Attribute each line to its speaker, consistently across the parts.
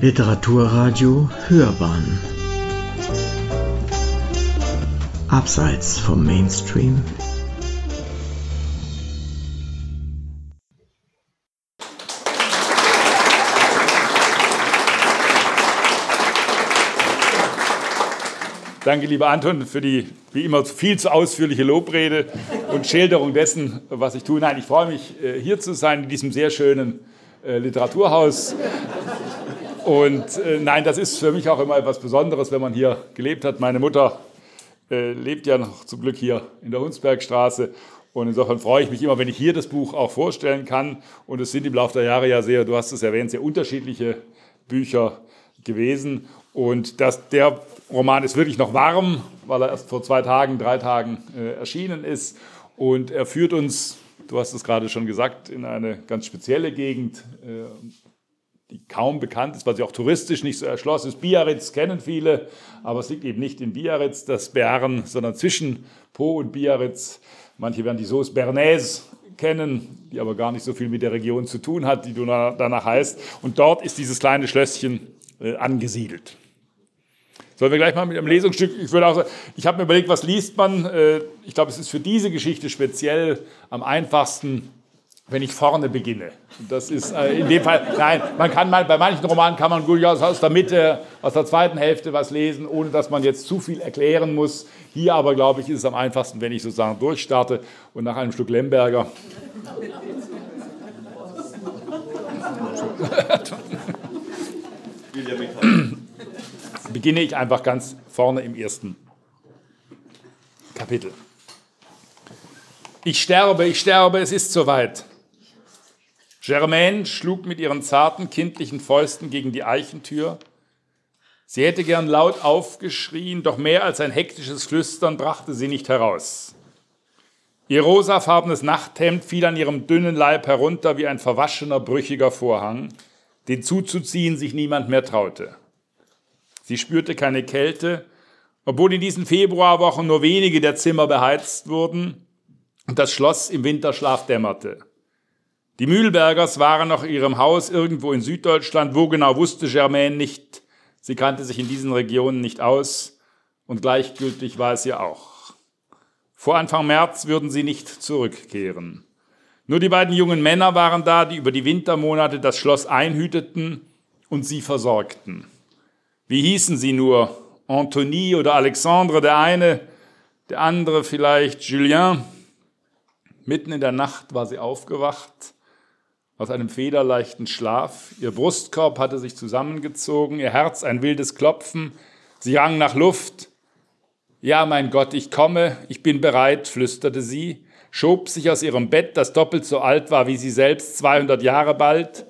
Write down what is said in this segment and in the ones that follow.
Speaker 1: Literaturradio Hörbahn Abseits vom Mainstream
Speaker 2: Danke, lieber Anton, für die wie immer viel zu ausführliche Lobrede und Schilderung dessen, was ich tue. Nein, ich freue mich, äh, hier zu sein in diesem sehr schönen äh, Literaturhaus. Und äh, nein, das ist für mich auch immer etwas Besonderes, wenn man hier gelebt hat. Meine Mutter lebt ja noch zum Glück hier in der Hunsbergstraße. Und insofern freue ich mich immer, wenn ich hier das Buch auch vorstellen kann. Und es sind im Laufe der Jahre ja sehr, du hast es erwähnt, sehr unterschiedliche Bücher gewesen. Und das, der Roman ist wirklich noch warm, weil er erst vor zwei Tagen, drei Tagen äh, erschienen ist. Und er führt uns, du hast es gerade schon gesagt, in eine ganz spezielle Gegend, äh, die kaum bekannt ist, weil sie auch touristisch nicht so erschlossen ist. Biarritz kennen viele, aber es liegt eben nicht in Biarritz, das Bern, sondern zwischen Po und Biarritz. Manche werden die Sauce Bernays kennen, die aber gar nicht so viel mit der Region zu tun hat, die du danach heißt. Und dort ist dieses kleine Schlösschen äh, angesiedelt. Sollen wir gleich mal mit einem Lesungsstück, ich würde auch sagen, ich habe mir überlegt, was liest man? Äh, ich glaube, es ist für diese Geschichte speziell am einfachsten, wenn ich vorne beginne. Das ist äh, in dem Fall, nein, man kann mal, bei manchen Romanen kann man gut aus der Mitte, aus der zweiten Hälfte was lesen, ohne dass man jetzt zu viel erklären muss. Hier aber, glaube ich, ist es am einfachsten, wenn ich sozusagen durchstarte und nach einem Stück Lemberger. beginne ich einfach ganz vorne im ersten Kapitel. Ich sterbe, ich sterbe, es ist soweit. Germaine schlug mit ihren zarten, kindlichen Fäusten gegen die Eichentür. Sie hätte gern laut aufgeschrien, doch mehr als ein hektisches Flüstern brachte sie nicht heraus. Ihr rosafarbenes Nachthemd fiel an ihrem dünnen Leib herunter wie ein verwaschener, brüchiger Vorhang, den zuzuziehen sich niemand mehr traute. Sie spürte keine Kälte, obwohl in diesen Februarwochen nur wenige der Zimmer beheizt wurden und das Schloss im Winterschlaf dämmerte. Die Mühlbergers waren noch in ihrem Haus irgendwo in Süddeutschland. Wo genau wusste Germaine nicht. Sie kannte sich in diesen Regionen nicht aus und gleichgültig war es ihr auch. Vor Anfang März würden sie nicht zurückkehren. Nur die beiden jungen Männer waren da, die über die Wintermonate das Schloss einhüteten und sie versorgten. Wie hießen sie nur? Anthony oder Alexandre, der eine, der andere vielleicht Julien. Mitten in der Nacht war sie aufgewacht aus einem federleichten Schlaf. Ihr Brustkorb hatte sich zusammengezogen, ihr Herz ein wildes Klopfen. Sie rang nach Luft. Ja, mein Gott, ich komme, ich bin bereit, flüsterte sie, schob sich aus ihrem Bett, das doppelt so alt war wie sie selbst, 200 Jahre bald,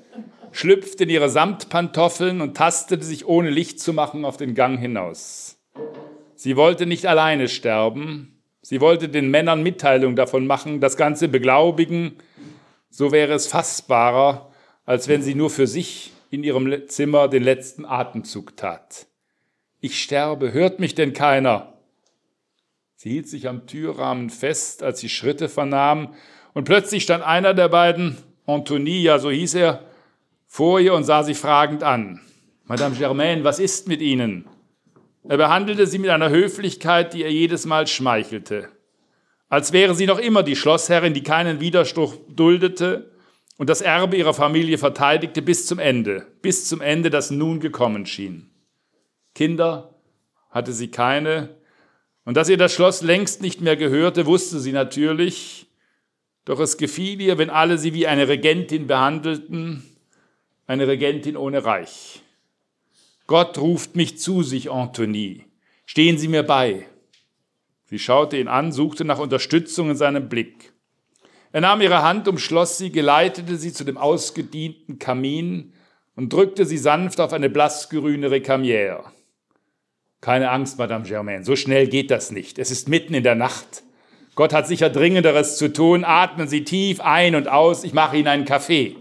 Speaker 2: schlüpfte in ihre Samtpantoffeln und tastete sich ohne Licht zu machen auf den Gang hinaus. Sie wollte nicht alleine sterben, sie wollte den Männern Mitteilung davon machen, das Ganze beglaubigen, so wäre es fassbarer, als wenn sie nur für sich in ihrem Zimmer den letzten Atemzug tat. Ich sterbe, hört mich denn keiner? Sie hielt sich am Türrahmen fest, als sie Schritte vernahm, und plötzlich stand einer der beiden, Anthony, ja so hieß er, vor ihr und sah sie fragend an. Madame Germaine, was ist mit Ihnen? Er behandelte sie mit einer Höflichkeit, die ihr jedes Mal schmeichelte. Als wäre sie noch immer die Schlossherrin, die keinen Widerspruch duldete und das Erbe ihrer Familie verteidigte bis zum Ende, bis zum Ende, das nun gekommen schien. Kinder hatte sie keine, und dass ihr das Schloss längst nicht mehr gehörte, wusste sie natürlich, doch es gefiel ihr, wenn alle sie wie eine Regentin behandelten, eine Regentin ohne Reich. Gott ruft mich zu sich, Antonie. Stehen Sie mir bei. Sie schaute ihn an, suchte nach Unterstützung in seinem Blick. Er nahm ihre Hand, umschloss sie, geleitete sie zu dem ausgedienten Kamin und drückte sie sanft auf eine blassgrüne Recamière. Keine Angst, Madame Germaine, so schnell geht das nicht. Es ist mitten in der Nacht. Gott hat sicher Dringenderes zu tun. Atmen Sie tief ein und aus. Ich mache Ihnen einen Kaffee.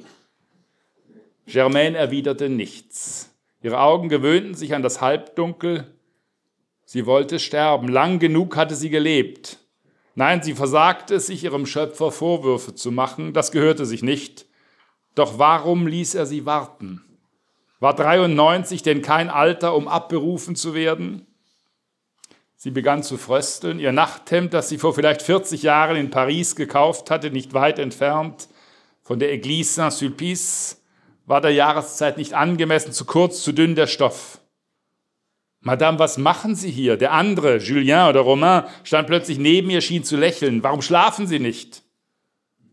Speaker 2: Germaine erwiderte nichts. Ihre Augen gewöhnten sich an das Halbdunkel. Sie wollte sterben. Lang genug hatte sie gelebt. Nein, sie versagte es, sich ihrem Schöpfer Vorwürfe zu machen. Das gehörte sich nicht. Doch warum ließ er sie warten? War 93 denn kein Alter, um abberufen zu werden? Sie begann zu frösteln. Ihr Nachthemd, das sie vor vielleicht 40 Jahren in Paris gekauft hatte, nicht weit entfernt von der Église Saint-Sulpice, war der Jahreszeit nicht angemessen, zu kurz, zu dünn der Stoff. Madame, was machen Sie hier? Der andere, Julien oder Romain, stand plötzlich neben ihr, schien zu lächeln. Warum schlafen Sie nicht?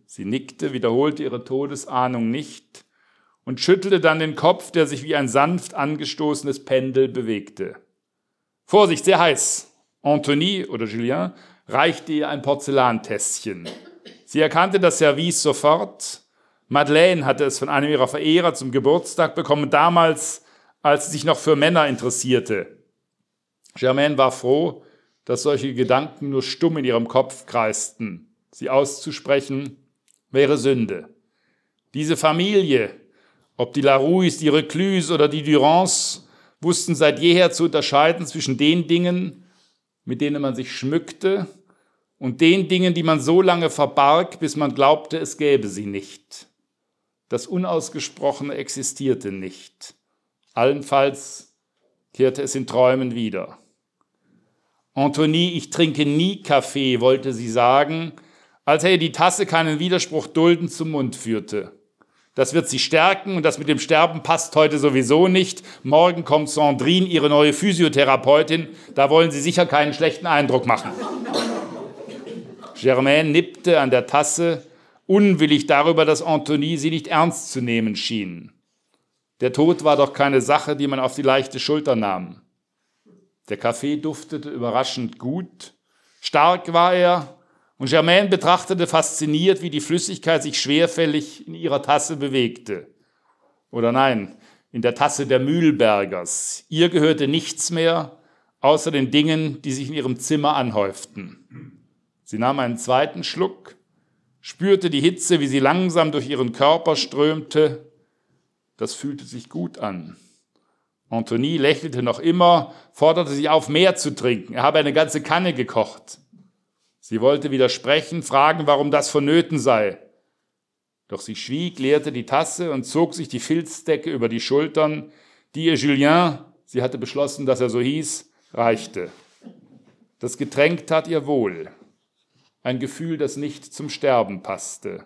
Speaker 2: Sie nickte, wiederholte ihre Todesahnung nicht und schüttelte dann den Kopf, der sich wie ein sanft angestoßenes Pendel bewegte. Vorsicht, sehr heiß. Anthony oder Julien reichte ihr ein Porzellantässchen. Sie erkannte das Service sofort. Madeleine hatte es von einem ihrer Verehrer zum Geburtstag bekommen, damals, als sie sich noch für Männer interessierte. Germaine war froh, dass solche Gedanken nur stumm in ihrem Kopf kreisten. Sie auszusprechen wäre Sünde. Diese Familie, ob die Larouis, die Recluse oder die Durance, wussten seit jeher zu unterscheiden zwischen den Dingen, mit denen man sich schmückte, und den Dingen, die man so lange verbarg, bis man glaubte, es gäbe sie nicht. Das Unausgesprochene existierte nicht. Allenfalls kehrte es in Träumen wieder. Antonie, ich trinke nie Kaffee, wollte sie sagen, als er die Tasse keinen Widerspruch dulden zum Mund führte. Das wird sie stärken und das mit dem Sterben passt heute sowieso nicht. Morgen kommt Sandrine, ihre neue Physiotherapeutin. Da wollen Sie sicher keinen schlechten Eindruck machen. Germaine nippte an der Tasse, unwillig darüber, dass Antonie sie nicht ernst zu nehmen schien. Der Tod war doch keine Sache, die man auf die leichte Schulter nahm. Der Kaffee duftete überraschend gut. Stark war er, und Germaine betrachtete fasziniert, wie die Flüssigkeit sich schwerfällig in ihrer Tasse bewegte. Oder nein, in der Tasse der Mühlbergers. Ihr gehörte nichts mehr, außer den Dingen, die sich in ihrem Zimmer anhäuften. Sie nahm einen zweiten Schluck, spürte die Hitze, wie sie langsam durch ihren Körper strömte. Das fühlte sich gut an. Antonie lächelte noch immer, forderte sie auf, mehr zu trinken. Er habe eine ganze Kanne gekocht. Sie wollte widersprechen, fragen, warum das vonnöten sei. Doch sie schwieg, leerte die Tasse und zog sich die Filzdecke über die Schultern, die ihr Julien, sie hatte beschlossen, dass er so hieß, reichte. Das Getränk tat ihr wohl. Ein Gefühl, das nicht zum Sterben passte.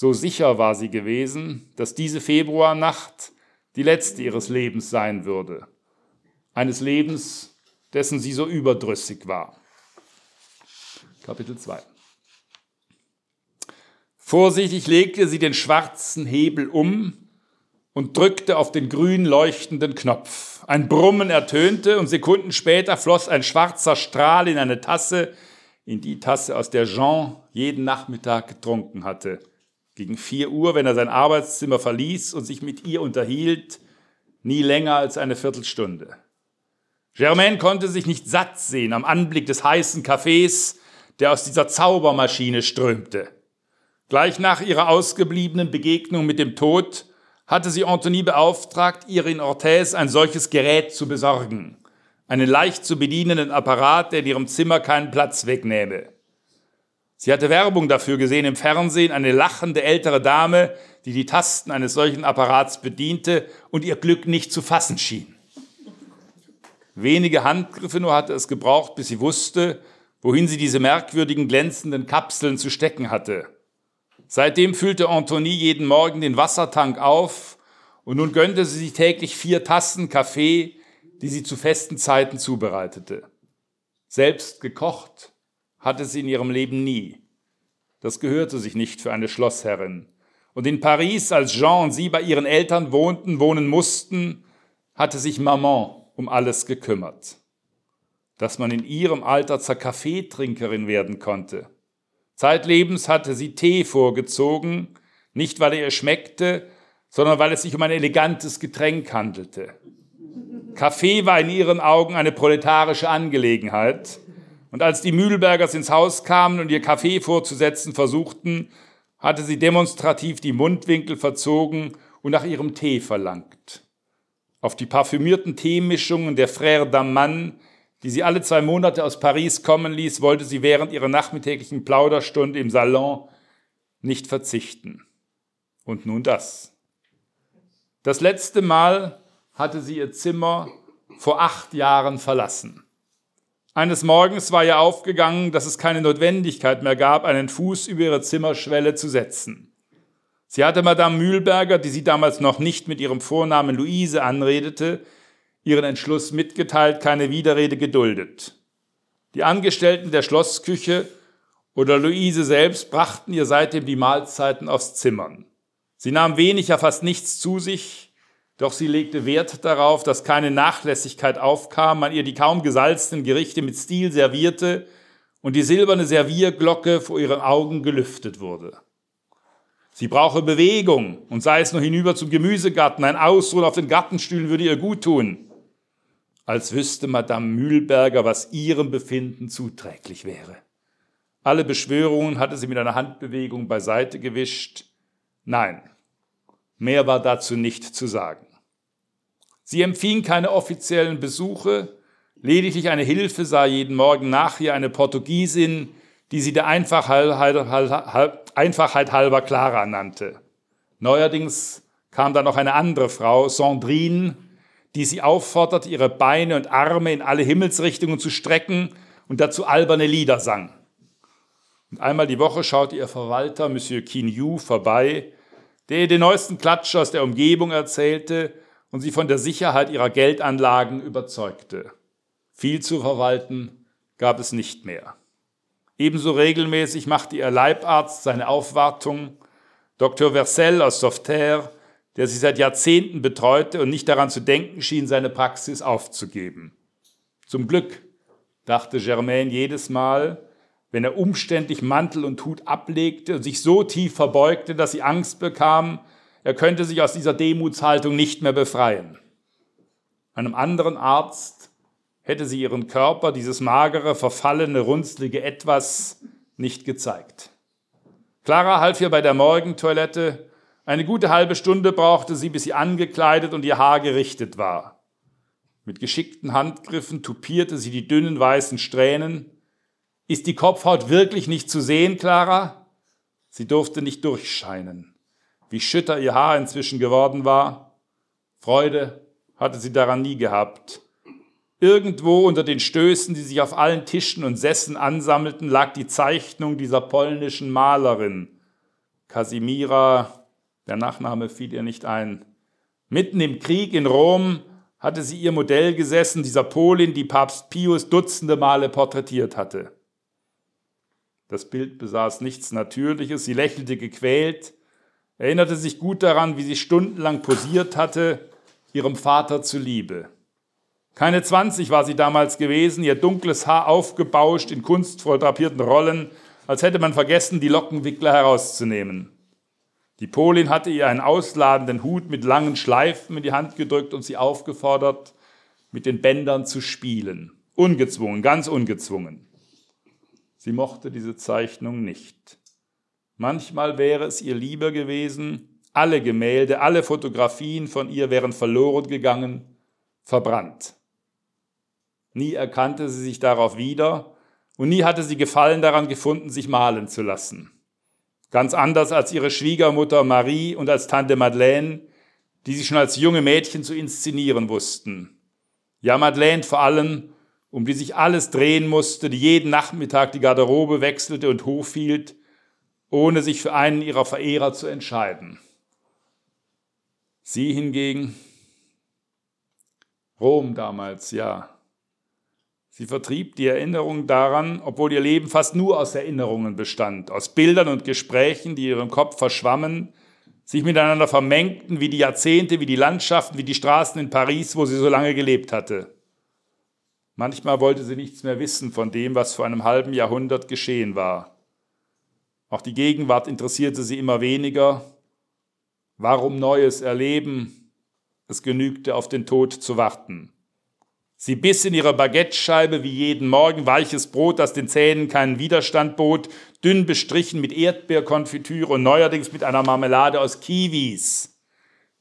Speaker 2: So sicher war sie gewesen, dass diese Februarnacht die letzte ihres Lebens sein würde. Eines Lebens, dessen sie so überdrüssig war. Kapitel 2. Vorsichtig legte sie den schwarzen Hebel um und drückte auf den grün leuchtenden Knopf. Ein Brummen ertönte und Sekunden später floss ein schwarzer Strahl in eine Tasse, in die Tasse, aus der Jean jeden Nachmittag getrunken hatte. Gegen vier Uhr, wenn er sein Arbeitszimmer verließ und sich mit ihr unterhielt, nie länger als eine Viertelstunde. Germaine konnte sich nicht satt sehen am Anblick des heißen Kaffees, der aus dieser Zaubermaschine strömte. Gleich nach ihrer ausgebliebenen Begegnung mit dem Tod hatte sie Anthony beauftragt, ihr in Orthez ein solches Gerät zu besorgen. Einen leicht zu bedienenden Apparat, der in ihrem Zimmer keinen Platz wegnähme. Sie hatte Werbung dafür gesehen im Fernsehen, eine lachende ältere Dame, die die Tasten eines solchen Apparats bediente und ihr Glück nicht zu fassen schien. Wenige Handgriffe nur hatte es gebraucht, bis sie wusste, wohin sie diese merkwürdigen glänzenden Kapseln zu stecken hatte. Seitdem füllte Antonie jeden Morgen den Wassertank auf und nun gönnte sie sich täglich vier Tassen Kaffee, die sie zu festen Zeiten zubereitete. Selbst gekocht hatte sie in ihrem Leben nie. Das gehörte sich nicht für eine Schlossherrin. Und in Paris, als Jean und sie bei ihren Eltern wohnten, wohnen mussten, hatte sich Maman um alles gekümmert dass man in ihrem Alter zur Kaffeetrinkerin werden konnte. Zeitlebens hatte sie Tee vorgezogen, nicht weil er ihr schmeckte, sondern weil es sich um ein elegantes Getränk handelte. Kaffee war in ihren Augen eine proletarische Angelegenheit. Und als die Mühlbergers ins Haus kamen und ihr Kaffee vorzusetzen versuchten, hatte sie demonstrativ die Mundwinkel verzogen und nach ihrem Tee verlangt. Auf die parfümierten Teemischungen der Frère Damman die sie alle zwei Monate aus Paris kommen ließ, wollte sie während ihrer nachmittäglichen Plauderstunde im Salon nicht verzichten. Und nun das. Das letzte Mal hatte sie ihr Zimmer vor acht Jahren verlassen. Eines Morgens war ihr aufgegangen, dass es keine Notwendigkeit mehr gab, einen Fuß über ihre Zimmerschwelle zu setzen. Sie hatte Madame Mühlberger, die sie damals noch nicht mit ihrem Vornamen Luise anredete, ihren Entschluss mitgeteilt, keine Widerrede geduldet. Die Angestellten der Schlossküche oder Luise selbst brachten ihr seitdem die Mahlzeiten aufs Zimmern. Sie nahm wenig, ja fast nichts zu sich, doch sie legte Wert darauf, dass keine Nachlässigkeit aufkam, man ihr die kaum gesalzenen Gerichte mit Stil servierte und die silberne Servierglocke vor ihren Augen gelüftet wurde. Sie brauche Bewegung und sei es nur hinüber zum Gemüsegarten, ein Ausruhen auf den Gartenstühlen würde ihr gut tun. Als wüsste Madame Mühlberger, was ihrem Befinden zuträglich wäre. Alle Beschwörungen hatte sie mit einer Handbewegung beiseite gewischt. Nein, mehr war dazu nicht zu sagen. Sie empfing keine offiziellen Besuche, lediglich eine Hilfe sah jeden Morgen nach ihr eine Portugiesin, die sie der Einfachheit, halber Clara nannte. Neuerdings kam da noch eine andere Frau, Sandrine, die sie aufforderte, ihre Beine und Arme in alle Himmelsrichtungen zu strecken und dazu alberne Lieder sang. Und einmal die Woche schaute ihr Verwalter, Monsieur Quignou, vorbei, der ihr den neuesten Klatsch aus der Umgebung erzählte und sie von der Sicherheit ihrer Geldanlagen überzeugte. Viel zu verwalten gab es nicht mehr. Ebenso regelmäßig machte ihr Leibarzt seine Aufwartung. Dr. Versell aus Sauveterre, der sie seit Jahrzehnten betreute und nicht daran zu denken schien, seine Praxis aufzugeben. Zum Glück, dachte Germain jedes Mal, wenn er umständlich Mantel und Hut ablegte und sich so tief verbeugte, dass sie Angst bekam, er könnte sich aus dieser Demutshaltung nicht mehr befreien. Einem anderen Arzt hätte sie ihren Körper, dieses magere, verfallene, runzlige Etwas, nicht gezeigt. Clara half ihr bei der Morgentoilette. Eine gute halbe Stunde brauchte sie, bis sie angekleidet und ihr Haar gerichtet war. Mit geschickten Handgriffen tupierte sie die dünnen weißen Strähnen. Ist die Kopfhaut wirklich nicht zu sehen, Clara? Sie durfte nicht durchscheinen wie schütter ihr Haar inzwischen geworden war. Freude hatte sie daran nie gehabt. Irgendwo unter den Stößen, die sich auf allen Tischen und Sessen ansammelten, lag die Zeichnung dieser polnischen Malerin. Kasimira, der Nachname fiel ihr nicht ein. Mitten im Krieg in Rom hatte sie ihr Modell gesessen, dieser Polin, die Papst Pius dutzende Male porträtiert hatte. Das Bild besaß nichts Natürliches, sie lächelte gequält, erinnerte sich gut daran, wie sie stundenlang posiert hatte, ihrem Vater zuliebe. Keine 20 war sie damals gewesen, ihr dunkles Haar aufgebauscht in kunstvoll drapierten Rollen, als hätte man vergessen, die Lockenwickler herauszunehmen. Die Polin hatte ihr einen ausladenden Hut mit langen Schleifen in die Hand gedrückt und sie aufgefordert, mit den Bändern zu spielen. Ungezwungen, ganz ungezwungen. Sie mochte diese Zeichnung nicht. Manchmal wäre es ihr lieber gewesen, alle Gemälde, alle Fotografien von ihr wären verloren gegangen, verbrannt. Nie erkannte sie sich darauf wieder und nie hatte sie Gefallen daran gefunden, sich malen zu lassen. Ganz anders als ihre Schwiegermutter Marie und als Tante Madeleine, die sie schon als junge Mädchen zu inszenieren wussten. Ja, Madeleine vor allem, um die sich alles drehen musste, die jeden Nachmittag die Garderobe wechselte und hochhielt, ohne sich für einen ihrer Verehrer zu entscheiden. Sie hingegen, Rom damals, ja. Sie vertrieb die Erinnerung daran, obwohl ihr Leben fast nur aus Erinnerungen bestand, aus Bildern und Gesprächen, die ihrem Kopf verschwammen, sich miteinander vermengten wie die Jahrzehnte, wie die Landschaften, wie die Straßen in Paris, wo sie so lange gelebt hatte. Manchmal wollte sie nichts mehr wissen von dem, was vor einem halben Jahrhundert geschehen war. Auch die Gegenwart interessierte sie immer weniger. Warum Neues erleben? Es genügte, auf den Tod zu warten. Sie biss in ihre Baguette-Scheibe wie jeden Morgen weiches Brot, das den Zähnen keinen Widerstand bot, dünn bestrichen mit Erdbeerkonfitüre und neuerdings mit einer Marmelade aus Kiwis.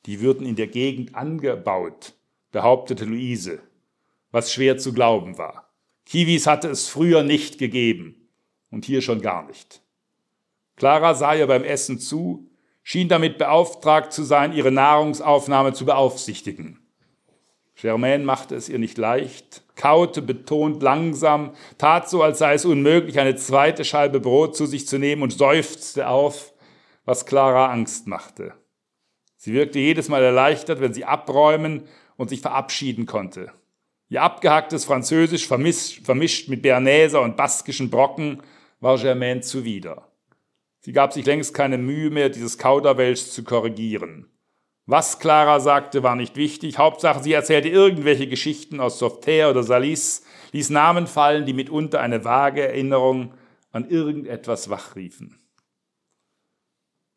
Speaker 2: Die würden in der Gegend angebaut, behauptete Luise, was schwer zu glauben war. Kiwis hatte es früher nicht gegeben und hier schon gar nicht. Clara sah ihr beim Essen zu, schien damit beauftragt zu sein, ihre Nahrungsaufnahme zu beaufsichtigen. Germaine machte es ihr nicht leicht, kaute betont langsam, tat so, als sei es unmöglich, eine zweite Scheibe Brot zu sich zu nehmen und seufzte auf, was Clara Angst machte. Sie wirkte jedes Mal erleichtert, wenn sie abräumen und sich verabschieden konnte. Ihr abgehacktes Französisch vermischt mit Bernäser und baskischen Brocken war Germaine zuwider. Sie gab sich längst keine Mühe mehr, dieses Kauderwelsch zu korrigieren. Was Clara sagte, war nicht wichtig. Hauptsache, sie erzählte irgendwelche Geschichten aus Sauveterre oder Salis, ließ Namen fallen, die mitunter eine vage Erinnerung an irgendetwas wachriefen.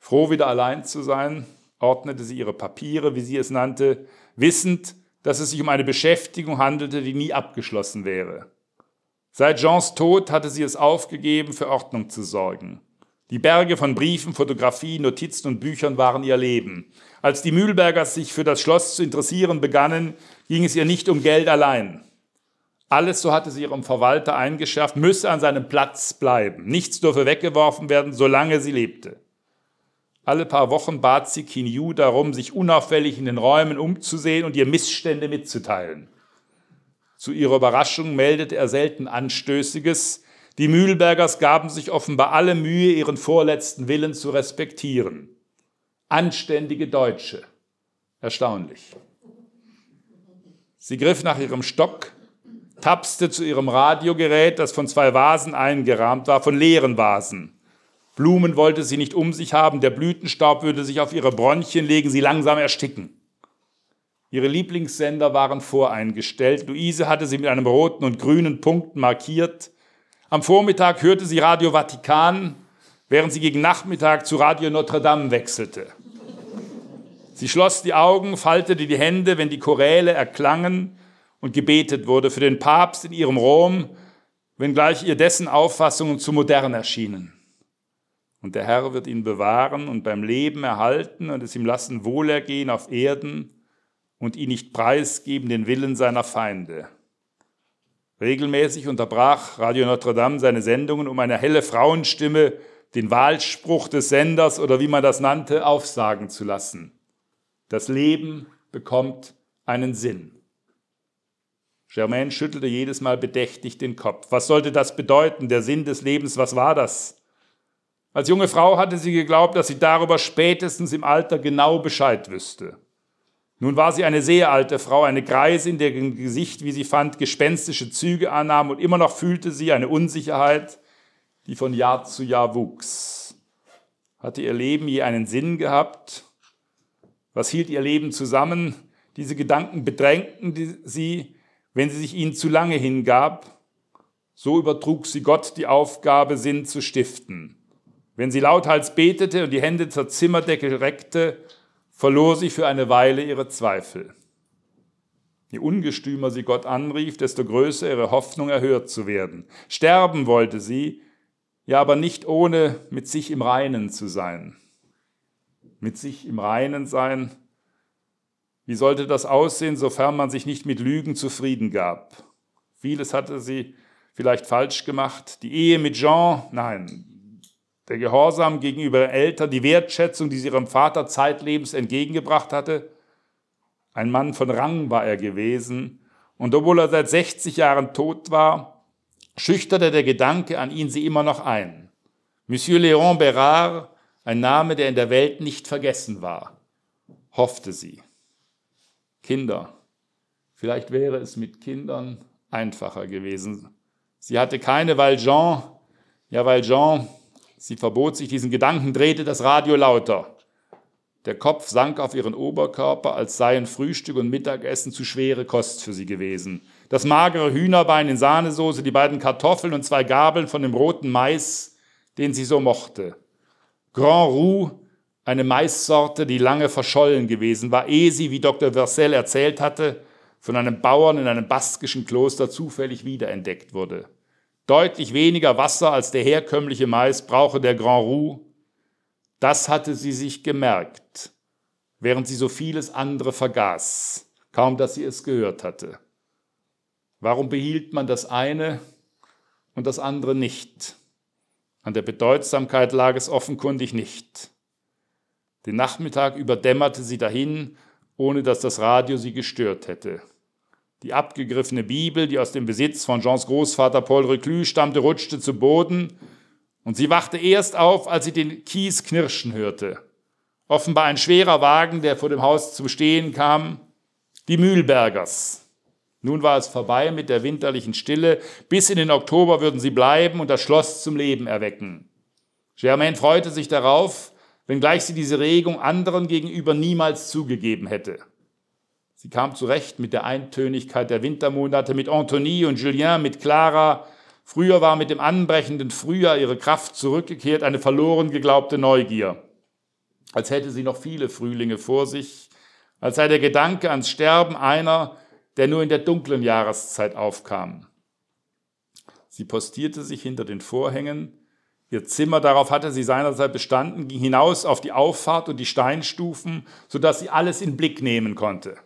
Speaker 2: Froh, wieder allein zu sein, ordnete sie ihre Papiere, wie sie es nannte, wissend, dass es sich um eine Beschäftigung handelte, die nie abgeschlossen wäre. Seit Jeans Tod hatte sie es aufgegeben, für Ordnung zu sorgen. Die Berge von Briefen, Fotografien, Notizen und Büchern waren ihr Leben. Als die Mühlbergers sich für das Schloss zu interessieren begannen, ging es ihr nicht um Geld allein. Alles, so hatte sie ihrem Verwalter eingeschärft, müsse an seinem Platz bleiben. Nichts dürfe weggeworfen werden, solange sie lebte. Alle paar Wochen bat sie Kinyu darum, sich unauffällig in den Räumen umzusehen und ihr Missstände mitzuteilen. Zu ihrer Überraschung meldete er selten Anstößiges, die Mühlbergers gaben sich offenbar alle Mühe, ihren vorletzten Willen zu respektieren. Anständige Deutsche. Erstaunlich. Sie griff nach ihrem Stock, tapste zu ihrem Radiogerät, das von zwei Vasen eingerahmt war, von leeren Vasen. Blumen wollte sie nicht um sich haben, der Blütenstaub würde sich auf ihre Bronchien legen, sie langsam ersticken. Ihre Lieblingssender waren voreingestellt. Luise hatte sie mit einem roten und grünen Punkt markiert. Am Vormittag hörte sie Radio Vatikan, während sie gegen Nachmittag zu Radio Notre Dame wechselte. Sie schloss die Augen, faltete die Hände, wenn die Choräle erklangen und gebetet wurde für den Papst in ihrem Rom, wenngleich ihr dessen Auffassungen zu modern erschienen. Und der Herr wird ihn bewahren und beim Leben erhalten und es ihm lassen Wohlergehen auf Erden und ihn nicht preisgeben den Willen seiner Feinde. Regelmäßig unterbrach Radio Notre Dame seine Sendungen, um eine helle Frauenstimme den Wahlspruch des Senders oder wie man das nannte, aufsagen zu lassen. Das Leben bekommt einen Sinn. Germaine schüttelte jedes Mal bedächtig den Kopf. Was sollte das bedeuten? Der Sinn des Lebens, was war das? Als junge Frau hatte sie geglaubt, dass sie darüber spätestens im Alter genau Bescheid wüsste. Nun war sie eine sehr alte Frau, eine Greisin, deren Gesicht, wie sie fand, gespenstische Züge annahm und immer noch fühlte sie eine Unsicherheit, die von Jahr zu Jahr wuchs. Hatte ihr Leben je einen Sinn gehabt? Was hielt ihr Leben zusammen? Diese Gedanken bedrängten sie, wenn sie sich ihnen zu lange hingab. So übertrug sie Gott die Aufgabe, Sinn zu stiften. Wenn sie lauthals betete und die Hände zur Zimmerdecke reckte, verlor sie für eine Weile ihre Zweifel. Je ungestümer sie Gott anrief, desto größer ihre Hoffnung erhört zu werden. Sterben wollte sie, ja aber nicht ohne mit sich im Reinen zu sein. Mit sich im Reinen sein, wie sollte das aussehen, sofern man sich nicht mit Lügen zufrieden gab? Vieles hatte sie vielleicht falsch gemacht. Die Ehe mit Jean, nein, der Gehorsam gegenüber Eltern, die Wertschätzung, die sie ihrem Vater zeitlebens entgegengebracht hatte. Ein Mann von Rang war er gewesen, und obwohl er seit 60 Jahren tot war, schüchterte der Gedanke an ihn sie immer noch ein. Monsieur Léon Bérard, ein Name, der in der Welt nicht vergessen war, hoffte sie. Kinder. Vielleicht wäre es mit Kindern einfacher gewesen. Sie hatte keine Valjean, ja Valjean Sie verbot sich diesen Gedanken, drehte das Radio lauter. Der Kopf sank auf ihren Oberkörper, als seien Frühstück und Mittagessen zu schwere Kost für sie gewesen. Das magere Hühnerbein in Sahnesoße, die beiden Kartoffeln und zwei Gabeln von dem roten Mais, den sie so mochte. Grand Roux, eine Maissorte, die lange verschollen gewesen war, ehe sie, wie Dr. Versel erzählt hatte, von einem Bauern in einem baskischen Kloster zufällig wiederentdeckt wurde. Deutlich weniger Wasser als der herkömmliche Mais brauche der Grand Roux. Das hatte sie sich gemerkt, während sie so vieles andere vergaß, kaum dass sie es gehört hatte. Warum behielt man das eine und das andere nicht? An der Bedeutsamkeit lag es offenkundig nicht. Den Nachmittag überdämmerte sie dahin, ohne dass das Radio sie gestört hätte. Die abgegriffene Bibel, die aus dem Besitz von Jeans Großvater Paul Reclus stammte, rutschte zu Boden und sie wachte erst auf, als sie den Kies knirschen hörte. Offenbar ein schwerer Wagen, der vor dem Haus zu stehen kam. Die Mühlbergers. Nun war es vorbei mit der winterlichen Stille. Bis in den Oktober würden sie bleiben und das Schloss zum Leben erwecken. Germaine freute sich darauf, wenngleich sie diese Regung anderen gegenüber niemals zugegeben hätte. Sie kam zurecht mit der Eintönigkeit der Wintermonate, mit Anthony und Julien, mit Clara. Früher war mit dem anbrechenden Frühjahr ihre Kraft zurückgekehrt, eine verloren geglaubte Neugier. Als hätte sie noch viele Frühlinge vor sich, als sei der Gedanke ans Sterben einer, der nur in der dunklen Jahreszeit aufkam. Sie postierte sich hinter den Vorhängen, Ihr Zimmer, darauf hatte sie seinerzeit bestanden, ging hinaus auf die Auffahrt und die Steinstufen, sodass sie alles in Blick nehmen konnte.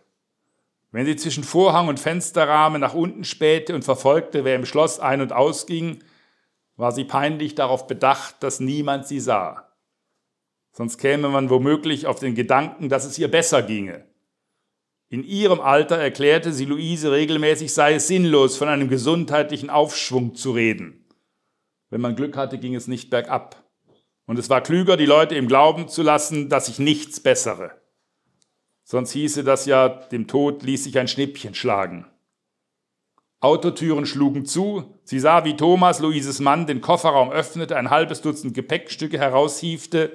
Speaker 2: Wenn sie zwischen Vorhang und Fensterrahmen nach unten spähte und verfolgte, wer im Schloss ein- und ausging, war sie peinlich darauf bedacht, dass niemand sie sah. Sonst käme man womöglich auf den Gedanken, dass es ihr besser ginge. In ihrem Alter erklärte sie Luise regelmäßig, sei es sinnlos, von einem gesundheitlichen Aufschwung zu reden. Wenn man Glück hatte, ging es nicht bergab. Und es war klüger, die Leute im Glauben zu lassen, dass sich nichts bessere. Sonst hieße das ja, dem Tod ließ sich ein Schnippchen schlagen. Autotüren schlugen zu. Sie sah, wie Thomas, Luises Mann, den Kofferraum öffnete, ein halbes Dutzend Gepäckstücke heraushiefte,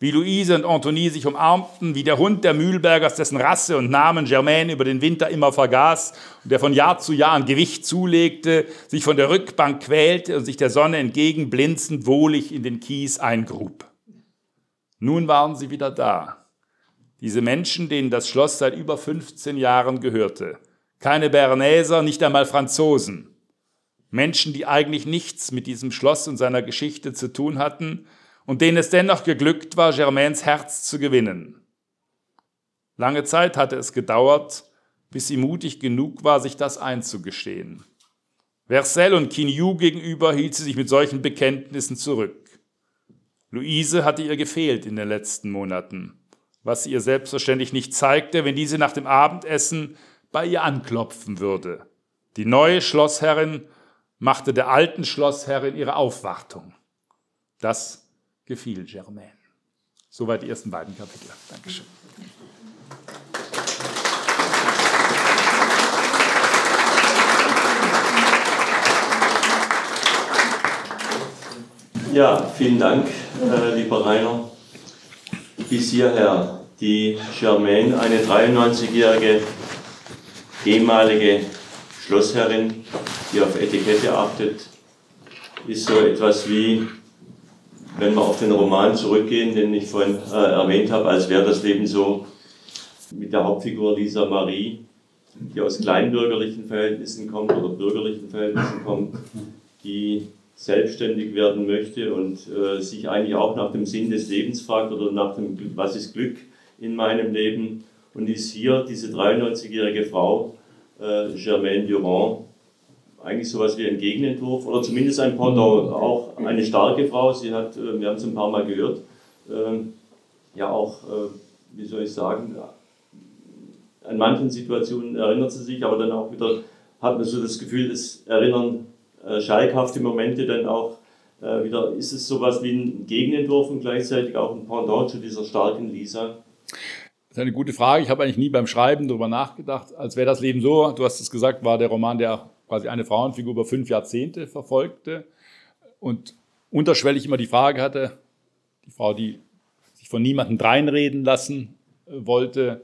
Speaker 2: wie Luise und Antonie sich umarmten, wie der Hund der Mühlbergers, dessen Rasse und Namen Germaine über den Winter immer vergaß und der von Jahr zu Jahr an Gewicht zulegte, sich von der Rückbank quälte und sich der Sonne entgegen blinzend wohlig in den Kies eingrub. Nun waren sie wieder da. Diese Menschen, denen das Schloss seit über 15 Jahren gehörte. Keine Bernäser, nicht einmal Franzosen. Menschen, die eigentlich nichts mit diesem Schloss und seiner Geschichte zu tun hatten, und denen es dennoch geglückt war, Germains Herz zu gewinnen. Lange Zeit hatte es gedauert, bis sie mutig genug war, sich das einzugestehen. Vercel und Quignou gegenüber hielt sie sich mit solchen Bekenntnissen zurück. Luise hatte ihr gefehlt in den letzten Monaten, was sie ihr selbstverständlich nicht zeigte, wenn diese nach dem Abendessen bei ihr anklopfen würde. Die neue Schlossherrin machte der alten Schlossherrin ihre Aufwartung. Das gefiel Germain. Soweit die ersten beiden Kapitel. Dankeschön.
Speaker 3: Ja, vielen Dank, äh, lieber Rainer. Bis hierher die Germaine, eine 93-jährige ehemalige Schlossherrin, die auf Etikette achtet, ist so etwas wie wenn wir auf den Roman zurückgehen, den ich vorhin äh, erwähnt habe, als wäre das Leben so mit der Hauptfigur Lisa Marie, die aus kleinbürgerlichen Verhältnissen kommt oder bürgerlichen Verhältnissen kommt, die selbstständig werden möchte und äh, sich eigentlich auch nach dem Sinn des Lebens fragt oder nach dem, was ist Glück in meinem Leben und ist hier diese 93-jährige Frau, äh, Germaine Durand, eigentlich sowas wie ein Gegenentwurf oder zumindest ein Pendant. Auch eine starke Frau, sie hat, äh, wir haben es ein paar Mal gehört, ähm, ja auch, äh, wie soll ich sagen, an manchen Situationen erinnert sie sich, aber dann auch wieder hat man so das Gefühl, es erinnern äh, schalkhafte Momente dann auch wieder, ist es sowas wie ein Gegenentwurf und gleichzeitig auch ein Pendant zu dieser starken Lisa?
Speaker 2: Das ist eine gute Frage. Ich habe eigentlich nie beim Schreiben darüber nachgedacht, als wäre das Leben so. Du hast es gesagt, war der Roman, der quasi eine Frauenfigur über fünf Jahrzehnte verfolgte und unterschwellig immer die Frage hatte, die Frau, die sich von niemandem dreinreden lassen äh, wollte,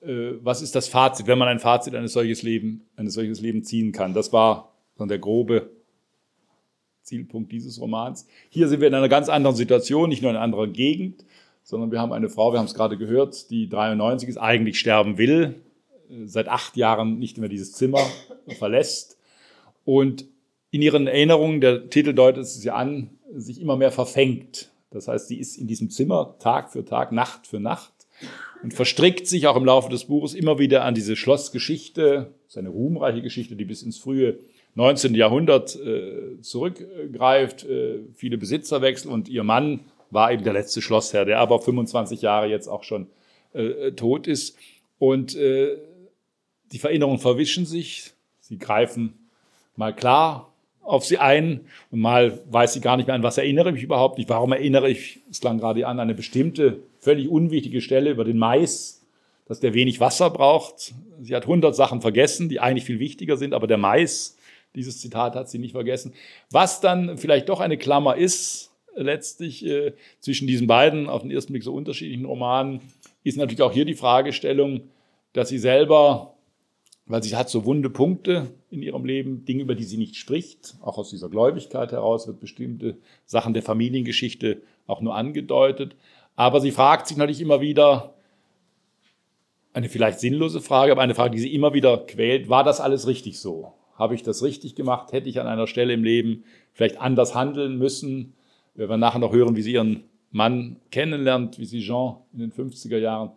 Speaker 2: äh, was ist das Fazit, wenn man ein Fazit eines solches Leben, eines solches Leben ziehen kann. Das war dann der grobe Zielpunkt dieses Romans. Hier sind wir in einer ganz anderen Situation, nicht nur in einer anderen Gegend, sondern wir haben eine Frau, wir haben es gerade gehört, die 93 ist, eigentlich sterben will, seit acht Jahren nicht mehr dieses Zimmer verlässt und in ihren Erinnerungen, der Titel deutet es ja an, sich immer mehr verfängt. Das heißt, sie ist in diesem Zimmer Tag für Tag, Nacht für Nacht und verstrickt sich auch im Laufe des Buches immer wieder an diese Schlossgeschichte, seine ruhmreiche Geschichte, die bis ins frühe 19. Jahrhundert äh, zurückgreift, äh, viele Besitzerwechsel und ihr Mann war eben der letzte Schlossherr, der aber 25 Jahre jetzt auch schon äh, tot ist. Und äh, die Vererinnerungen verwischen sich, sie greifen mal klar auf sie ein und mal weiß sie gar nicht mehr an, was erinnere ich mich überhaupt nicht. Warum erinnere ich, es klang gerade an, eine bestimmte, völlig unwichtige Stelle über den Mais, dass der wenig Wasser braucht. Sie hat hundert Sachen vergessen, die eigentlich viel wichtiger sind, aber der Mais, dieses Zitat hat sie nicht vergessen. Was dann vielleicht doch eine Klammer ist, letztlich äh, zwischen diesen beiden auf den ersten Blick so unterschiedlichen Romanen, ist natürlich auch hier die Fragestellung, dass sie selber weil sie hat so wunde Punkte in ihrem Leben, Dinge, über die sie nicht spricht. Auch aus dieser Gläubigkeit heraus wird bestimmte Sachen der Familiengeschichte auch nur angedeutet. Aber sie fragt sich natürlich immer wieder, eine vielleicht sinnlose Frage, aber eine Frage, die sie immer wieder quält, war das alles richtig so? Habe ich das richtig gemacht? Hätte ich an einer Stelle im Leben vielleicht anders handeln müssen? Wir nachher noch hören, wie sie ihren Mann kennenlernt, wie sie Jean in den 50er Jahren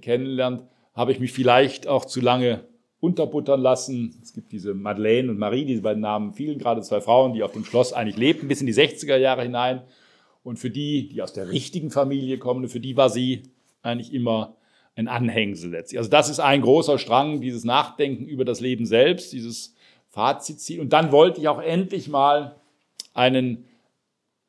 Speaker 2: kennenlernt. Habe ich mich vielleicht auch zu lange unterbuttern lassen. Es gibt diese Madeleine und Marie, diese beiden Namen fielen gerade zwei Frauen, die auf dem Schloss eigentlich lebten, bis in die 60er Jahre hinein. Und für die, die aus der richtigen Familie kommen, für die war sie eigentlich immer ein Anhängsel letztlich. Also das ist ein großer Strang, dieses Nachdenken über das Leben selbst, dieses Fazit ziehen. Und dann wollte ich auch endlich mal einen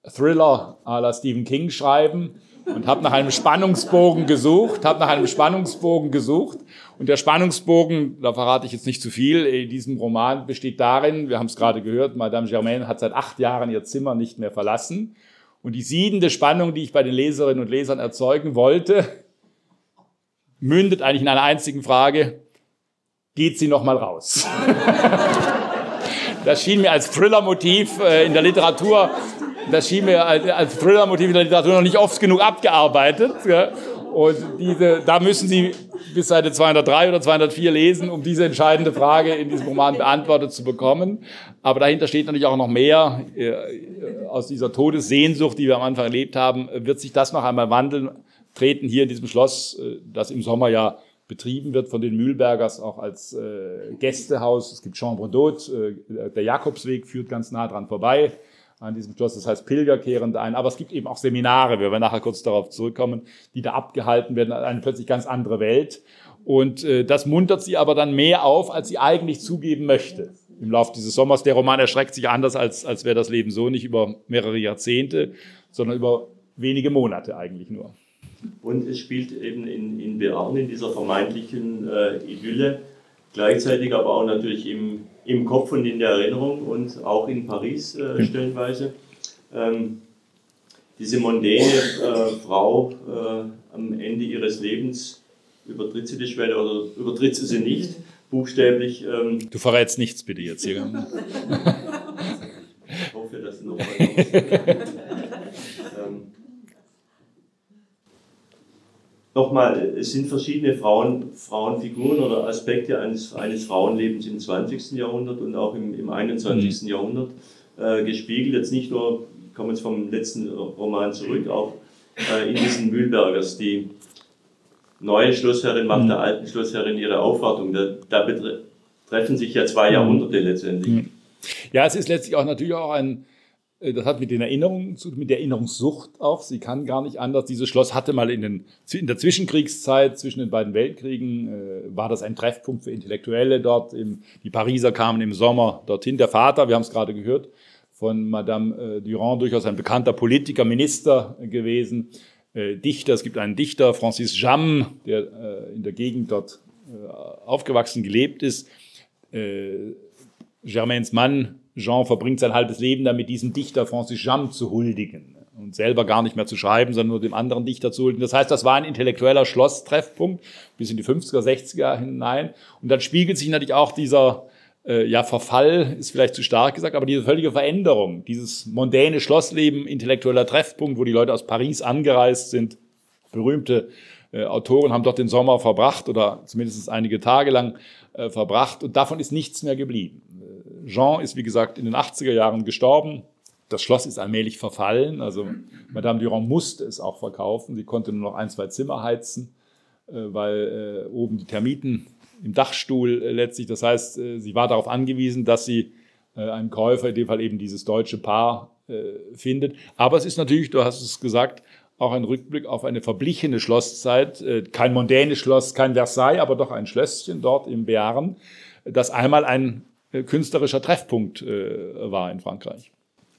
Speaker 2: Thriller à la Stephen King schreiben und habe nach einem Spannungsbogen gesucht, habe nach einem Spannungsbogen gesucht und der Spannungsbogen, da verrate ich jetzt nicht zu viel, in diesem Roman besteht darin, wir haben es gerade gehört, Madame Germaine hat seit acht Jahren ihr Zimmer nicht mehr verlassen und die siedende Spannung, die ich bei den Leserinnen und Lesern erzeugen wollte, mündet eigentlich in einer einzigen Frage, geht sie noch mal raus? das schien mir als Thriller-Motiv äh, in der Literatur das schien mir als, als Thriller-Motiv in der Literatur noch nicht oft genug abgearbeitet. Und diese, da müssen Sie bis Seite 203 oder 204 lesen, um diese entscheidende Frage in diesem Roman beantwortet zu bekommen. Aber dahinter steht natürlich auch noch mehr. Äh, aus dieser Todessehnsucht, die wir am Anfang erlebt haben, wird sich das noch einmal wandeln, treten hier in diesem Schloss, äh, das im Sommer ja betrieben wird von den Mühlbergers auch als äh, Gästehaus. Es gibt Chambre d'Hôte, der Jakobsweg führt ganz nah dran vorbei an diesem Schloss. Das heißt, Pilger kehren da ein. Aber es gibt eben auch Seminare, wir werden nachher kurz darauf zurückkommen, die da abgehalten werden. Eine plötzlich ganz andere Welt. Und äh, das muntert sie aber dann mehr auf, als sie eigentlich zugeben möchte. Im Laufe dieses Sommers. Der Roman erschreckt sich anders, als, als wäre das Leben so nicht über mehrere Jahrzehnte, sondern über wenige Monate eigentlich nur.
Speaker 3: Und es spielt eben in, in Bearn, in dieser vermeintlichen äh, Idylle, gleichzeitig aber auch natürlich im, im Kopf und in der Erinnerung und auch in Paris äh, stellenweise. Ähm, diese mondäne äh, Frau äh, am Ende ihres Lebens, übertritt sie die Schwelle oder übertritt sie sie nicht, buchstäblich.
Speaker 2: Ähm, du verrätst nichts bitte jetzt hier.
Speaker 3: ich hoffe, dass du noch mal nochmal, es sind verschiedene Frauen, Frauenfiguren oder Aspekte eines, eines Frauenlebens im 20. Jahrhundert und auch im, im 21. Mhm. Jahrhundert äh, gespiegelt. Jetzt nicht nur, ich komme jetzt vom letzten Roman zurück, auch äh, in diesen Mühlbergers, die neue Schlossherrin macht mhm. der alten Schlossherrin ihre Aufwartung. Da, da treffen sich ja zwei mhm. Jahrhunderte letztendlich. Mhm.
Speaker 2: Ja, es ist letztlich auch natürlich auch ein, das hat mit den Erinnerungen zu mit der Erinnerungssucht auch. Sie kann gar nicht anders. Dieses Schloss hatte mal in, den, in der Zwischenkriegszeit, zwischen den beiden Weltkriegen, äh, war das ein Treffpunkt für Intellektuelle dort. Im, die Pariser kamen im Sommer dorthin. Der Vater, wir haben es gerade gehört, von Madame äh, Durand, durchaus ein bekannter Politiker, Minister gewesen, äh, Dichter. Es gibt einen Dichter, Francis Jam, der äh, in der Gegend dort äh, aufgewachsen, gelebt ist. Äh, Germains Mann, Jean verbringt sein halbes Leben damit, diesem Dichter Francis Jam zu huldigen und selber gar nicht mehr zu schreiben, sondern nur dem anderen Dichter zu huldigen. Das heißt, das war ein intellektueller Schlosstreffpunkt bis in die 50er, 60er hinein. Und dann spiegelt sich natürlich auch dieser äh, ja, Verfall, ist vielleicht zu stark gesagt, aber diese völlige Veränderung, dieses mondäne Schlossleben, intellektueller Treffpunkt, wo die Leute aus Paris angereist sind, berühmte äh, Autoren haben dort den Sommer verbracht oder zumindest einige Tage lang äh, verbracht und davon ist nichts mehr geblieben. Jean ist, wie gesagt, in den 80er Jahren gestorben. Das Schloss ist allmählich verfallen. Also Madame Durand musste es auch verkaufen. Sie konnte nur noch ein, zwei Zimmer heizen, äh, weil äh, oben die Termiten im Dachstuhl äh, letztlich, das heißt, sie war darauf angewiesen, dass sie einen Käufer, in dem Fall eben dieses deutsche Paar, findet. Aber es ist natürlich, du hast es gesagt, auch ein Rückblick auf eine verblichene Schlosszeit. Kein mondänes Schloss, kein Versailles, aber doch ein Schlösschen dort im Bearn, das einmal ein künstlerischer Treffpunkt äh, war in Frankreich.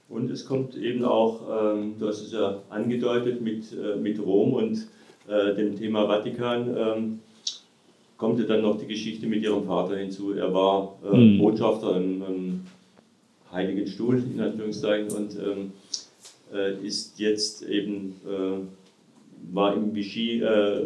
Speaker 3: Und es kommt eben auch, ähm, du hast es ja angedeutet, mit, äh, mit Rom und äh, dem Thema Vatikan, ähm, kommt ja dann noch die Geschichte mit ihrem Vater hinzu. Er war äh, mhm. Botschafter im, im, Heiligen Stuhl, in Anführungszeichen, und ähm, äh, ist jetzt eben, äh, war im Vichy, äh,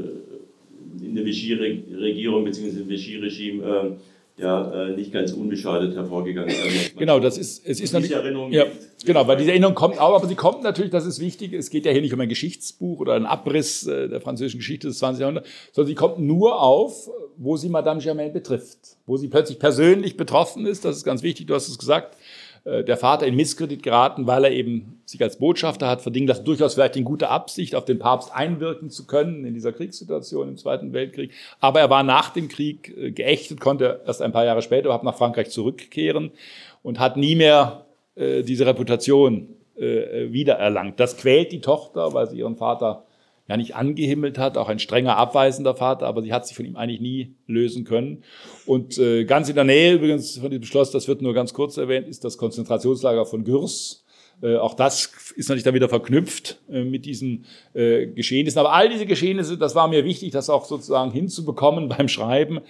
Speaker 3: in der Vichy-Regierung bzw. im Vichy-Regime ja äh, nicht ganz unbeschadet hervorgegangen.
Speaker 2: Genau, das ist, es ist natürlich, ja, genau, weil diese Erinnerung kommt auch, aber sie kommt natürlich, das ist wichtig, es geht ja hier nicht um ein Geschichtsbuch oder einen Abriss äh, der französischen Geschichte des 20. Jahrhunderts, sondern sie kommt nur auf, wo sie Madame Germain betrifft, wo sie plötzlich persönlich betroffen ist, das ist ganz wichtig, du hast es gesagt, der Vater in Misskredit geraten, weil er eben sich als Botschafter hat verdient lassen, durchaus vielleicht in guter Absicht auf den Papst einwirken zu können in dieser Kriegssituation im Zweiten Weltkrieg. Aber er war nach dem Krieg äh, geächtet, konnte erst ein paar Jahre später überhaupt nach Frankreich zurückkehren und hat nie mehr äh, diese Reputation äh, wiedererlangt. Das quält die Tochter, weil sie ihren Vater ja nicht angehimmelt hat, auch ein strenger, abweisender Vater, aber sie hat sich von ihm eigentlich nie lösen können. Und äh, ganz in der Nähe übrigens von diesem Schloss, das wird nur ganz kurz erwähnt, ist das Konzentrationslager von Gürs. Äh, auch das ist natürlich dann wieder verknüpft äh, mit diesen äh, Geschehnissen. Aber all diese Geschehnisse, das war mir wichtig, das auch sozusagen hinzubekommen beim Schreiben.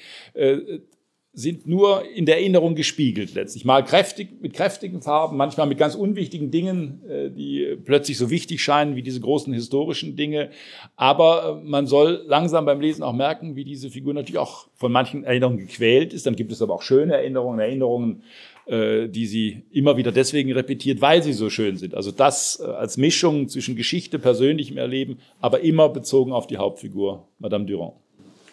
Speaker 2: Sind nur in der Erinnerung gespiegelt letztlich. Mal kräftig, mit kräftigen Farben, manchmal mit ganz unwichtigen Dingen, äh, die plötzlich so wichtig scheinen wie diese großen historischen Dinge. Aber äh, man soll langsam beim Lesen auch merken, wie diese Figur natürlich auch von manchen Erinnerungen gequält ist. Dann gibt es aber auch schöne Erinnerungen, Erinnerungen, äh, die sie immer wieder deswegen repetiert, weil sie so schön sind. Also das als Mischung zwischen Geschichte, persönlichem Erleben, aber immer bezogen auf die Hauptfigur, Madame Durand.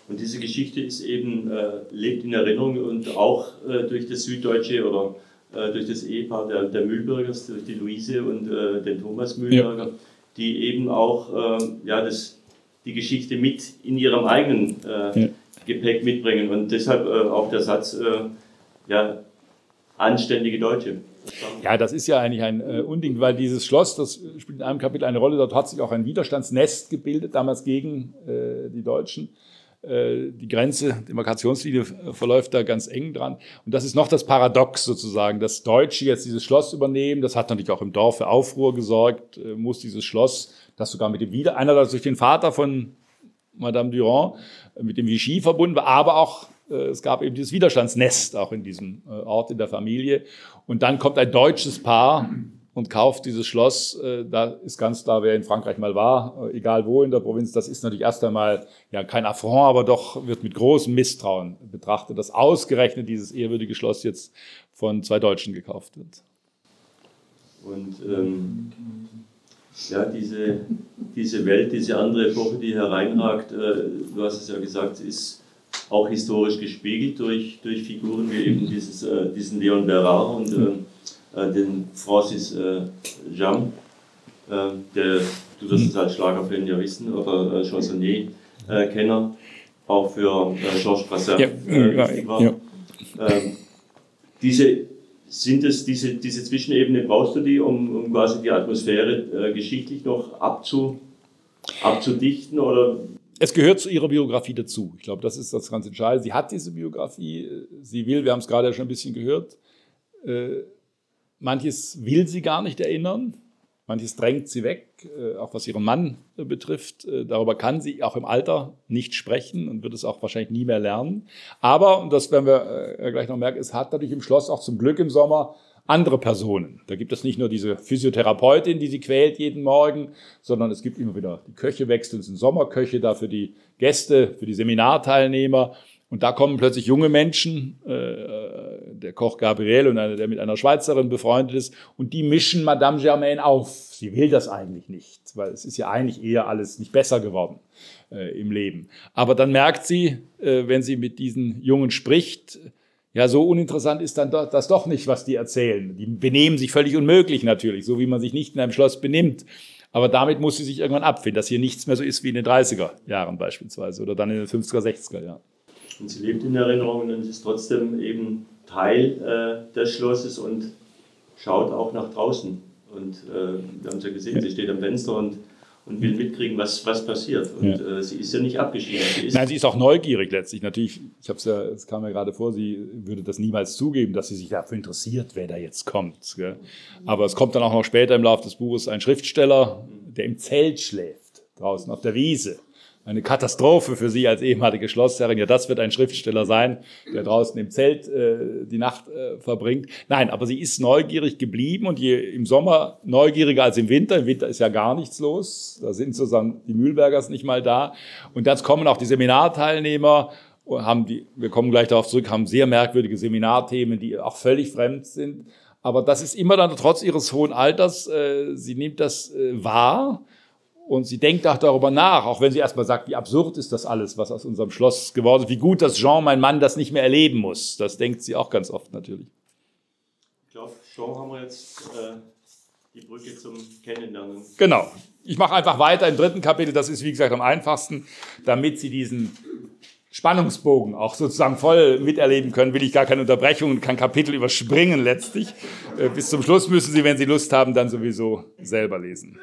Speaker 3: Und diese Geschichte ist eben, äh, lebt in Erinnerung und auch äh, durch das Süddeutsche oder äh, durch das Ehepaar der, der Mühlbergers, durch die Luise und äh, den Thomas Mühlberger, ja. die eben auch ähm, ja, das, die Geschichte mit in ihrem eigenen äh, ja. Gepäck mitbringen. Und deshalb äh, auch der Satz, ja, anständige Deutsche.
Speaker 2: Ja, das ist ja eigentlich ein äh, Unding, weil dieses Schloss, das spielt in einem Kapitel eine Rolle, dort hat sich auch ein Widerstandsnest gebildet, damals gegen äh, die Deutschen. Äh, die Grenze, Demarkationslinie verläuft da ganz eng dran. Und das ist noch das Paradox sozusagen, dass Deutsche jetzt dieses Schloss übernehmen. Das hat natürlich auch im Dorf für Aufruhr gesorgt, äh, muss dieses Schloss, das sogar mit dem Wieder, einerseits durch den Vater von Madame Durand, äh, mit dem Vichy verbunden war, aber auch es gab eben dieses Widerstandsnest auch in diesem Ort in der Familie. Und dann kommt ein deutsches Paar, und kauft dieses Schloss. Äh, da ist ganz klar, wer in Frankreich mal war, äh, egal wo in der Provinz, das ist natürlich erst einmal ja kein Affront, aber doch wird mit großem Misstrauen betrachtet, dass ausgerechnet dieses ehrwürdige Schloss jetzt von zwei Deutschen gekauft wird.
Speaker 3: Und ähm, ja, diese, diese Welt, diese andere Epoche, die hereinragt, äh, du hast es ja gesagt, ist auch historisch gespiegelt durch, durch Figuren wie eben dieses, äh, diesen Leon Berard und äh, den Francis äh, Jam, äh, der, du wirst es als Schlagerfan ja wissen, oder äh, Chansonnier-Kenner, auch für äh, Georges Brassens ja, wichtig war. Ja. Ähm, diese, sind es diese, diese Zwischenebene, brauchst du die, um, um quasi die Atmosphäre geschichtlich noch abzu, abzudichten oder
Speaker 2: es gehört zu ihrer Biografie dazu. Ich glaube, das ist das ganz Entscheidende. Sie hat diese Biografie. Sie will, wir haben es gerade schon ein bisschen gehört, Manches will sie gar nicht erinnern, manches drängt sie weg, äh, auch was ihren Mann äh, betrifft. Äh, darüber kann sie auch im Alter nicht sprechen und wird es auch wahrscheinlich nie mehr lernen. Aber, und das werden wir gleich noch merken, es hat natürlich im Schloss auch zum Glück im Sommer andere Personen. Da gibt es nicht nur diese Physiotherapeutin, die sie quält jeden Morgen, sondern es gibt immer wieder die Köche wechseln, es sind Sommerköche da für die Gäste, für die Seminarteilnehmer. Und da kommen plötzlich junge Menschen, äh, der Koch Gabriel und einer, der mit einer Schweizerin befreundet ist, und die mischen Madame Germaine auf. Sie will das eigentlich nicht, weil es ist ja eigentlich eher alles nicht besser geworden äh, im Leben. Aber dann merkt sie, äh, wenn sie mit diesen Jungen spricht, ja, so uninteressant ist dann das doch nicht, was die erzählen. Die benehmen sich völlig unmöglich natürlich, so wie man sich nicht in einem Schloss benimmt. Aber damit muss sie sich irgendwann abfinden, dass hier nichts mehr so ist wie in den 30er Jahren beispielsweise oder dann in den 50er, 60er Jahren.
Speaker 3: Und sie lebt in Erinnerungen und ist trotzdem eben Teil äh, des Schlosses und schaut auch nach draußen. Und äh, wir haben es ja gesehen, sie steht am Fenster und, und will mitkriegen, was, was passiert. Und
Speaker 2: Ja.
Speaker 3: äh, sie ist ja nicht abgeschieden. Sie ist
Speaker 2: Nein, sie ist auch neugierig letztlich. Natürlich, ich habe es ja, es kam mir gerade vor, sie würde das niemals zugeben, dass sie sich dafür interessiert, wer da jetzt kommt. Gell? Aber es kommt dann auch noch später im Laufe des Buches ein Schriftsteller, der im Zelt schläft, draußen auf der Wiese. Eine Katastrophe für sie als ehemalige Schlossherrin. Ja, das wird ein Schriftsteller sein, der draußen im Zelt äh, die Nacht äh, verbringt. Nein, aber sie ist neugierig geblieben und je im Sommer neugieriger als im Winter. Im Winter ist ja gar nichts los. Da sind sozusagen die Mühlbergers nicht mal da. Und dann kommen auch die Seminarteilnehmer und haben die, wir kommen gleich darauf zurück, haben sehr merkwürdige Seminarthemen, die auch völlig fremd sind. Aber das ist immer dann trotz ihres hohen Alters, äh, sie nimmt das äh, wahr und sie denkt auch darüber nach, auch wenn sie erstmal sagt, wie absurd ist das alles, was aus unserem Schloss geworden ist, wie gut, dass Jean, mein Mann, das nicht mehr erleben muss. Das denkt sie auch ganz oft natürlich.
Speaker 3: Ich glaube, schon haben wir jetzt äh, die Brücke zum Kennenlernen.
Speaker 2: Genau. Ich mache einfach weiter im dritten Kapitel, das ist wie gesagt am einfachsten, damit Sie diesen Spannungsbogen auch sozusagen voll miterleben können, will ich gar keine Unterbrechung und kein Kapitel überspringen letztlich. Äh, Bis zum Schluss müssen Sie, wenn Sie Lust haben, dann sowieso selber lesen.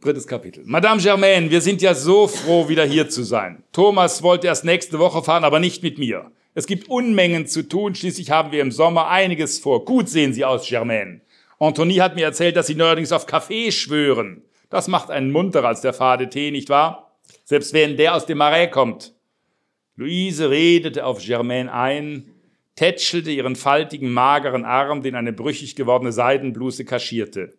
Speaker 2: Drittes Kapitel. Madame Germaine, wir sind ja so froh, wieder hier zu sein. Thomas wollte erst nächste Woche fahren, aber nicht mit mir. Es gibt Unmengen zu tun, schließlich haben wir im Sommer einiges vor. Gut sehen Sie aus, Germaine. Anthony hat mir erzählt, dass Sie neuerdings auf Kaffee schwören. Das macht einen munterer als der fade Tee, nicht wahr? Selbst wenn der aus dem Marais kommt. Luise redete auf Germaine ein, tätschelte ihren faltigen, mageren Arm, den eine brüchig gewordene Seidenbluse kaschierte.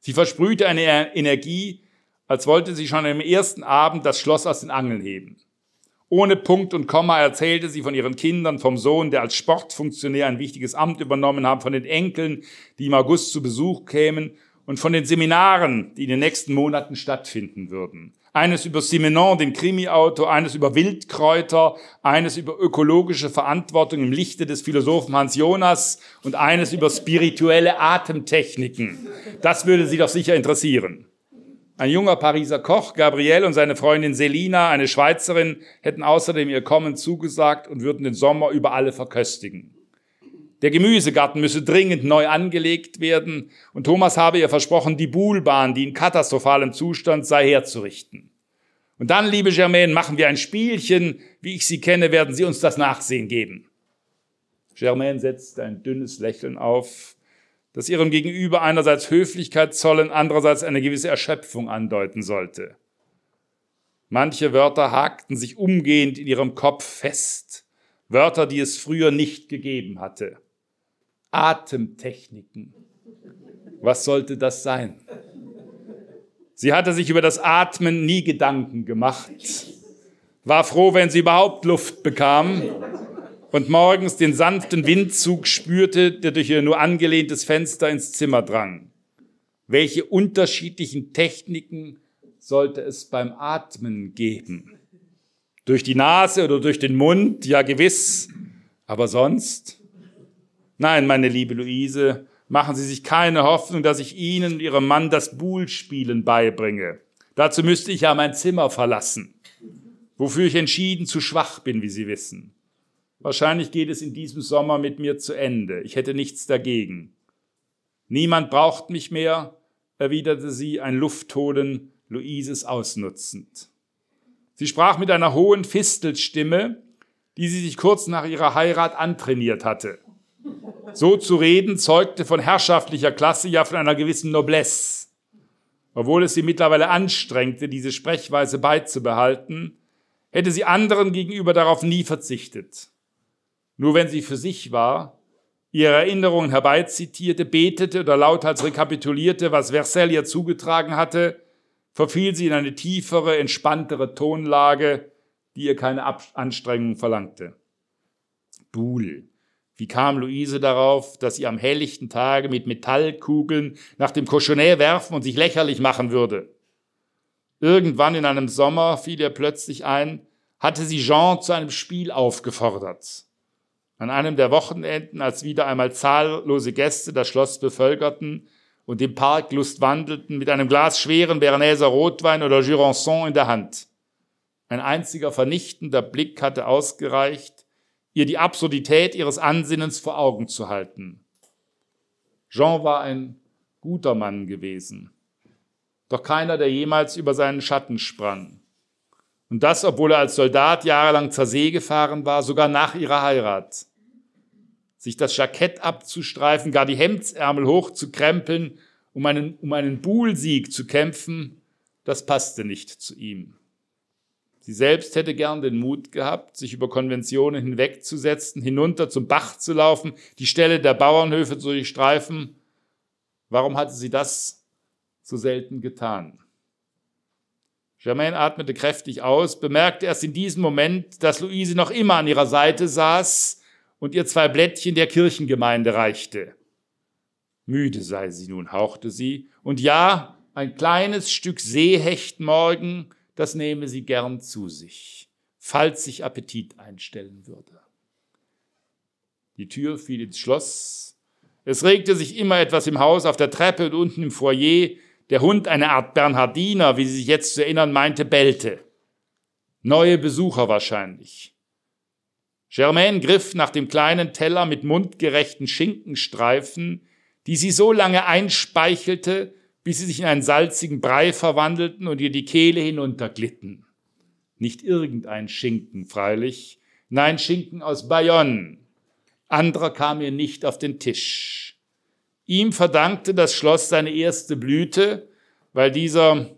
Speaker 2: Sie versprühte eine Energie, als wollte sie schon am ersten Abend das Schloss aus den Angeln heben. Ohne Punkt und Komma erzählte sie von ihren Kindern, vom Sohn, der als Sportfunktionär ein wichtiges Amt übernommen hat, von den Enkeln, die im August zu Besuch kämen und von den Seminaren, die in den nächsten Monaten stattfinden würden. Eines über Simenon, den Krimi-Autor, eines über Wildkräuter, eines über ökologische Verantwortung im Lichte des Philosophen Hans Jonas und eines über spirituelle Atemtechniken. Das würde Sie doch sicher interessieren. Ein junger Pariser Koch, Gabriel und seine Freundin Selina, eine Schweizerin, hätten außerdem ihr Kommen zugesagt und würden den Sommer über alle verköstigen. Der Gemüsegarten müsse dringend neu angelegt werden und Thomas habe ihr versprochen, die Buhlbahn, die in katastrophalem Zustand sei, herzurichten. Und dann, liebe Germaine, machen wir ein Spielchen. Wie ich Sie kenne, werden Sie uns das Nachsehen geben. Germaine setzte ein dünnes Lächeln auf, das ihrem Gegenüber einerseits Höflichkeit zollen, andererseits eine gewisse Erschöpfung andeuten sollte. Manche Wörter hakten sich umgehend in ihrem Kopf fest, Wörter, die es früher nicht gegeben hatte. Atemtechniken. Was sollte das sein? Sie hatte sich über das Atmen nie Gedanken gemacht, war froh, wenn sie überhaupt Luft bekam und morgens den sanften Windzug spürte, der durch ihr nur angelehntes Fenster ins Zimmer drang. Welche unterschiedlichen Techniken sollte es beim Atmen geben? Durch die Nase oder durch den Mund? Ja, gewiss. Aber sonst? Nein, meine liebe Luise, machen Sie sich keine Hoffnung, dass ich Ihnen und Ihrem Mann das Buhlspielen beibringe. Dazu müsste ich ja mein Zimmer verlassen, wofür ich entschieden zu schwach bin, wie Sie wissen. Wahrscheinlich geht es in diesem Sommer mit mir zu Ende. Ich hätte nichts dagegen. Niemand braucht mich mehr, erwiderte sie, ein Luftholen Luises ausnutzend. Sie sprach mit einer hohen Fistelstimme, die sie sich kurz nach ihrer Heirat antrainiert hatte. So zu reden zeugte von herrschaftlicher Klasse, ja von einer gewissen Noblesse. Obwohl es sie mittlerweile anstrengte, diese Sprechweise beizubehalten, hätte sie anderen gegenüber darauf nie verzichtet. Nur wenn sie für sich war, ihre Erinnerungen herbeizitierte, betete oder lauthals rekapitulierte, was Versailles ihr zugetragen hatte, verfiel sie in eine tiefere, entspanntere Tonlage, die ihr keine Anstrengung verlangte. Buhl. Wie kam Luise darauf, dass sie am helllichten Tage mit Metallkugeln nach dem Cochonnet werfen und sich lächerlich machen würde? Irgendwann in einem Sommer fiel ihr plötzlich ein, hatte sie Jean zu einem Spiel aufgefordert. An einem der Wochenenden, als wieder einmal zahllose Gäste das Schloss bevölkerten und im Park lustwandelten, mit einem Glas schweren Berneser Rotwein oder Jurançon in der Hand. Ein einziger vernichtender Blick hatte ausgereicht, ihr die Absurdität ihres Ansinnens vor Augen zu halten. Jean war ein guter Mann gewesen. Doch keiner, der jemals über seinen Schatten sprang. Und das, obwohl er als Soldat jahrelang zur See gefahren war, sogar nach ihrer Heirat. Sich das Jackett abzustreifen, gar die Hemdsärmel hochzukrempeln, um einen, um einen Buhlsieg zu kämpfen, das passte nicht zu ihm. Sie selbst hätte gern den Mut gehabt, sich über Konventionen hinwegzusetzen, hinunter zum Bach zu laufen, die Stelle der Bauernhöfe zu durchstreifen. Warum hatte sie das so selten getan? Germaine atmete kräftig aus, bemerkte erst in diesem Moment, dass Luise noch immer an ihrer Seite saß und ihr zwei Blättchen der Kirchengemeinde reichte. Müde sei sie nun, hauchte sie, und ja, ein kleines Stück Seehecht morgen, das nehme sie gern zu sich, falls sich Appetit einstellen würde. Die Tür fiel ins Schloss. Es regte sich immer etwas im Haus, auf der Treppe und unten im Foyer. Der Hund, eine Art Bernhardiner, wie sie sich jetzt zu erinnern meinte, bellte. Neue Besucher wahrscheinlich. Germaine griff nach dem kleinen Teller mit mundgerechten Schinkenstreifen, die sie so lange einspeichelte, bis sie sich in einen salzigen Brei verwandelten und ihr die Kehle hinunterglitten. Nicht irgendein Schinken, freilich, nein, Schinken aus Bayonne. Anderer kam ihr nicht auf den Tisch. Ihm verdankte das Schloss seine erste Blüte, weil dieser,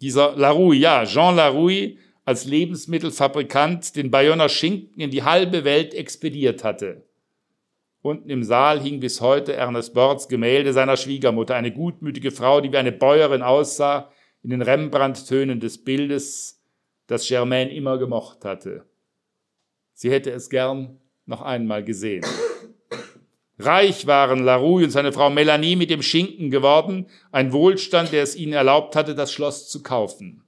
Speaker 2: dieser Larouille, ja, Jean Larouille, als Lebensmittelfabrikant den Bayonner Schinken in die halbe Welt expediert hatte. Unten im Saal hing bis heute Ernest Bords Gemälde seiner Schwiegermutter, eine gutmütige Frau, die wie eine Bäuerin aussah, in den Rembrandt-Tönen des Bildes, das Germaine immer gemocht hatte. Sie hätte es gern noch einmal gesehen. Reich waren Larouille und seine Frau Melanie mit dem Schinken geworden, ein Wohlstand, der es ihnen erlaubt hatte, das Schloss zu kaufen.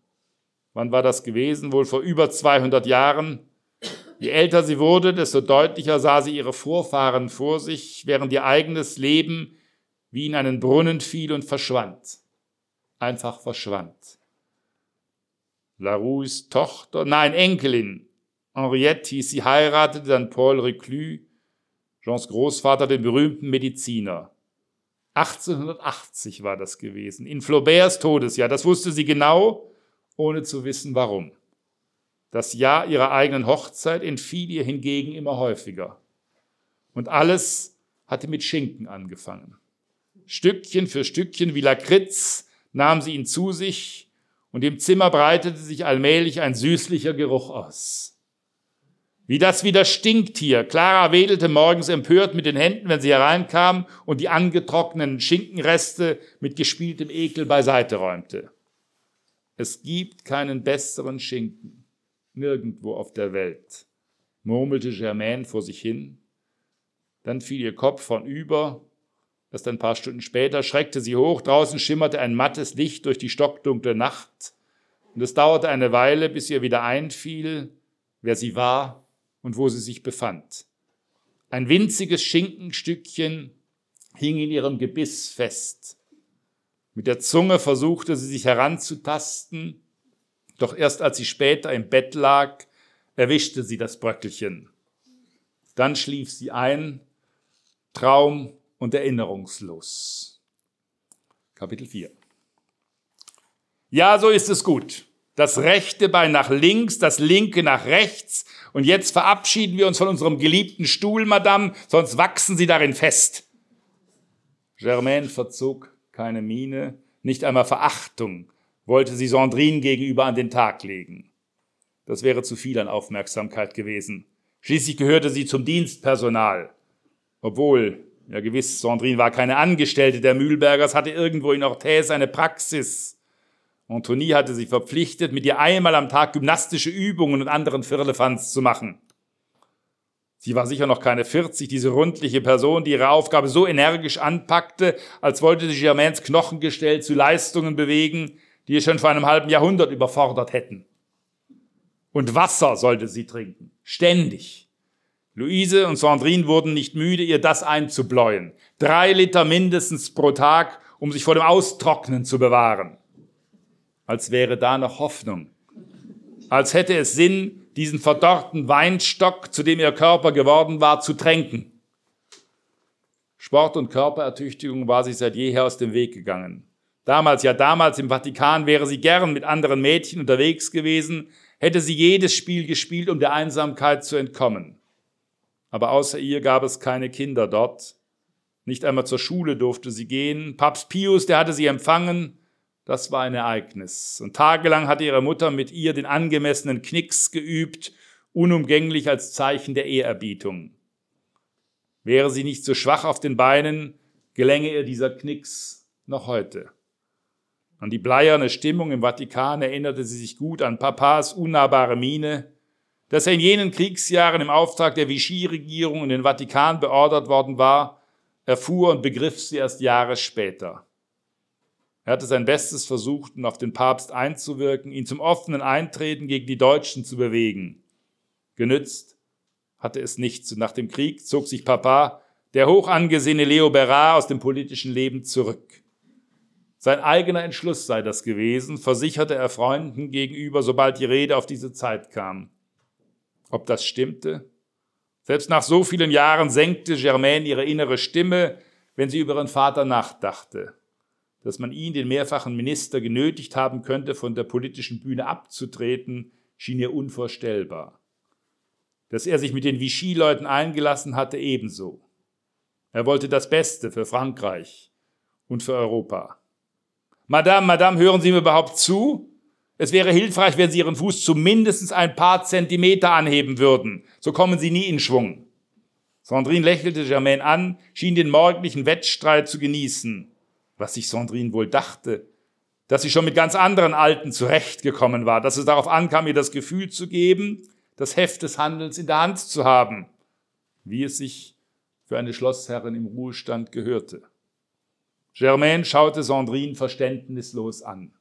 Speaker 2: Wann war das gewesen? Wohl vor über 200 Jahren. Je älter sie wurde, desto deutlicher sah sie ihre Vorfahren vor sich, während ihr eigenes Leben wie in einen Brunnen fiel und verschwand. Einfach verschwand. Laroues Tochter, nein, Enkelin, Henriette hieß sie, heiratete dann Paul Reclus, Jeans Großvater, den berühmten Mediziner. 1880 war das gewesen, in Flauberts Todesjahr. Das wusste sie genau, ohne zu wissen warum. Das Jahr ihrer eigenen Hochzeit entfiel ihr hingegen immer häufiger. Und alles hatte mit Schinken angefangen. Stückchen für Stückchen wie Lakritz nahm sie ihn zu sich und im Zimmer breitete sich allmählich ein süßlicher Geruch aus. Wie das wieder stinkt hier. Clara wedelte morgens empört mit den Händen, wenn sie hereinkam und die angetrockneten Schinkenreste mit gespieltem Ekel beiseite räumte. Es gibt keinen besseren Schinken nirgendwo auf der Welt, murmelte Germaine vor sich hin. Dann fiel ihr Kopf vornüber. Erst ein paar Stunden später schreckte sie hoch. Draußen schimmerte ein mattes Licht durch die stockdunkle Nacht. Und es dauerte eine Weile, bis ihr wieder einfiel, wer sie war und wo sie sich befand. Ein winziges Schinkenstückchen hing in ihrem Gebiss fest. Mit der Zunge versuchte sie sich heranzutasten, doch erst als sie später im Bett lag, erwischte sie das Bröckelchen. Dann schlief sie ein, traum- und erinnerungslos. Kapitel 4. Ja, so ist es gut. Das rechte Bein nach links, das linke nach rechts. Und jetzt verabschieden wir uns von unserem geliebten Stuhl, Madame, sonst wachsen Sie darin fest. Germaine verzog keine Miene, nicht einmal Verachtung wollte sie Sandrine gegenüber an den Tag legen. Das wäre zu viel an Aufmerksamkeit gewesen. Schließlich gehörte sie zum Dienstpersonal. Obwohl, ja gewiss, Sandrine war keine Angestellte der Mühlbergers, hatte irgendwo in Orthez eine Praxis. Antonie hatte sie verpflichtet, mit ihr einmal am Tag gymnastische Übungen und anderen Firlefanz zu machen. Sie war sicher noch keine 40, diese rundliche Person, die ihre Aufgabe so energisch anpackte, als wollte sie Germains Knochengestell zu Leistungen bewegen, die es schon vor einem halben Jahrhundert überfordert hätten. Und Wasser sollte sie trinken, ständig. Luise und Sandrine wurden nicht müde, ihr das einzubläuen. Drei Liter mindestens pro Tag, um sich vor dem Austrocknen zu bewahren. Als wäre da noch Hoffnung. Als hätte es Sinn, diesen verdorrten Weinstock, zu dem ihr Körper geworden war, zu tränken. Sport und Körperertüchtigung war sie seit jeher aus dem Weg gegangen. Damals, ja damals im Vatikan wäre sie gern mit anderen Mädchen unterwegs gewesen, hätte sie jedes Spiel gespielt, um der Einsamkeit zu entkommen. Aber außer ihr gab es keine Kinder dort. Nicht einmal zur Schule durfte sie gehen. Papst Pius, der hatte sie empfangen. Das war ein Ereignis. Und tagelang hatte ihre Mutter mit ihr den angemessenen Knicks geübt, unumgänglich als Zeichen der Ehrerbietung. Wäre sie nicht so schwach auf den Beinen, gelänge ihr dieser Knicks noch heute. An die bleierne Stimmung im Vatikan erinnerte sie sich gut an Papas unnahbare Miene, dass er in jenen Kriegsjahren im Auftrag der Vichy-Regierung in den Vatikan beordert worden war, erfuhr und begriff sie erst Jahre später. Er hatte sein Bestes versucht, um auf den Papst einzuwirken, ihn zum offenen Eintreten gegen die Deutschen zu bewegen. Genützt hatte es nichts und nach dem Krieg zog sich Papa, der hoch angesehene Leo Berard, aus dem politischen Leben zurück. Sein eigener Entschluss sei das gewesen, versicherte er Freunden gegenüber, sobald die Rede auf diese Zeit kam. Ob das stimmte? Selbst nach so vielen Jahren senkte Germaine ihre innere Stimme, wenn sie über ihren Vater nachdachte. Dass man ihn, den mehrfachen Minister, genötigt haben könnte, von der politischen Bühne abzutreten, schien ihr unvorstellbar. Dass er sich mit den Vichy-Leuten eingelassen hatte, ebenso. Er wollte das Beste für Frankreich und für Europa. Madame, Madame, hören Sie mir überhaupt zu? Es wäre hilfreich, wenn Sie Ihren Fuß zumindest ein paar Zentimeter anheben würden. So kommen Sie nie in Schwung. Sandrine lächelte Germaine an, schien den morgendlichen Wettstreit zu genießen. Was sich Sandrine wohl dachte, dass sie schon mit ganz anderen Alten zurechtgekommen war, dass es darauf ankam, ihr das Gefühl zu geben, das Heft des Handelns in der Hand zu haben, wie es sich für eine Schlossherrin im Ruhestand gehörte. Germaine schaute Sandrine verständnislos an.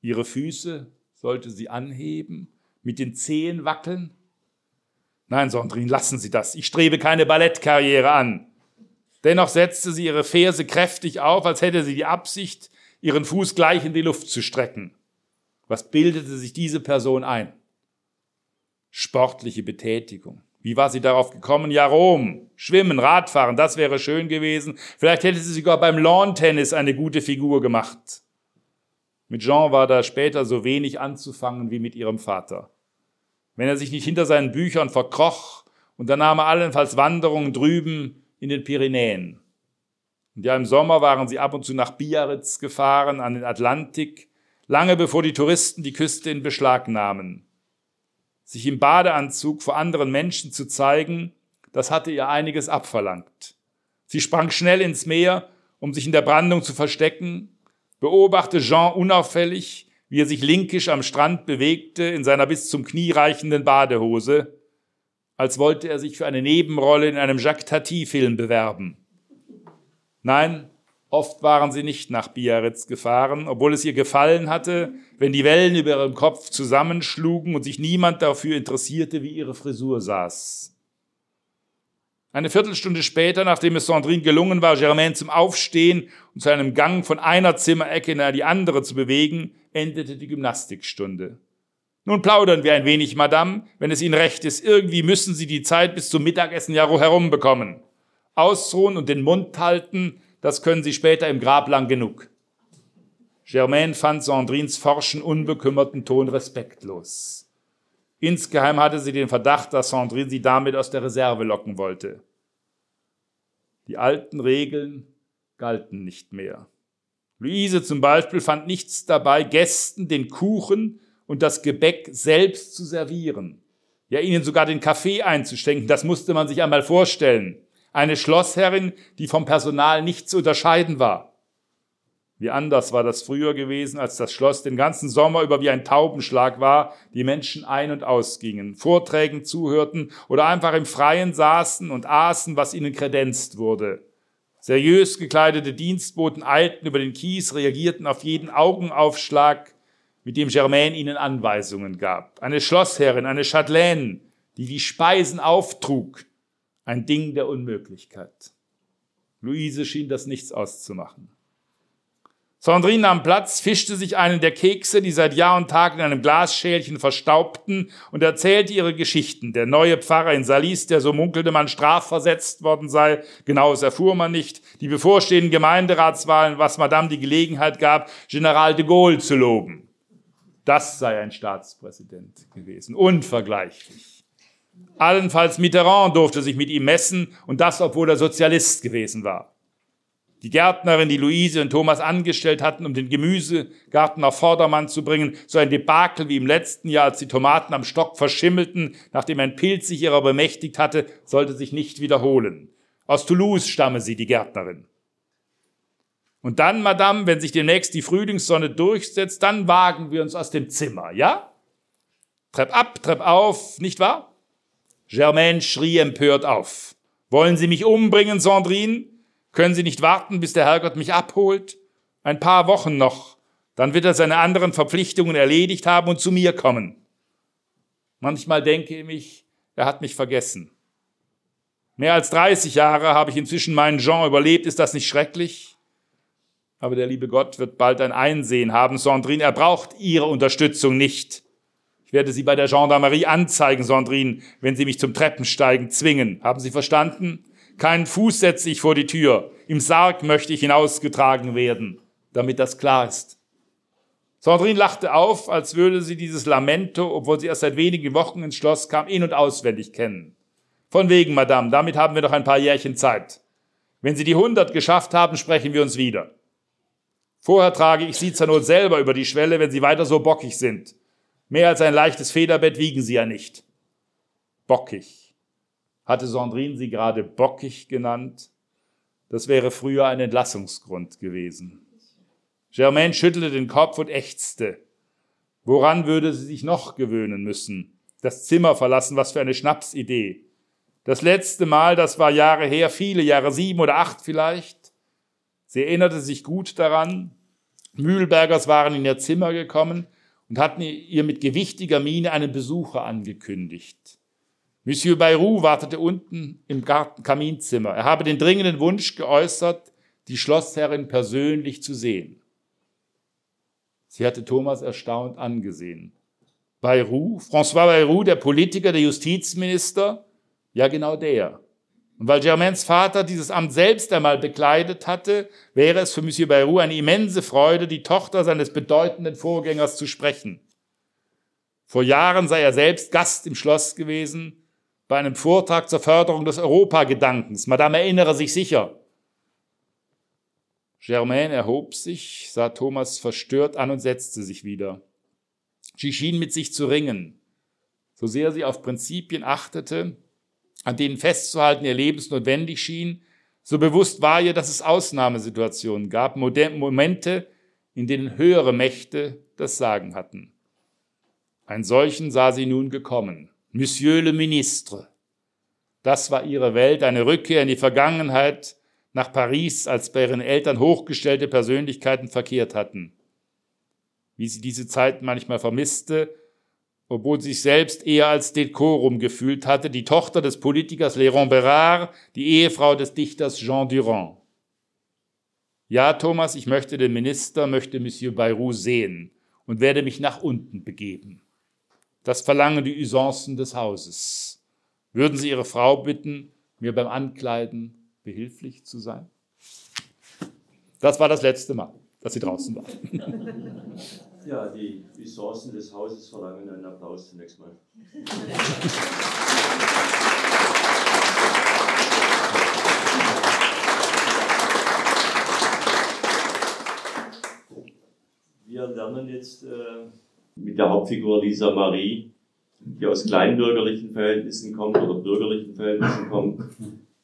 Speaker 2: Ihre Füße sollte sie anheben, mit den Zehen wackeln? Nein, Sandrine, lassen Sie das. Ich strebe keine Ballettkarriere an. Dennoch setzte sie ihre Ferse kräftig auf, als hätte sie die Absicht, ihren Fuß gleich in die Luft zu strecken. Was bildete sich diese Person ein? Sportliche Betätigung. Wie war sie darauf gekommen? Ja, Rom. Schwimmen, Radfahren, das wäre schön gewesen. Vielleicht hätte sie sogar beim Lawn-Tennis eine gute Figur gemacht. Mit Jean war da später so wenig anzufangen wie mit ihrem Vater. Wenn er sich nicht hinter seinen Büchern verkroch, unternahm er allenfalls Wanderungen drüben in den Pyrenäen. Und ja, im Sommer waren sie ab und zu nach Biarritz gefahren, an den Atlantik, lange bevor die Touristen die Küste in Beschlag nahmen. Sich im Badeanzug vor anderen Menschen zu zeigen, das hatte ihr einiges abverlangt. Sie sprang schnell ins Meer, um sich in der Brandung zu verstecken, beobachte Jean unauffällig, wie er sich linkisch am Strand bewegte in seiner bis zum Knie reichenden Badehose, als wollte er sich für eine Nebenrolle in einem Jacques Tati-Film bewerben. Nein, oft waren sie nicht nach Biarritz gefahren, obwohl es ihr gefallen hatte, wenn die Wellen über ihrem Kopf zusammenschlugen und sich niemand dafür interessierte, wie ihre Frisur saß. Eine Viertelstunde später, nachdem es Sandrine gelungen war, Germaine zum Aufstehen und zu einem Gang von einer Zimmerecke in die andere zu bewegen, endete die Gymnastikstunde. Nun plaudern wir ein wenig, Madame, wenn es Ihnen recht ist. Irgendwie müssen Sie die Zeit bis zum Mittagessen ja herumbekommen. Ausruhen und den Mund halten, das können Sie später im Grab lang genug. Germaine fand Sandrines forschen, unbekümmerten Ton respektlos. Insgeheim hatte sie den Verdacht, dass Sandrine sie damit aus der Reserve locken wollte. Die alten Regeln galten nicht mehr. Luise zum Beispiel fand nichts dabei, Gästen den Kuchen und das Gebäck selbst zu servieren. Ja, ihnen sogar den Kaffee einzuschenken, das musste man sich einmal vorstellen. Eine Schlossherrin, die vom Personal nicht zu unterscheiden war. Wie anders war das früher gewesen, als das Schloss den ganzen Sommer über wie ein Taubenschlag war, die Menschen ein- und ausgingen, Vorträgen zuhörten oder einfach im Freien saßen und aßen, was ihnen kredenzt wurde. Seriös gekleidete Dienstboten eilten über den Kies, reagierten auf jeden Augenaufschlag, mit dem Germain ihnen Anweisungen gab. Eine Schlossherrin, eine Chatelaine, die die Speisen auftrug, ein Ding der Unmöglichkeit. Luise schien das nichts auszumachen. Sandrine nahm Platz, fischte sich einen der Kekse, die seit Jahr und Tag in einem Glasschälchen verstaubten, und erzählte ihre Geschichten. Der neue Pfarrer in Salis, der so munkelte man strafversetzt worden sei, genaues erfuhr man nicht. Die bevorstehenden Gemeinderatswahlen, was Madame die Gelegenheit gab, General de Gaulle zu loben. Das sei ein Staatspräsident gewesen. Unvergleichlich. Allenfalls Mitterrand durfte sich mit ihm messen, und das, obwohl er Sozialist gewesen war. Die Gärtnerin, die Luise und Thomas angestellt hatten, um den Gemüsegarten auf Vordermann zu bringen, so ein Debakel wie im letzten Jahr, als die Tomaten am Stock verschimmelten, nachdem ein Pilz sich ihrer bemächtigt hatte, sollte sich nicht wiederholen. Aus Toulouse stamme sie, die Gärtnerin. Und dann, Madame, wenn sich demnächst die Frühlingssonne durchsetzt, dann wagen wir uns aus dem Zimmer, ja? Trepp ab, trepp auf, nicht wahr? Germaine schrie empört auf. Wollen Sie mich umbringen, Sandrine? Können Sie nicht warten, bis der Herrgott mich abholt? Ein paar Wochen noch, dann wird er seine anderen Verpflichtungen erledigt haben und zu mir kommen. Manchmal denke ich mich, er hat mich vergessen. Mehr als 30 Jahre habe ich inzwischen meinen Jean überlebt. Ist das nicht schrecklich? Aber der liebe Gott wird bald ein Einsehen haben, Sandrine. Er braucht Ihre Unterstützung nicht. Werde Sie bei der Gendarmerie anzeigen, Sandrine, wenn Sie mich zum Treppensteigen zwingen. Haben Sie verstanden? Keinen Fuß setze ich vor die Tür. Im Sarg möchte ich hinausgetragen werden, damit das klar ist. Sandrine lachte auf, als würde sie dieses Lamento, obwohl sie erst seit wenigen Wochen ins Schloss kam, in- und auswendig kennen. Von wegen, Madame, damit haben wir noch ein paar Jährchen Zeit. Wenn Sie die hundert geschafft haben, sprechen wir uns wieder. Vorher trage ich Sie zur Not selber über die Schwelle, wenn Sie weiter so bockig sind. Mehr als ein leichtes Federbett wiegen Sie ja nicht. Bockig. Hatte Sandrine sie gerade bockig genannt? Das wäre früher ein Entlassungsgrund gewesen. Germaine schüttelte den Kopf und ächzte. Woran würde sie sich noch gewöhnen müssen? Das Zimmer verlassen, was für eine Schnapsidee. Das letzte Mal, das war Jahre her, viele Jahre, sieben oder acht vielleicht. Sie erinnerte sich gut daran. Mühlbergers waren in ihr Zimmer gekommen und hatten ihr mit gewichtiger Miene einen Besucher angekündigt. Monsieur Bayrou wartete unten im Garten Kaminzimmer. Er habe den dringenden Wunsch geäußert, die Schlossherrin persönlich zu sehen. Sie hatte Thomas erstaunt angesehen. Bayrou, François Bayrou, der Politiker, der Justizminister, ja genau der. Und weil Germains Vater dieses Amt selbst einmal bekleidet hatte, wäre es für Monsieur Bayrou eine immense Freude, die Tochter seines bedeutenden Vorgängers zu sprechen. Vor Jahren sei er selbst Gast im Schloss gewesen bei einem Vortrag zur Förderung des Europagedankens. Madame erinnere sich sicher. Germaine erhob sich, sah Thomas verstört an und setzte sich wieder. Sie schien mit sich zu ringen. So sehr sie auf Prinzipien achtete, an denen festzuhalten ihr lebensnotwendig schien, so bewusst war ihr, dass es Ausnahmesituationen gab, Momente, in denen höhere Mächte das Sagen hatten. Einen solchen sah sie nun gekommen. Monsieur le Ministre. Das war ihre Welt, eine Rückkehr in die Vergangenheit nach Paris, als bei ihren Eltern hochgestellte Persönlichkeiten verkehrt hatten. Wie sie diese Zeit manchmal vermisste, obwohl sich selbst eher als Dekorum gefühlt hatte, die Tochter des Politikers Léron Bérard, die Ehefrau des Dichters Jean Durand. Ja, Thomas, ich möchte den Minister, möchte Monsieur Bayrou sehen und werde mich nach unten begeben. Das verlangen die Usancen des Hauses. Würden Sie Ihre Frau bitten, mir beim Ankleiden behilflich zu sein? Das war das letzte Mal, dass Sie draußen waren.
Speaker 3: Ja, die Usancen des Hauses verlangen einen Applaus zunächst mal. Wir lernen jetzt äh, mit der Hauptfigur Lisa Marie, die aus kleinbürgerlichen Verhältnissen kommt oder bürgerlichen Verhältnissen kommt,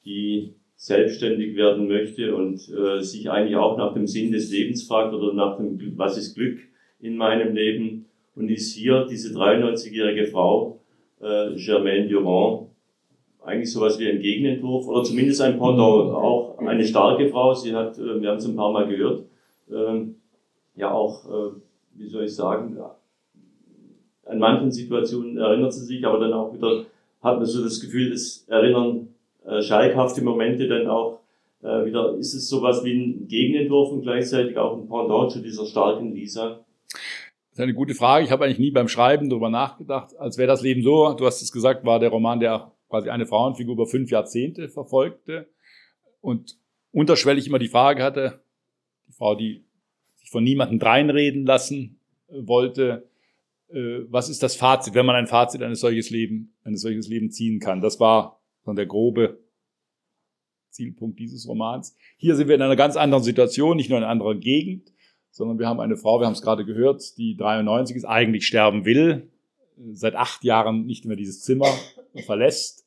Speaker 3: die selbstständig werden möchte und äh, sich eigentlich auch nach dem Sinn des Lebens fragt oder nach dem, was ist Glück in meinem Leben. Und ist hier diese 93-jährige Frau, äh, Germaine Durand, eigentlich sowas wie ein Gegenentwurf oder zumindest ein Pendant, auch eine starke Frau, sie hat, äh, wir haben es ein paar Mal gehört, äh, ja auch, äh, wie soll ich sagen, an manchen Situationen erinnert sie sich, aber dann auch wieder hat man so das Gefühl, es erinnern äh, schalkhafte Momente dann auch äh, wieder, ist es sowas wie ein Gegenentwurf und gleichzeitig auch ein Pendant zu dieser starken Lisa?
Speaker 2: Ist eine gute Frage. Ich habe eigentlich nie beim Schreiben darüber nachgedacht, als wäre das Leben so, du hast es gesagt, war der Roman, der quasi eine Frauenfigur über fünf Jahrzehnte verfolgte und unterschwellig immer die Frage hatte, die Frau, die sich von niemandem dreinreden lassen äh, wollte, äh, was ist das Fazit, wenn man ein Fazit eines solches Leben, eines solches Leben ziehen kann. Das war von der grobe Zielpunkt dieses Romans. Hier sind wir in einer ganz anderen Situation, nicht nur in einer anderen Gegend, sondern wir haben eine Frau, wir haben es gerade gehört, die 93 ist, eigentlich sterben will, seit acht Jahren nicht mehr dieses Zimmer verlässt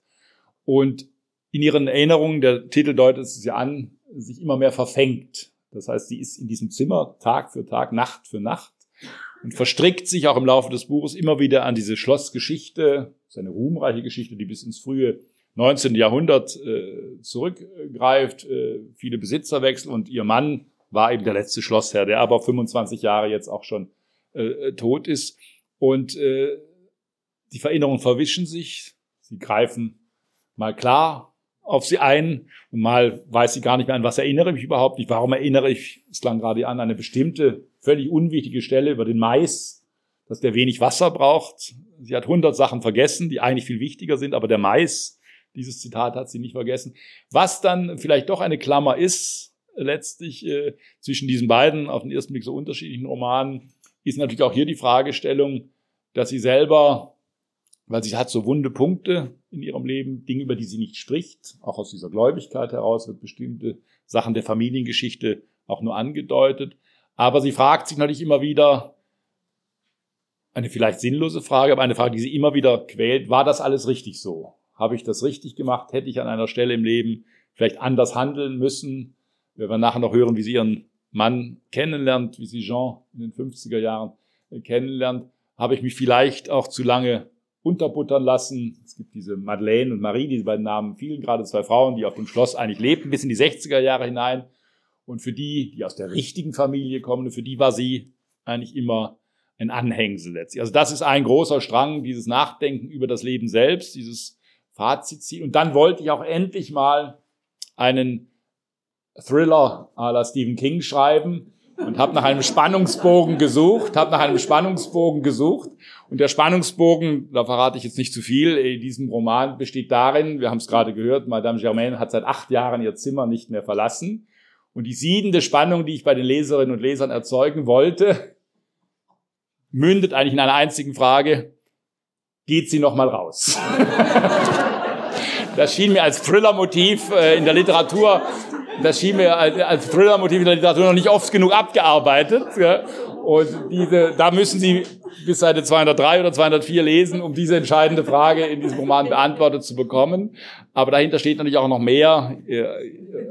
Speaker 2: und in ihren Erinnerungen, der Titel deutet es ja an, sich immer mehr verfängt. Das heißt, sie ist in diesem Zimmer Tag für Tag, Nacht für Nacht und verstrickt sich auch im Laufe des Buches immer wieder an diese Schlossgeschichte, seine ruhmreiche Geschichte, die bis ins frühe 19. Jahrhundert äh, zurückgreift, äh, viele Besitzerwechsel und ihr Mann war eben der letzte Schlossherr, der aber 25 Jahre jetzt auch schon äh, tot ist. Und äh, die Vererinnerungen verwischen sich, sie greifen mal klar auf sie ein und mal weiß sie gar nicht mehr an was erinnere ich mich überhaupt nicht. Warum erinnere ich, es klang gerade an, eine bestimmte, völlig unwichtige Stelle über den Mais, dass der wenig Wasser braucht. Sie hat hundert Sachen vergessen, die eigentlich viel wichtiger sind, aber der Mais, dieses Zitat hat sie nicht vergessen. Was dann vielleicht doch eine Klammer ist, letztlich äh, zwischen diesen beiden auf den ersten Blick so unterschiedlichen Romanen, ist natürlich auch hier die Fragestellung, dass sie selber, weil sie hat so wunde Punkte in ihrem Leben, Dinge, über die sie nicht spricht, auch aus dieser Gläubigkeit heraus wird bestimmte Sachen der Familiengeschichte auch nur angedeutet. Aber sie fragt sich natürlich immer wieder, eine vielleicht sinnlose Frage, aber eine Frage, die sie immer wieder quält, war das alles richtig so? Habe ich das richtig gemacht? Hätte ich an einer Stelle im Leben vielleicht anders handeln müssen? Wir werden nachher noch hören, wie sie ihren Mann kennenlernt, wie sie Jean in den 50er Jahren äh, kennenlernt. Habe ich mich vielleicht auch zu lange unterbuttern lassen. Es gibt diese Madeleine und Marie, diese beiden Namen fielen gerade zwei Frauen, die auf dem Schloss eigentlich lebten, bis in die 60er Jahre hinein. Und für die, die aus der richtigen Familie kommen, für die war sie eigentlich immer ein Anhängsel letztlich. Also das ist ein großer Strang, dieses Nachdenken über das Leben selbst, dieses Fazit ziehen. Und dann wollte ich auch endlich mal einen Thriller à la Stephen King schreiben und habe nach einem Spannungsbogen gesucht, habe nach einem Spannungsbogen gesucht und der Spannungsbogen, da verrate ich jetzt nicht zu viel, in diesem Roman besteht darin, wir haben es gerade gehört, Madame Germaine hat seit acht Jahren ihr Zimmer nicht mehr verlassen und die siedende Spannung, die ich bei den Leserinnen und Lesern erzeugen wollte, mündet eigentlich in einer einzigen Frage, geht sie noch mal raus? Das schien mir als Thriller-Motiv äh, in der Literatur das schien mir als, als Thriller-Motiv in der Literatur noch nicht oft genug abgearbeitet. Und diese, da müssen Sie bis Seite 203 oder 204 lesen, um diese entscheidende Frage in diesem Roman beantwortet zu bekommen. Aber dahinter steht natürlich auch noch mehr. Äh,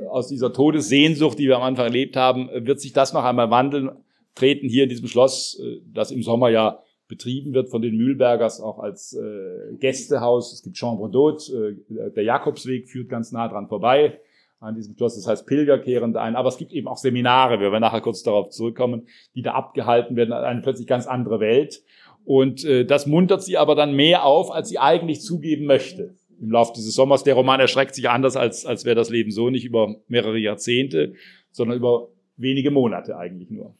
Speaker 2: aus dieser Todessehnsucht, die wir am Anfang erlebt haben, wird sich das noch einmal wandeln, treten hier in diesem Schloss, äh, das im Sommer ja betrieben wird von den Mühlbergers auch als äh, Gästehaus. Es gibt Chambre d'Hôte, der Jakobsweg führt ganz nah dran vorbei an diesem Schloss. Das heißt, Pilger kehren ein. Aber es gibt eben auch Seminare, wir werden nachher kurz darauf zurückkommen, die da abgehalten werden, eine plötzlich ganz andere Welt. Und äh, das muntert sie aber dann mehr auf, als sie eigentlich zugeben möchte. Im Laufe dieses Sommers, der Roman erschreckt sich anders, als, als wäre das Leben so nicht über mehrere Jahrzehnte, sondern über wenige Monate eigentlich nur.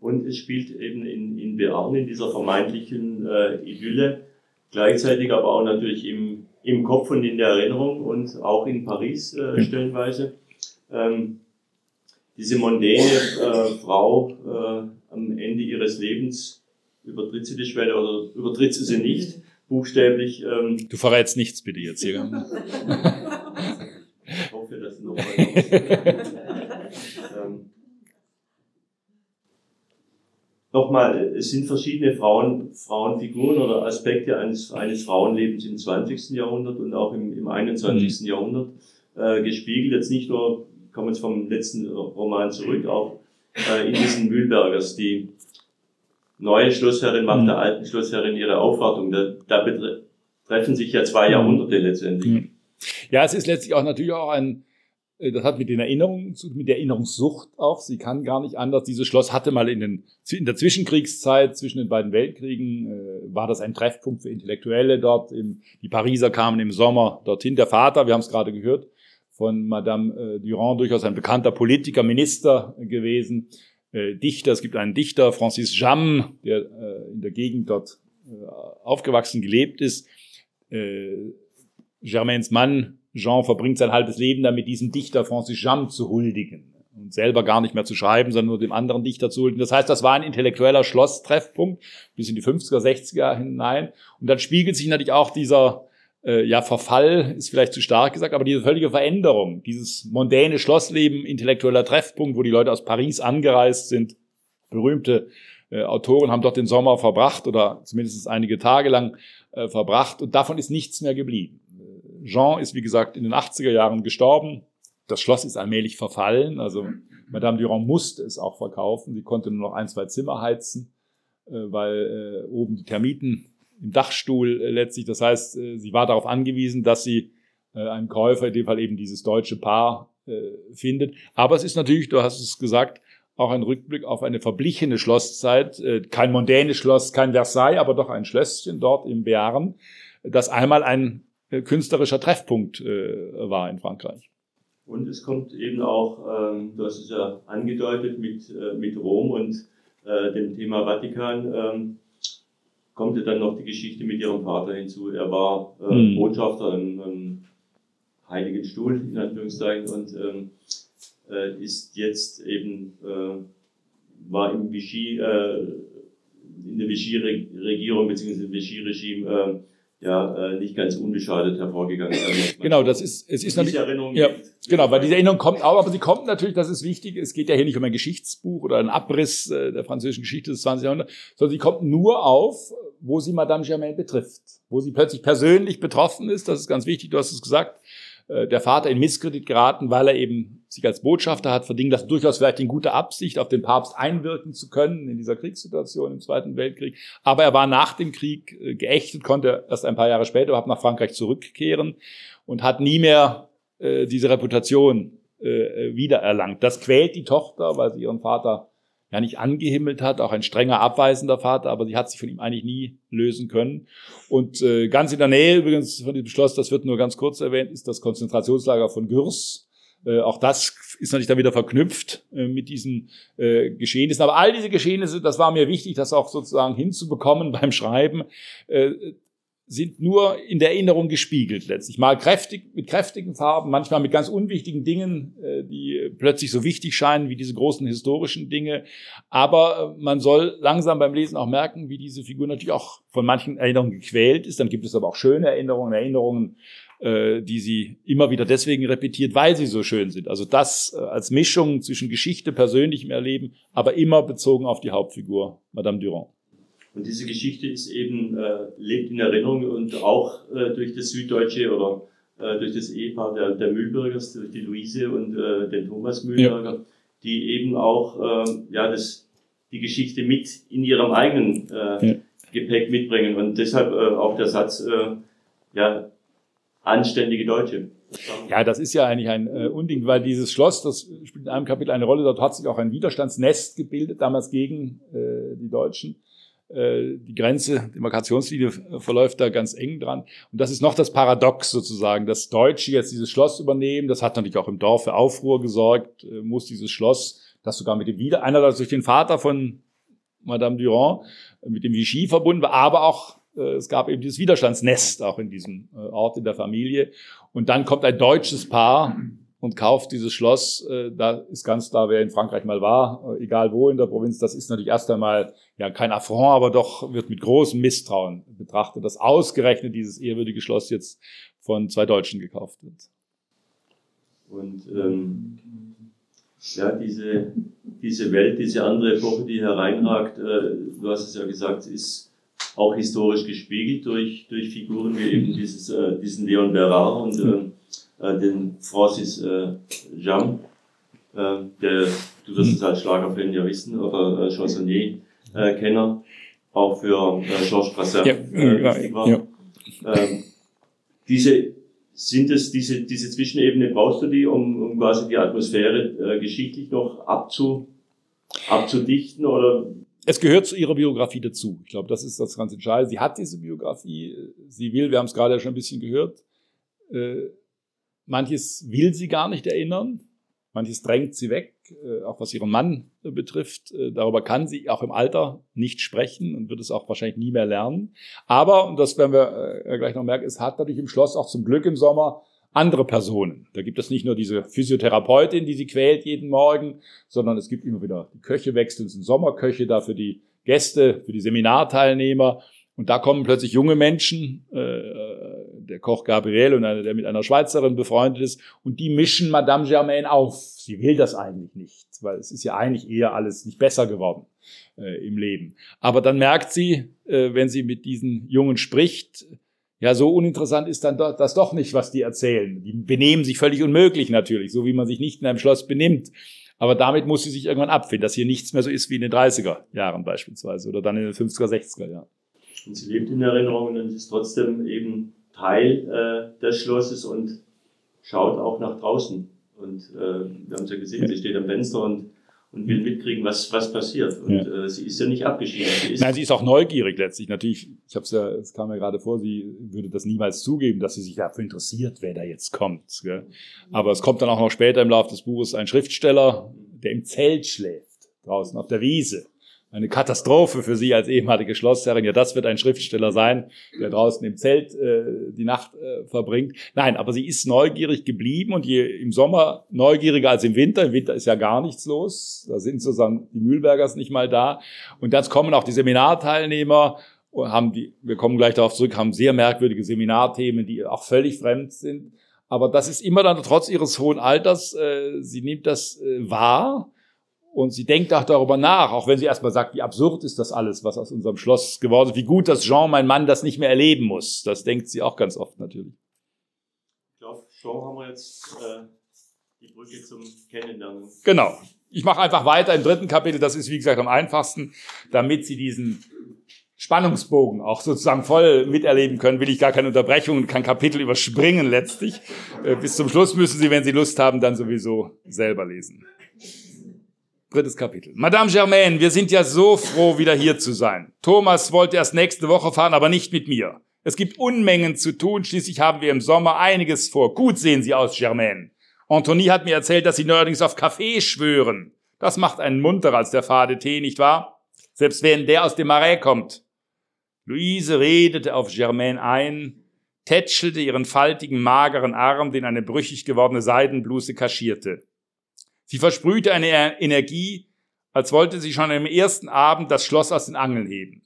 Speaker 3: Und es spielt eben in, in Bearn, in dieser vermeintlichen äh, Idylle, gleichzeitig aber auch natürlich im im Kopf und in der Erinnerung und auch in Paris äh, stellenweise. Ähm, diese mondäne äh, Frau äh, am Ende ihres Lebens übertritt sie die Schwelle oder übertritt sie sie nicht, buchstäblich. Ähm,
Speaker 2: du verrätst nichts bitte jetzt hier.
Speaker 3: ich hoffe, dass noch mal ähm, nochmal, es sind verschiedene Frauen, Frauenfiguren oder Aspekte eines, eines Frauenlebens im 20. Jahrhundert und auch im, im 21. Mhm. Jahrhundert äh, gespiegelt. Jetzt nicht nur, kommen jetzt vom letzten Roman zurück, auch äh, in diesen Mühlbergers, die neue Schlossherrin macht mhm. der alten Schlossherrin ihre Aufwartung. Da, da betreffen sich ja zwei mhm. Jahrhunderte letztendlich. Mhm.
Speaker 2: Ja, es ist letztlich auch natürlich auch ein, das hat mit den Erinnerungen zu, mit der Erinnerungssucht auch. Sie kann gar nicht anders. Dieses Schloss hatte mal in, den, in der Zwischenkriegszeit, zwischen den beiden Weltkriegen, äh, war das ein Treffpunkt für Intellektuelle dort. Im, die Pariser kamen im Sommer dorthin. Der Vater, wir haben es gerade gehört, von Madame äh, Durand durchaus ein bekannter Politiker, Minister gewesen, äh, Dichter. Es gibt einen Dichter, Francis Jam, der äh, in der Gegend dort äh, aufgewachsen, gelebt ist. Äh, Germains Mann, Jean, verbringt sein halbes Leben damit, diesem Dichter Francis Jam zu huldigen und selber gar nicht mehr zu schreiben, sondern nur dem anderen Dichter zu huldigen. Das heißt, das war ein intellektueller Schlosstreffpunkt bis in die 50er, 60er hinein. Und dann spiegelt sich natürlich auch dieser äh, ja, Verfall ist vielleicht zu stark gesagt, aber diese völlige Veränderung, dieses mondäne Schlossleben, intellektueller Treffpunkt, wo die Leute aus Paris angereist sind, berühmte äh, Autoren haben dort den Sommer verbracht oder zumindest einige Tage lang äh, verbracht und davon ist nichts mehr geblieben. Jean ist, wie gesagt, in den 80er Jahren gestorben. Das Schloss ist allmählich verfallen, also Madame Durand musste es auch verkaufen. Sie konnte nur noch ein, zwei Zimmer heizen, äh, weil äh, oben die Termiten im Dachstuhl äh, letztlich. Das heißt, sie war darauf angewiesen, dass sie einen Käufer, in dem Fall eben dieses deutsche Paar, findet. Aber es ist natürlich, du hast es gesagt, auch ein Rückblick auf eine verblichene Schlosszeit. Kein mondänes Schloss, kein Versailles, aber doch ein Schlösschen dort im Bären, das einmal ein künstlerischer Treffpunkt war in Frankreich.
Speaker 3: Und es kommt eben auch, ähm, du hast es ja angedeutet, mit, mit Rom und dem Thema Vatikan ähm, kommt ja dann noch die Geschichte mit ihrem Vater hinzu. Er war äh, mhm. Botschafter im, im, Heiligen Stuhl, in Anführungszeichen, und ähm, äh, ist jetzt eben, äh, war im Vichy, äh, in der Vichy-Regierung bzw. im Vichy-Regime äh, ja äh, nicht ganz unbeschadet hervorgegangen.
Speaker 2: genau, das ist es ist natürlich Erinnerung ja, genau, weil diese Erinnerung kommt auch, aber sie kommt natürlich, das ist wichtig. Es geht ja hier nicht um ein Geschichtsbuch oder einen Abriss äh, der französischen Geschichte des 20. Jahrhunderts, sondern sie kommt nur auf, wo sie Madame Germain betrifft, wo sie plötzlich persönlich betroffen ist. Das ist ganz wichtig. Du hast es gesagt. Äh, der Vater in Misskredit geraten, weil er eben sich als Botschafter hat verdient, das durchaus vielleicht in guter Absicht auf den Papst einwirken zu können in dieser Kriegssituation im Zweiten Weltkrieg. Aber er war nach dem Krieg äh, geächtet, konnte erst ein paar Jahre später überhaupt nach Frankreich zurückkehren und hat nie mehr äh, diese Reputation äh, wiedererlangt. Das quält die Tochter, weil sie ihren Vater ja nicht angehimmelt hat, auch ein strenger abweisender Vater, aber sie hat sich von ihm eigentlich nie lösen können. Und äh, ganz in der Nähe übrigens von diesem Schloss, das wird nur ganz kurz erwähnt, ist das Konzentrationslager von Gürs. Äh, auch das ist natürlich dann wieder verknüpft äh, mit diesen äh, Geschehnissen. Aber all diese Geschehnisse, das war mir wichtig, das auch sozusagen hinzubekommen beim Schreiben. Äh, sind nur in der Erinnerung gespiegelt letztlich. Mal kräftig, mit kräftigen Farben, manchmal mit ganz unwichtigen Dingen, äh, die plötzlich so wichtig scheinen wie diese großen historischen Dinge. Aber äh, man soll langsam beim Lesen auch merken, wie diese Figur natürlich auch von manchen Erinnerungen gequält ist. Dann gibt es aber auch schöne Erinnerungen, Erinnerungen, äh, die sie immer wieder deswegen repetiert, weil sie so schön sind. Also das als Mischung zwischen Geschichte, persönlichem Erleben, aber immer bezogen auf die Hauptfigur, Madame Durand.
Speaker 3: Und diese Geschichte ist eben, äh, lebt in Erinnerung und auch äh, durch das Süddeutsche oder äh, durch das Ehepaar der, der Mühlbergers, durch die Luise und äh, den Thomas Mühlberger, ja. die eben auch äh, ja, das, die Geschichte mit in ihrem eigenen äh, ja. Gepäck mitbringen. Und deshalb äh, auch der Satz, äh, ja, anständige Deutsche.
Speaker 2: Ja, das ist ja eigentlich ein äh, Unding, weil dieses Schloss, das spielt in einem Kapitel eine Rolle, dort hat sich auch ein Widerstandsnest gebildet, damals gegen äh, die Deutschen. Äh, die Grenze, Demarkationslinie verläuft da ganz eng dran. Und das ist noch das Paradox sozusagen, dass Deutsche jetzt dieses Schloss übernehmen. Das hat natürlich auch im Dorf für Aufruhr gesorgt, äh, muss dieses Schloss, das sogar mit dem Wieder, einerseits durch den Vater von Madame Durand, äh, mit dem Vichy verbunden war, aber auch es gab eben dieses Widerstandsnest auch in diesem Ort in der Familie. Und dann kommt ein deutsches Paar, und kauft dieses Schloss. Äh, da ist ganz klar, wer in Frankreich mal war, äh, egal wo in der Provinz, das ist natürlich erst einmal ja kein Affront, aber doch wird mit großem Misstrauen betrachtet, dass ausgerechnet dieses ehrwürdige Schloss jetzt von zwei Deutschen gekauft wird.
Speaker 3: Und ähm, ja, diese, diese Welt, diese andere Epoche, die hereinragt, äh, du hast es ja gesagt, ist auch historisch gespiegelt durch, durch Figuren wie eben dieses, äh, diesen Leon Berard und äh, äh, den Francis äh, Jam, äh, der, du wirst es als Schlagerfan ja wissen, oder äh, Chansonnier-Kenner, äh, auch für äh, Georges Brassens ja, äh, war. Ja. Ähm, diese, sind es diese, diese Zwischenebene, brauchst du die, um, um quasi die Atmosphäre äh, geschichtlich noch abzu, abzudichten oder
Speaker 2: es gehört zu ihrer Biografie dazu. Ich glaube, das ist das ganz Entscheidende. Sie hat diese Biografie, sie will, wir haben es gerade ja schon ein bisschen gehört, äh, manches will sie gar nicht erinnern, manches drängt sie weg, äh, auch was ihren Mann äh, betrifft. Äh, darüber kann sie auch im Alter nicht sprechen und wird es auch wahrscheinlich nie mehr lernen. Aber, und das werden wir äh, gleich noch merken, es hat natürlich im Schloss auch zum Glück im Sommer andere Personen. Da gibt es nicht nur diese Physiotherapeutin, die sie quält jeden Morgen, sondern es gibt immer wieder die Köche wechseln, es sind Sommerköche da für die Gäste, für die Seminarteilnehmer. Und da kommen plötzlich junge Menschen, äh, der Koch Gabriel und einer, der mit einer Schweizerin befreundet ist, und die mischen Madame Germaine auf. Sie will das eigentlich nicht, weil es ist ja eigentlich eher alles nicht besser geworden äh, im Leben. Aber dann merkt sie, äh, wenn sie mit diesen Jungen spricht, ja, so uninteressant ist dann das doch nicht, was die erzählen. Die benehmen sich völlig unmöglich natürlich, so wie man sich nicht in einem Schloss benimmt. Aber damit muss sie sich irgendwann abfinden, dass hier nichts mehr so ist wie in den 30er Jahren beispielsweise oder dann in den 50er, 60er Jahren.
Speaker 3: Und sie lebt in Erinnerungen und ist trotzdem eben Teil äh, des Schlosses und schaut auch nach draußen. Und äh, wir haben es ja gesehen, ja. sie steht am Fenster und und will mitkriegen, was, was passiert. Und ja. äh, sie ist ja nicht abgeschieden.
Speaker 2: Sie ist Nein, sie ist auch neugierig letztlich. Natürlich, ich habe es ja, es kam mir gerade vor, sie würde das niemals zugeben, dass sie sich dafür interessiert, wer da jetzt kommt. Gell? Aber es kommt dann auch noch später im Laufe des Buches ein Schriftsteller, der im Zelt schläft, draußen auf der Wiese eine Katastrophe für Sie als ehemalige Schlossherrin. Ja, das wird ein Schriftsteller sein, der draußen im Zelt äh, die Nacht äh, verbringt. Nein, aber sie ist neugierig geblieben und je im Sommer neugieriger als im Winter. Im Winter ist ja gar nichts los. Da sind sozusagen die Mühlbergers nicht mal da. Und dann kommen auch die Seminarteilnehmer haben die, wir kommen gleich darauf zurück, haben sehr merkwürdige Seminarthemen, die auch völlig fremd sind. Aber das ist immer dann trotz ihres hohen Alters, äh, sie nimmt das äh, wahr und sie denkt auch darüber nach, auch wenn sie erstmal sagt, wie absurd ist das alles, was aus unserem Schloss geworden ist, wie gut, dass Jean, mein Mann, das nicht mehr erleben muss. Das denkt sie auch ganz oft natürlich.
Speaker 3: Ich glaube, Jean haben wir jetzt äh, die Brücke zum Kennenlernen.
Speaker 2: Genau. Ich mache einfach weiter im dritten Kapitel, das ist wie gesagt am einfachsten, damit Sie diesen Spannungsbogen auch sozusagen voll miterleben können, will ich gar keine Unterbrechung und kein Kapitel überspringen letztlich. Äh, bis zum Schluss müssen Sie, wenn Sie Lust haben, dann sowieso selber lesen. Drittes Kapitel. Madame Germaine, wir sind ja so froh, wieder hier zu sein. Thomas wollte erst nächste Woche fahren, aber nicht mit mir. Es gibt Unmengen zu tun, schließlich haben wir im Sommer einiges vor. Gut sehen Sie aus, Germaine. Anthony hat mir erzählt, dass Sie neuerdings auf Kaffee schwören. Das macht einen munterer als der fade Tee, nicht wahr? Selbst wenn der aus dem Marais kommt. Luise redete auf Germaine ein, tätschelte ihren faltigen, mageren Arm, den eine brüchig gewordene Seidenbluse kaschierte. Sie versprühte eine Energie, als wollte sie schon am ersten Abend das Schloss aus den Angeln heben.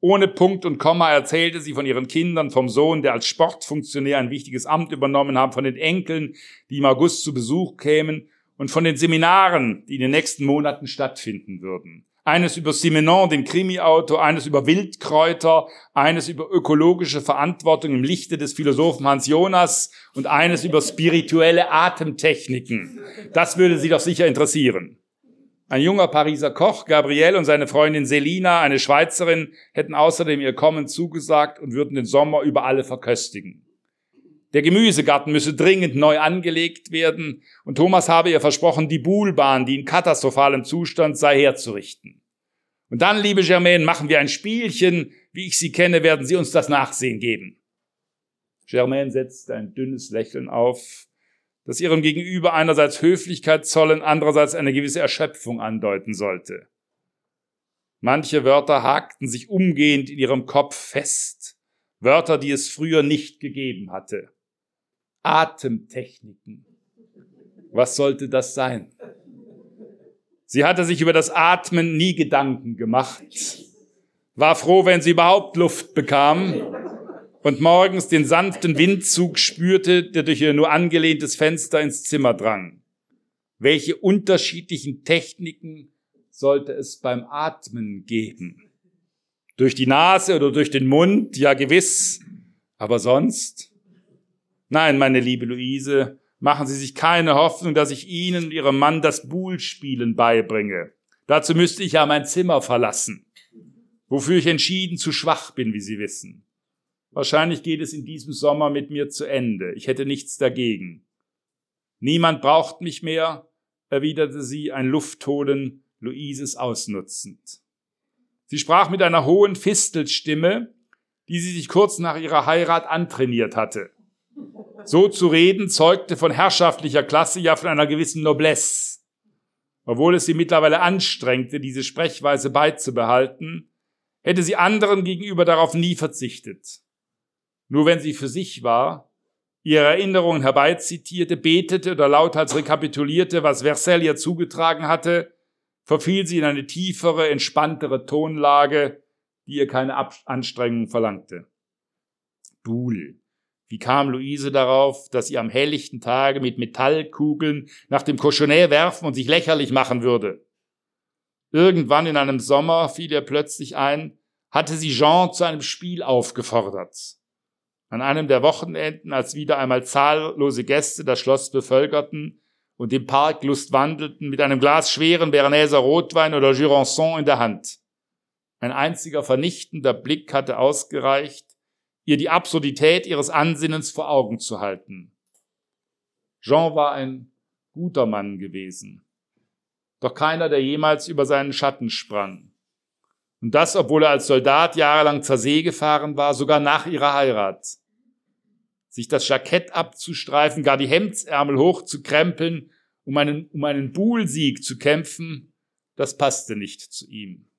Speaker 2: Ohne Punkt und Komma erzählte sie von ihren Kindern, vom Sohn, der als Sportfunktionär ein wichtiges Amt übernommen haben, von den Enkeln, die im August zu Besuch kämen und von den Seminaren, die in den nächsten Monaten stattfinden würden eines über Simenon, den Krimi-Autor, eines über Wildkräuter, eines über ökologische Verantwortung im Lichte des Philosophen Hans Jonas und eines über spirituelle Atemtechniken. Das würde Sie doch sicher interessieren. Ein junger Pariser Koch, Gabriel und seine Freundin Selina, eine Schweizerin, hätten außerdem ihr Kommen zugesagt und würden den Sommer über alle verköstigen. Der Gemüsegarten müsse dringend neu angelegt werden und Thomas habe ihr versprochen, die Buhlbahn, die in katastrophalem Zustand sei, herzurichten. Und dann, liebe Germaine, machen wir ein Spielchen. Wie ich Sie kenne, werden Sie uns das Nachsehen geben. Germaine setzt ein dünnes Lächeln auf, das ihrem Gegenüber einerseits Höflichkeit zollen, andererseits eine gewisse Erschöpfung andeuten sollte. Manche Wörter hakten sich umgehend in ihrem Kopf fest, Wörter, die es früher nicht gegeben hatte. Atemtechniken. Was sollte das sein? Sie hatte sich über das Atmen nie Gedanken gemacht, war froh, wenn sie überhaupt Luft bekam und morgens den sanften Windzug spürte, der durch ihr nur angelehntes Fenster ins Zimmer drang. Welche unterschiedlichen Techniken sollte es beim Atmen geben? Durch die Nase oder durch den Mund? Ja, gewiss. Aber sonst? Nein, meine liebe Luise, machen Sie sich keine Hoffnung, dass ich Ihnen und Ihrem Mann das Buhlspielen beibringe. Dazu müsste ich ja mein Zimmer verlassen, wofür ich entschieden zu schwach bin, wie Sie wissen. Wahrscheinlich geht es in diesem Sommer mit mir zu Ende. Ich hätte nichts dagegen. Niemand braucht mich mehr, erwiderte sie, ein Luftholen Luises ausnutzend. Sie sprach mit einer hohen Fistelstimme, die sie sich kurz nach ihrer Heirat antrainiert hatte. So zu reden zeugte von herrschaftlicher Klasse, ja von einer gewissen Noblesse. Obwohl es sie mittlerweile anstrengte, diese Sprechweise beizubehalten, hätte sie anderen gegenüber darauf nie verzichtet. Nur wenn sie für sich war, ihre Erinnerungen herbeizitierte, betete oder lauthals rekapitulierte, was Versailles ihr zugetragen hatte, verfiel sie in eine tiefere, entspanntere Tonlage, die ihr keine Anstrengung verlangte. Buhl. Wie kam Luise darauf, dass sie am helllichten Tage mit Metallkugeln nach dem Cochonnet werfen und sich lächerlich machen würde? Irgendwann in einem Sommer fiel ihr plötzlich ein, hatte sie Jean zu einem Spiel aufgefordert. An einem der Wochenenden, als wieder einmal zahllose Gäste das Schloss bevölkerten und im Park lustwandelten mit einem Glas schweren Berneser Rotwein oder Jurançon in der Hand. Ein einziger vernichtender Blick hatte ausgereicht, ihr die Absurdität ihres Ansinnens vor Augen zu halten. Jean war ein guter Mann gewesen, doch keiner, der jemals über seinen Schatten sprang. Und das, obwohl er als Soldat jahrelang zur See gefahren war, sogar nach ihrer Heirat. Sich das Jackett abzustreifen, gar die Hemdsärmel hochzukrempeln, um einen, um einen Buhlsieg zu kämpfen, das passte nicht zu ihm.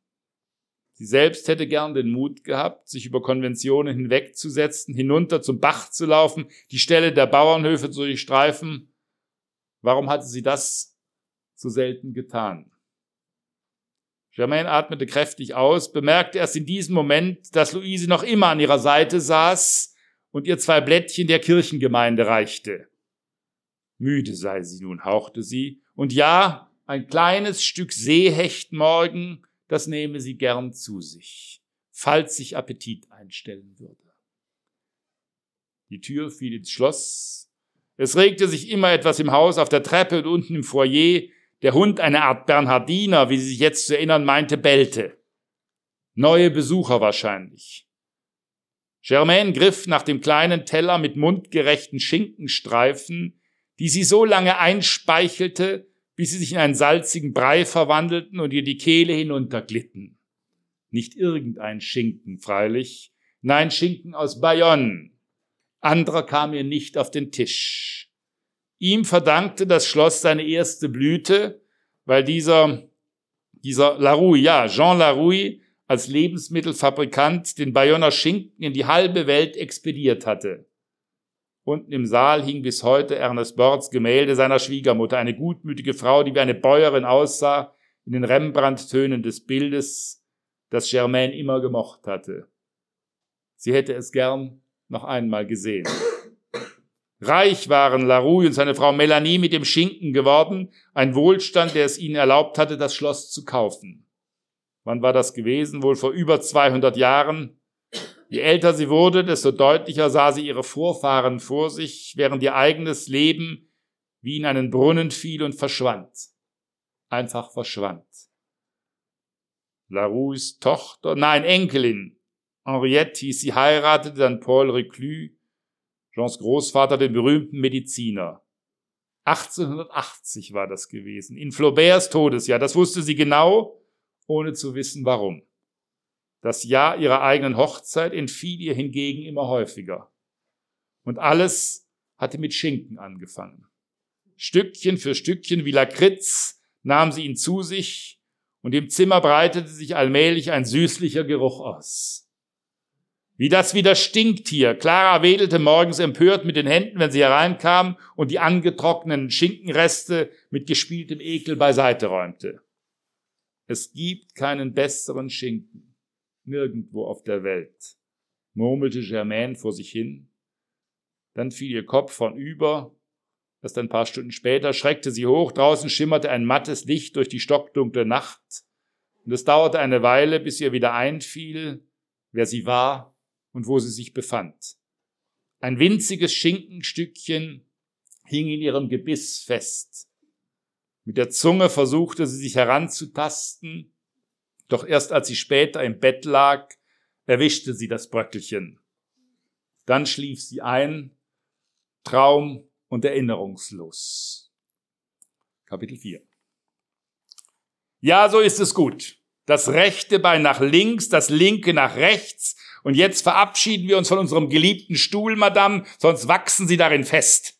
Speaker 2: Sie selbst hätte gern den Mut gehabt, sich über Konventionen hinwegzusetzen, hinunter zum Bach zu laufen, die Stelle der Bauernhöfe zu durchstreifen. Warum hatte sie das so selten getan? Germaine atmete kräftig aus, bemerkte erst in diesem Moment, dass Luise noch immer an ihrer Seite saß und ihr zwei Blättchen der Kirchengemeinde reichte. Müde sei sie nun, hauchte sie, und ja, ein kleines Stück Seehecht morgen das nehme sie gern zu sich, falls sich Appetit einstellen würde. Die Tür fiel ins Schloss. Es regte sich immer etwas im Haus, auf der Treppe und unten im Foyer. Der Hund, eine Art Bernhardiner, wie sie sich jetzt zu erinnern meinte, bellte. Neue Besucher wahrscheinlich. Germaine griff nach dem kleinen Teller mit mundgerechten Schinkenstreifen, die sie so lange einspeichelte, bis sie sich in einen salzigen Brei verwandelten und ihr die Kehle hinunterglitten. Nicht irgendein Schinken, freilich, nein, Schinken aus Bayonne. Anderer kam ihr nicht auf den Tisch. Ihm verdankte das Schloss seine erste Blüte, weil dieser, dieser Larouille, ja, Jean Larouille, als Lebensmittelfabrikant den Bayonner Schinken in die halbe Welt expediert hatte. Unten im Saal hing bis heute Ernest Bords Gemälde seiner Schwiegermutter, eine gutmütige Frau, die wie eine Bäuerin aussah, in den Rembrandt-Tönen des Bildes, das Germaine immer gemocht hatte. Sie hätte es gern noch einmal gesehen. Reich waren Larouille und seine Frau Melanie mit dem Schinken geworden, ein Wohlstand, der es ihnen erlaubt hatte, das Schloss zu kaufen. Wann war das gewesen? Wohl vor über 200 Jahren. Je älter sie wurde, desto deutlicher sah sie ihre Vorfahren vor sich, während ihr eigenes Leben wie in einen Brunnen fiel und verschwand. Einfach verschwand. Laroues Tochter, nein, Enkelin, Henriette hieß sie, heiratete dann Paul Reclus, Jeans Großvater, den berühmten Mediziner. 1880 war das gewesen, in Flauberts Todesjahr. Das wusste sie genau, ohne zu wissen warum. Das Jahr ihrer eigenen Hochzeit entfiel ihr hingegen immer häufiger. Und alles hatte mit Schinken angefangen. Stückchen für Stückchen wie Lakritz nahm sie ihn zu sich und im Zimmer breitete sich allmählich ein süßlicher Geruch aus. Wie das wieder stinkt hier. Clara wedelte morgens empört mit den Händen, wenn sie hereinkam und die angetrockneten Schinkenreste mit gespieltem Ekel beiseite räumte. Es gibt keinen besseren Schinken nirgendwo auf der Welt, murmelte Germaine vor sich hin. Dann fiel ihr Kopf vornüber. Erst ein paar Stunden später schreckte sie hoch. Draußen schimmerte ein mattes Licht durch die stockdunkle Nacht. Und es dauerte eine Weile, bis ihr wieder einfiel, wer sie war und wo sie sich befand. Ein winziges Schinkenstückchen hing in ihrem Gebiss fest. Mit der Zunge versuchte sie sich heranzutasten, doch erst als sie später im Bett lag, erwischte sie das Bröckelchen. Dann schlief sie ein, Traum und erinnerungslos. Kapitel 4. Ja, so ist es gut. Das rechte Bein nach links, das linke nach rechts Und jetzt verabschieden wir uns von unserem geliebten Stuhl, Madame, sonst wachsen Sie darin fest.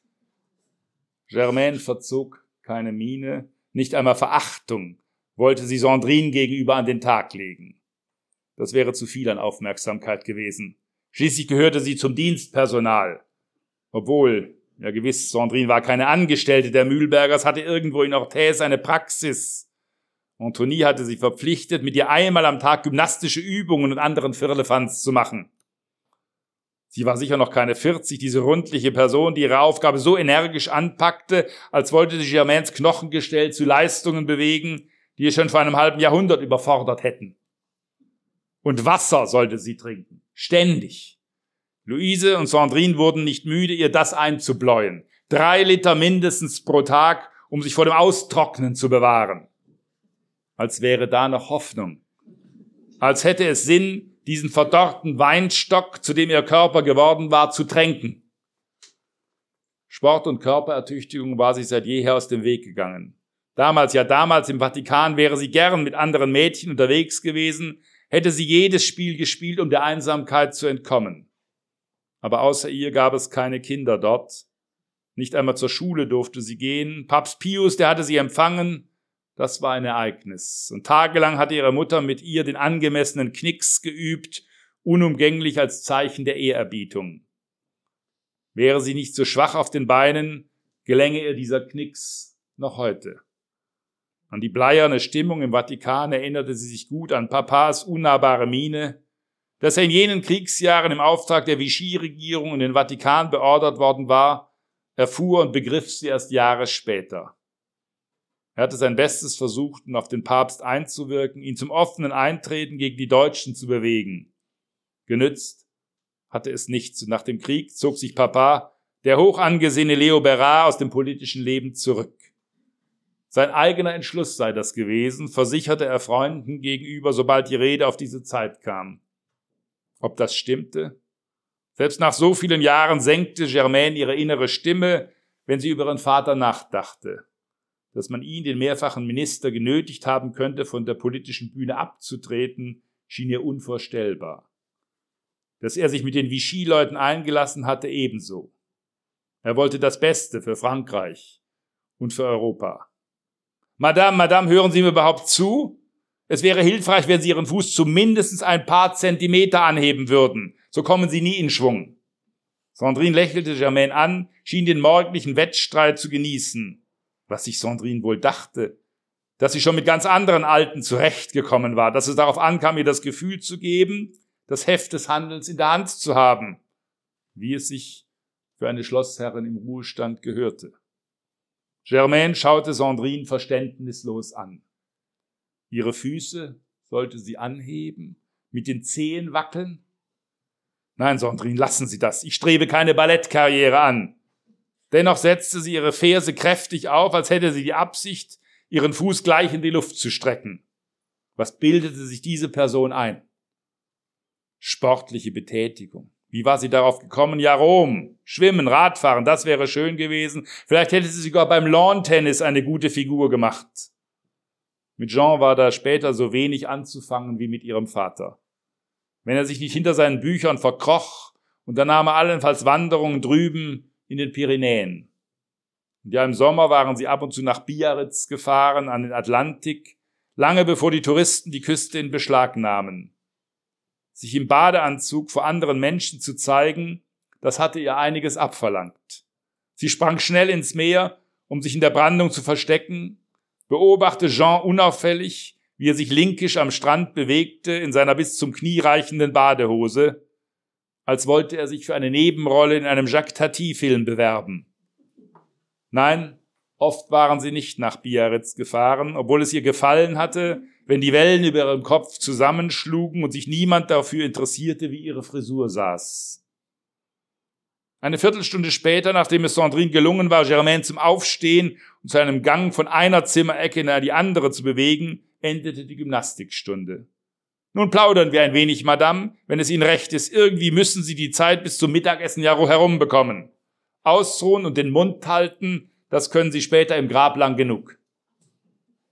Speaker 2: Germaine verzog keine Miene, nicht einmal Verachtung wollte sie Sandrine gegenüber an den Tag legen. Das wäre zu viel an Aufmerksamkeit gewesen. Schließlich gehörte sie zum Dienstpersonal. Obwohl, ja gewiss, Sandrine war keine Angestellte der Mühlbergers, hatte irgendwo in Orthez eine Praxis. Antonie hatte sie verpflichtet, mit ihr einmal am Tag gymnastische Übungen und anderen Firlefanz zu machen. Sie war sicher noch keine 40, diese rundliche Person, die ihre Aufgabe so energisch anpackte, als wollte sie Germains Knochengestell zu Leistungen bewegen, die ihr schon vor einem halben Jahrhundert überfordert hätten. Und Wasser sollte sie trinken. Ständig. Luise und Sandrine wurden nicht müde, ihr das einzubläuen. Drei Liter mindestens pro Tag, um sich vor dem Austrocknen zu bewahren. Als wäre da noch Hoffnung. Als hätte es Sinn, diesen verdorrten Weinstock, zu dem ihr Körper geworden war, zu tränken. Sport und Körperertüchtigung war sich seit jeher aus dem Weg gegangen. Damals, ja damals im Vatikan wäre sie gern mit anderen Mädchen unterwegs gewesen, hätte sie jedes Spiel gespielt, um der Einsamkeit zu entkommen. Aber außer ihr gab es keine Kinder dort. Nicht einmal zur Schule durfte sie gehen. Papst Pius, der hatte sie empfangen, das war ein Ereignis. Und tagelang hatte ihre Mutter mit ihr den angemessenen Knicks geübt, unumgänglich als Zeichen der Ehrerbietung. Wäre sie nicht so schwach auf den Beinen, gelänge ihr dieser Knicks noch heute. An die bleierne Stimmung im Vatikan erinnerte sie sich gut an Papas unnahbare Miene, dass er in jenen Kriegsjahren im Auftrag der Vichy-Regierung in den Vatikan beordert worden war, erfuhr und begriff sie erst Jahre später. Er hatte sein Bestes versucht, um auf den Papst einzuwirken, ihn zum offenen Eintreten gegen die Deutschen zu bewegen. Genützt hatte es nichts und nach dem Krieg zog sich Papa, der hoch angesehene Leo Berard, aus dem politischen Leben zurück. Sein eigener Entschluss sei das gewesen, versicherte er Freunden gegenüber, sobald die Rede auf diese Zeit kam. Ob das stimmte? Selbst nach so vielen Jahren senkte Germaine ihre innere Stimme, wenn sie über ihren Vater nachdachte dass man ihn, den mehrfachen Minister, genötigt haben könnte, von der politischen Bühne abzutreten, schien ihr unvorstellbar. Dass er sich mit den Vichy-Leuten eingelassen hatte, ebenso. Er wollte das Beste für Frankreich und für Europa. Madame, Madame, hören Sie mir überhaupt zu? Es wäre hilfreich, wenn Sie Ihren Fuß zumindest ein paar Zentimeter anheben würden. So kommen Sie nie in Schwung. Sandrine lächelte Germaine an, schien den morgendlichen Wettstreit zu genießen was sich Sandrine wohl dachte, dass sie schon mit ganz anderen Alten zurechtgekommen war, dass es darauf ankam, ihr das Gefühl zu geben, das Heft des Handelns in der Hand zu haben, wie es sich für eine Schlossherrin im Ruhestand gehörte. Germaine schaute Sandrine verständnislos an. Ihre Füße sollte sie anheben, mit den Zehen wackeln? Nein, Sandrine, lassen Sie das. Ich strebe keine Ballettkarriere an. Dennoch setzte sie ihre Ferse kräftig auf, als hätte sie die Absicht, ihren Fuß gleich in die Luft zu strecken. Was bildete sich diese Person ein? Sportliche Betätigung. Wie war sie darauf gekommen? Ja, Rom. Schwimmen, Radfahren, das wäre schön gewesen. Vielleicht hätte sie sogar beim Lawn-Tennis eine gute Figur gemacht. Mit Jean war da später so wenig anzufangen wie mit ihrem Vater. Wenn er sich nicht hinter seinen Büchern verkroch, und dann nahm er allenfalls Wanderungen drüben in den Pyrenäen. Und ja, im Sommer waren sie ab und zu nach Biarritz gefahren, an den Atlantik, lange bevor die Touristen die Küste in Beschlag nahmen. Sich im Badeanzug vor anderen Menschen zu zeigen, das hatte ihr einiges abverlangt. Sie sprang schnell ins Meer, um sich in der Brandung zu verstecken, beobachte Jean unauffällig, wie er sich linkisch am Strand bewegte in seiner bis zum Knie reichenden Badehose, als wollte er sich für eine Nebenrolle in einem Jacques Tati-Film bewerben. Nein, oft waren sie nicht nach Biarritz gefahren, obwohl es ihr gefallen hatte, wenn die Wellen über ihrem Kopf zusammenschlugen und sich niemand dafür interessierte, wie ihre Frisur saß. Eine Viertelstunde später, nachdem es Sandrine gelungen war, Germaine zum Aufstehen und zu einem Gang von einer Zimmerecke in die andere zu bewegen, endete die Gymnastikstunde. Nun plaudern wir ein wenig, Madame, wenn es Ihnen recht ist. Irgendwie müssen Sie die Zeit bis zum Mittagessen ja herumbekommen. Ausruhen und den Mund halten, das können Sie später im Grab lang genug.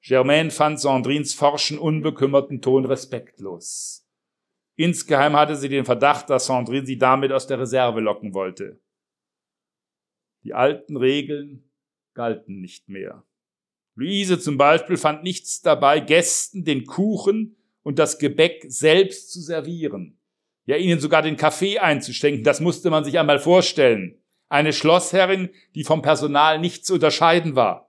Speaker 2: Germaine fand Sandrines forschen, unbekümmerten Ton respektlos. Insgeheim hatte sie den Verdacht, dass Sandrine sie damit aus der Reserve locken wollte. Die alten Regeln galten nicht mehr. Luise zum Beispiel fand nichts dabei, Gästen den Kuchen und das Gebäck selbst zu servieren. Ja, ihnen sogar den Kaffee einzuschenken, das musste man sich einmal vorstellen. Eine Schlossherrin, die vom Personal nicht zu unterscheiden war.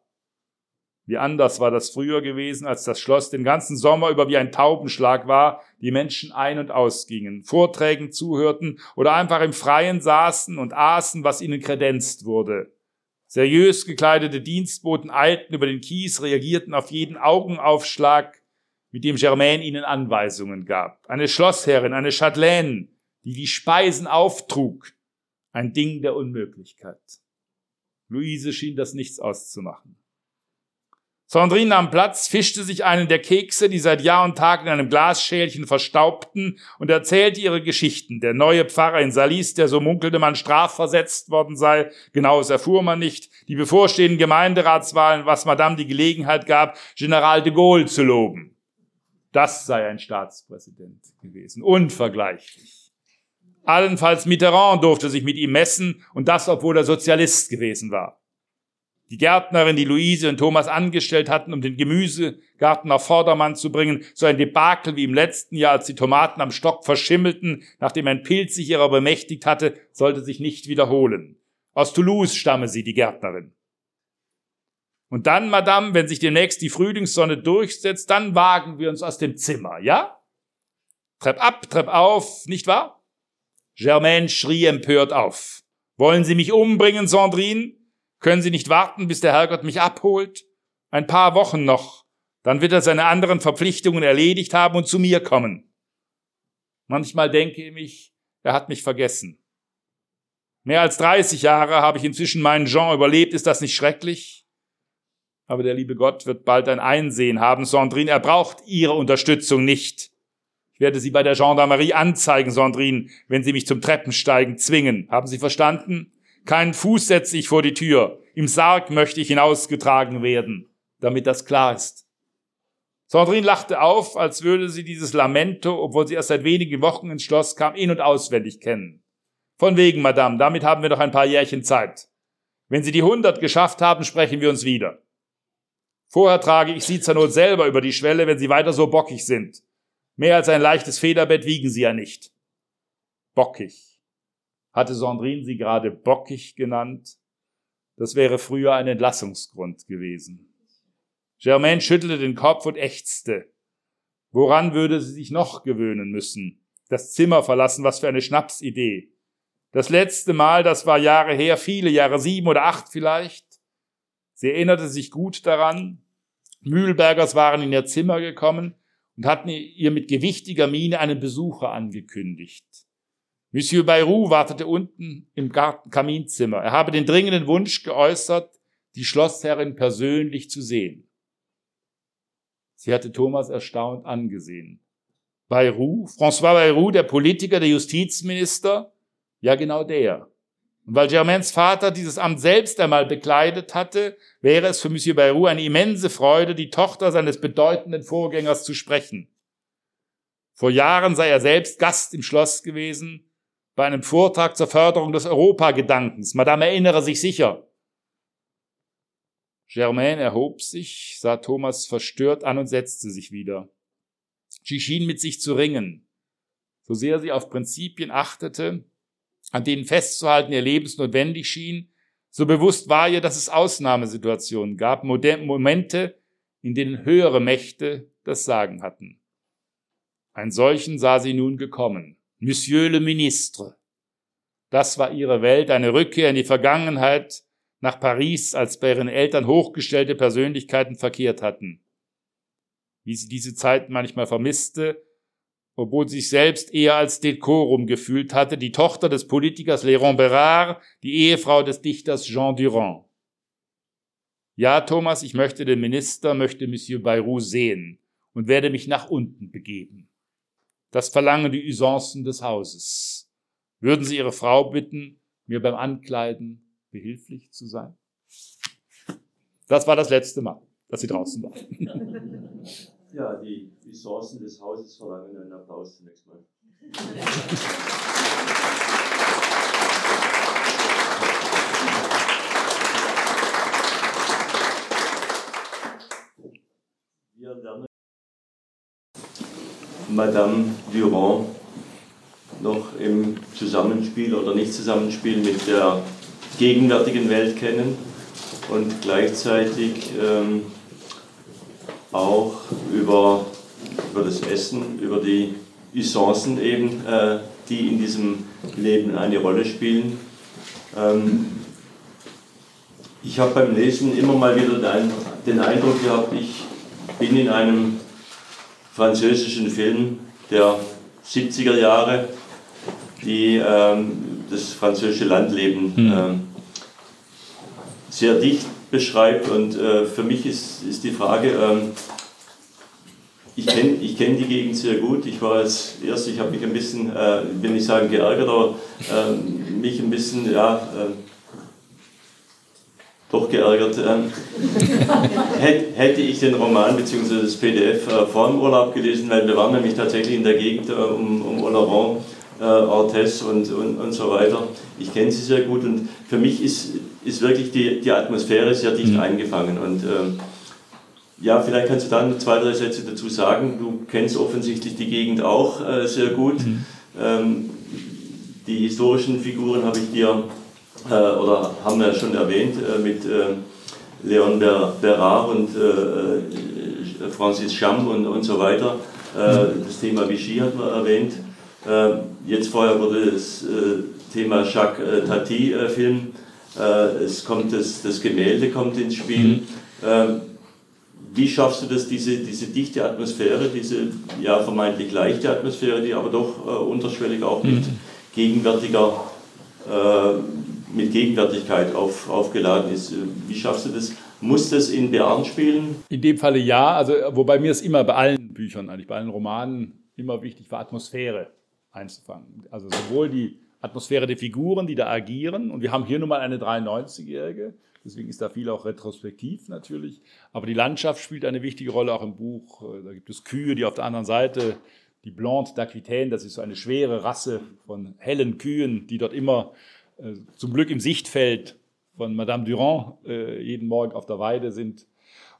Speaker 2: Wie anders war das früher gewesen, als das Schloss den ganzen Sommer über wie ein Taubenschlag war, die Menschen ein- und ausgingen, Vorträgen zuhörten oder einfach im Freien saßen und aßen, was ihnen kredenzt wurde. Seriös gekleidete Dienstboten eilten über den Kies, reagierten auf jeden Augenaufschlag, mit dem Germain ihnen Anweisungen gab. Eine Schlossherrin, eine Chatelaine, die die Speisen auftrug. Ein Ding der Unmöglichkeit. Luise schien das nichts auszumachen. Sandrine nahm Platz, fischte sich einen der Kekse, die seit Jahr und Tag in einem Glasschälchen verstaubten, und erzählte ihre Geschichten. Der neue Pfarrer in Salis, der so munkelte man strafversetzt worden sei, genaues erfuhr man nicht. Die bevorstehenden Gemeinderatswahlen, was Madame die Gelegenheit gab, General de Gaulle zu loben. Das sei ein Staatspräsident gewesen. Unvergleichlich. Allenfalls Mitterrand durfte sich mit ihm messen, und das, obwohl er Sozialist gewesen war. Die Gärtnerin, die Luise und Thomas angestellt hatten, um den Gemüsegarten auf Vordermann zu bringen, so ein Debakel wie im letzten Jahr, als die Tomaten am Stock verschimmelten, nachdem ein Pilz sich ihrer bemächtigt hatte, sollte sich nicht wiederholen. Aus Toulouse stamme sie, die Gärtnerin. Und dann, Madame, wenn sich demnächst die Frühlingssonne durchsetzt, dann wagen wir uns aus dem Zimmer, ja? Trepp ab, trepp auf, nicht wahr? Germaine schrie empört auf. Wollen Sie mich umbringen, Sandrine? Können Sie nicht warten, bis der Herrgott mich abholt? Ein paar Wochen noch, dann wird er seine anderen Verpflichtungen erledigt haben und zu mir kommen. Manchmal denke ich mich, er hat mich vergessen. Mehr als 30 Jahre habe ich inzwischen meinen Jean überlebt, ist das nicht schrecklich? Aber der liebe Gott wird bald ein Einsehen haben, Sandrine, er braucht Ihre Unterstützung nicht. Ich werde Sie bei der Gendarmerie anzeigen, Sandrine, wenn Sie mich zum Treppensteigen zwingen. Haben Sie verstanden? Keinen Fuß setze ich vor die Tür. Im Sarg möchte ich hinausgetragen werden, damit das klar ist. Sandrine lachte auf, als würde sie dieses Lamento, obwohl sie erst seit wenigen Wochen ins Schloss kam, in- und auswendig kennen. Von wegen, Madame, damit haben wir noch ein paar Jährchen Zeit. Wenn Sie die hundert geschafft haben, sprechen wir uns wieder. Vorher trage ich Sie zur Not selber über die Schwelle, wenn Sie weiter so bockig sind. Mehr als ein leichtes Federbett wiegen Sie ja nicht. Bockig hatte Sandrine sie gerade bockig genannt. Das wäre früher ein Entlassungsgrund gewesen. Germaine schüttelte den Kopf und ächzte. Woran würde sie sich noch gewöhnen müssen? Das Zimmer verlassen, was für eine Schnapsidee. Das letzte Mal, das war Jahre her, viele Jahre, sieben oder acht vielleicht. Sie erinnerte sich gut daran. Mühlbergers waren in ihr Zimmer gekommen und hatten ihr mit gewichtiger Miene einen Besucher angekündigt. Monsieur Bayrou wartete unten im Garten Kaminzimmer. Er habe den dringenden Wunsch geäußert, die Schlossherrin persönlich zu sehen. Sie hatte Thomas erstaunt angesehen. Bayrou, François Bayrou, der Politiker, der Justizminister? Ja, genau der. Und weil Germains Vater dieses Amt selbst einmal bekleidet hatte, wäre es für Monsieur Bayrou eine immense Freude, die Tochter seines bedeutenden Vorgängers zu sprechen. Vor Jahren sei er selbst Gast im Schloss gewesen bei einem Vortrag zur Förderung des Europagedankens. Madame erinnere sich sicher. Germaine erhob sich, sah Thomas verstört an und setzte sich wieder. Sie schien mit sich zu ringen. So sehr sie auf Prinzipien achtete, an denen festzuhalten ihr lebensnotwendig schien, so bewusst war ihr, dass es Ausnahmesituationen gab, Momente, in denen höhere Mächte das Sagen hatten. Ein solchen sah sie nun gekommen. Monsieur le Ministre. Das war ihre Welt, eine Rückkehr in die Vergangenheit nach Paris, als bei ihren Eltern hochgestellte Persönlichkeiten verkehrt hatten. Wie sie diese Zeit manchmal vermisste, obwohl sie sich selbst eher als Dekorum gefühlt hatte, die Tochter des Politikers Léron Bérard, die Ehefrau des Dichters Jean Durand. Ja, Thomas, ich möchte den Minister, möchte Monsieur Bayrou sehen und werde mich nach unten begeben. Das verlangen die Usancen des Hauses. Würden Sie Ihre Frau bitten, mir beim Ankleiden behilflich zu sein? Das war das letzte Mal, dass Sie draußen waren.
Speaker 3: Ja, die Usancen des Hauses verlangen einen Applaus zunächst mal. Wir lernen Madame Durand noch im Zusammenspiel oder Nicht-Zusammenspiel mit der gegenwärtigen Welt kennen und gleichzeitig ähm, auch über, über das Essen, über die Usancen eben, äh, die in diesem Leben eine Rolle spielen. Ähm, ich habe beim Lesen immer mal wieder den, den Eindruck gehabt, ich bin in einem französischen Film der 70er Jahre, die ähm, das französische Landleben mhm. ähm, sehr dicht beschreibt. Und äh, für mich ist, ist die Frage, ähm, ich kenne ich kenn die Gegend sehr gut. Ich war als erst, ich habe mich ein bisschen, äh, will nicht sagen geärgert, aber äh, mich ein bisschen, ja, äh, doch geärgert. Ähm, hätte ich den Roman bzw. das PDF äh, vor dem Urlaub gelesen, weil wir waren nämlich tatsächlich in der Gegend äh, um, um Oloron, äh, Ortez und, und, und so weiter. Ich kenne sie sehr gut und für mich ist, ist wirklich die, die Atmosphäre sehr dicht mhm. eingefangen. Und ähm, ja, vielleicht kannst du dann zwei, drei Sätze dazu sagen. Du kennst offensichtlich die Gegend auch äh, sehr gut. Mhm. Ähm, die historischen Figuren habe ich dir, äh, oder haben wir schon erwähnt, äh, mit äh, Leon Berard und äh, äh, Francis Champ und, und so weiter. Mhm. Das Thema Vichy hat man erwähnt. Jetzt vorher wurde das Thema Jacques Tati-Film. Es kommt das, das Gemälde kommt ins Spiel. Mhm. Ähm, wie schaffst du das, diese, diese dichte Atmosphäre, diese ja vermeintlich leichte Atmosphäre, die aber doch äh, unterschwellig auch mit mhm. gegenwärtiger, äh, mit Gegenwärtigkeit auf, aufgeladen ist? Wie schaffst du das? Muss das in Bern spielen?
Speaker 2: In dem Falle ja, also wobei mir es immer bei allen Büchern, eigentlich bei allen Romanen immer wichtig war, Atmosphäre einzufangen. Also sowohl die Atmosphäre der Figuren, die da agieren, und wir haben hier nun mal eine 93-Jährige, Deswegen ist da viel auch retrospektiv natürlich. Aber die Landschaft spielt eine wichtige Rolle auch im Buch. Da gibt es Kühe, die auf der anderen Seite, die Blonde d'Aquitaine, das ist so eine schwere Rasse von hellen Kühen, die dort immer äh, zum Glück im Sichtfeld von Madame Durand äh, jeden Morgen auf der Weide sind.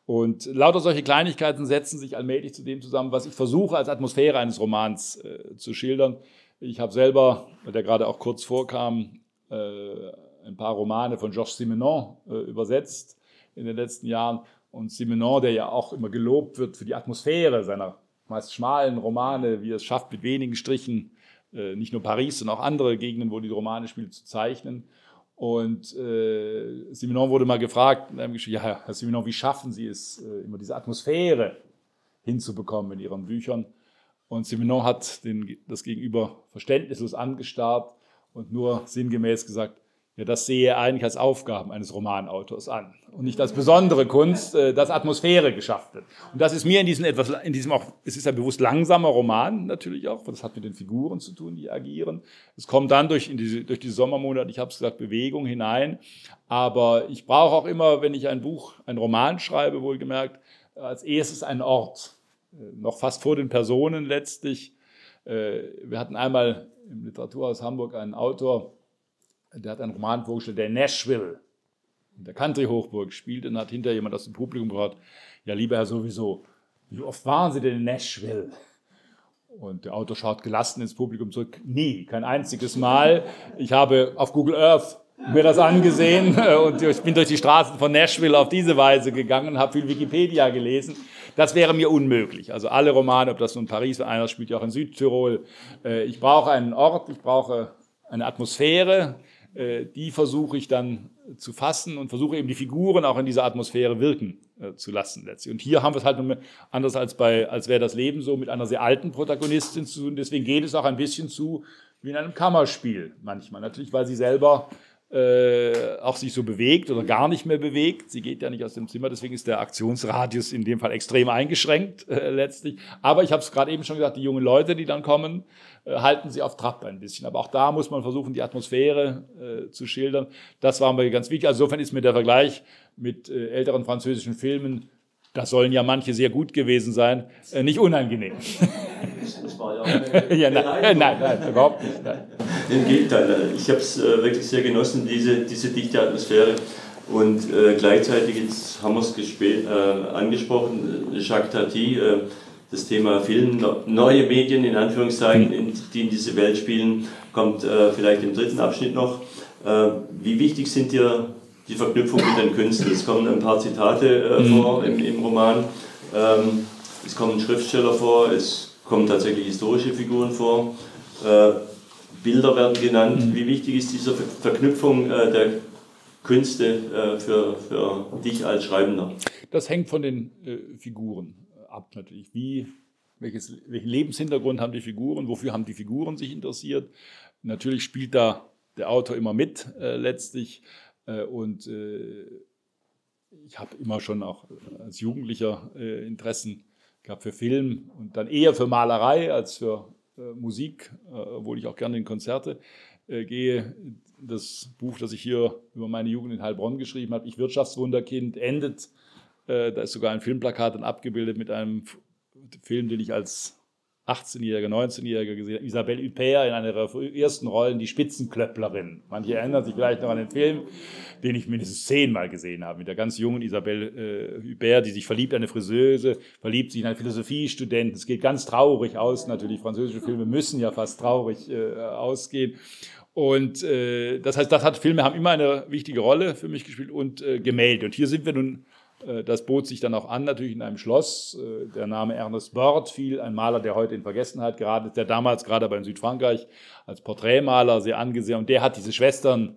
Speaker 2: Und lauter solche Kleinigkeiten setzen sich allmählich zu dem zusammen, was ich versuche als Atmosphäre eines Romans äh, zu schildern. Ich habe selber, der gerade auch kurz vorkam, äh, ein paar Romane von Georges Simenon äh, übersetzt in den letzten Jahren. Und Simenon, der ja auch immer gelobt wird für die Atmosphäre seiner meist schmalen Romane, wie er es schafft, mit wenigen Strichen äh, nicht nur Paris, sondern auch andere Gegenden, wo die Romane spielt, zu zeichnen. Und äh, Simenon wurde mal gefragt, ja, Herr Simenon, wie schaffen Sie es, äh, immer diese Atmosphäre hinzubekommen in Ihren Büchern? Und Simenon hat den, das Gegenüber verständnislos angestarrt und nur sinngemäß gesagt, ja, das sehe er eigentlich als Aufgaben eines Romanautors an und nicht als besondere Kunst, äh, dass Atmosphäre geschafft wird. Und das ist mir in diesem etwas, in diesem auch, es ist ein bewusst langsamer Roman natürlich auch, das hat mit den Figuren zu tun, die agieren. Es kommt dann durch, in diese, durch die Sommermonate, ich habe es gesagt, Bewegung hinein. Aber ich brauche auch immer, wenn ich ein Buch, ein Roman schreibe, wohlgemerkt, als erstes einen Ort, äh, noch fast vor den Personen letztlich. Äh, wir hatten einmal im Literaturhaus Hamburg einen Autor, der hat einen Roman vorgestellt, der Nashville, in der Country-Hochburg spielt und hat hinter jemand aus dem Publikum gefragt, ja lieber Herr sowieso, wie oft waren Sie denn in Nashville? Und der Autor schaut gelassen ins Publikum zurück. Nie, kein einziges Mal. Ich habe auf Google Earth mir das angesehen und ich bin durch die Straßen von Nashville auf diese Weise gegangen und habe viel Wikipedia gelesen. Das wäre mir unmöglich. Also alle Romane, ob das nun Paris, einer spielt ja auch in Südtirol. Äh, ich brauche einen Ort, ich brauche eine Atmosphäre, äh, die versuche ich dann zu fassen und versuche eben die Figuren auch in dieser Atmosphäre wirken äh, zu lassen letztlich. Und hier haben wir es halt anders als bei, als wäre das Leben so mit einer sehr alten Protagonistin zu tun. Deswegen geht es auch ein bisschen zu wie in einem Kammerspiel manchmal. Natürlich, weil sie selber äh, auch sich so bewegt oder gar nicht mehr bewegt. Sie geht ja nicht aus dem Zimmer, deswegen ist der Aktionsradius in dem Fall extrem eingeschränkt äh, letztlich. Aber ich habe es gerade eben schon gesagt, die jungen Leute, die dann kommen, äh, halten sie auf Trab ein bisschen. Aber auch da muss man versuchen, die Atmosphäre äh, zu schildern. Das war mir ganz wichtig. Also insofern ist mir der Vergleich mit äh, älteren französischen Filmen, da sollen ja manche sehr gut gewesen sein, äh, nicht unangenehm.
Speaker 3: Das war ja
Speaker 2: ja, nein, nein, nein, überhaupt nicht. Nein.
Speaker 3: Im Gegenteil, ich habe es äh, wirklich sehr genossen, diese, diese dichte Atmosphäre. Und äh, gleichzeitig, jetzt haben wir es äh, angesprochen, Jacques Tati, äh, das Thema Film, neue Medien in Anführungszeichen, in, die in diese Welt spielen, kommt äh, vielleicht im dritten Abschnitt noch. Äh, wie wichtig sind dir die Verknüpfung mit den Künstlern? Es kommen ein paar Zitate mhm. vor im, im Roman. Ähm, es kommen Schriftsteller vor, es kommen tatsächlich historische Figuren vor, äh, Bilder werden genannt. Mhm. Wie wichtig ist diese Verknüpfung äh, der Künste äh, für, für dich als Schreibender?
Speaker 2: Das hängt von den äh, Figuren ab natürlich. Wie, welches, welchen Lebenshintergrund haben die Figuren, wofür haben die Figuren sich interessiert? Natürlich spielt da der Autor immer mit äh, letztlich äh, und ich habe immer schon auch als Jugendlicher Interessen gehabt für Film und dann eher für Malerei als für äh, Musik, äh, obwohl ich auch gerne in Konzerte äh, gehe. Das Buch, das ich hier über meine Jugend in Heilbronn geschrieben habe, Ich Wirtschaftswunderkind, endet. Äh, da ist sogar ein Filmplakat dann abgebildet mit einem Film, den ich als 18-Jähriger, 19-Jähriger gesehen. Isabelle Huppert in einer ihrer ersten Rollen, die Spitzenklöpplerin. Manche erinnern sich vielleicht noch an den Film den ich mindestens zehnmal gesehen habe, mit der ganz jungen Isabelle äh, Hubert, die sich verliebt in eine Friseuse, verliebt sich in einen Philosophiestudenten. Es geht ganz traurig aus, natürlich. Französische Filme müssen ja fast traurig äh, ausgehen. Und äh, das heißt, das hat Filme haben immer eine wichtige Rolle für mich gespielt und äh, Gemälde. Und hier sind wir nun das bot sich dann auch an, natürlich in einem Schloss. Äh, der Name Ernest Bord fiel, ein Maler, der heute in Vergessenheit gerade ist, der damals gerade aber in Südfrankreich als Porträtmaler sehr angesehen und der hat diese Schwestern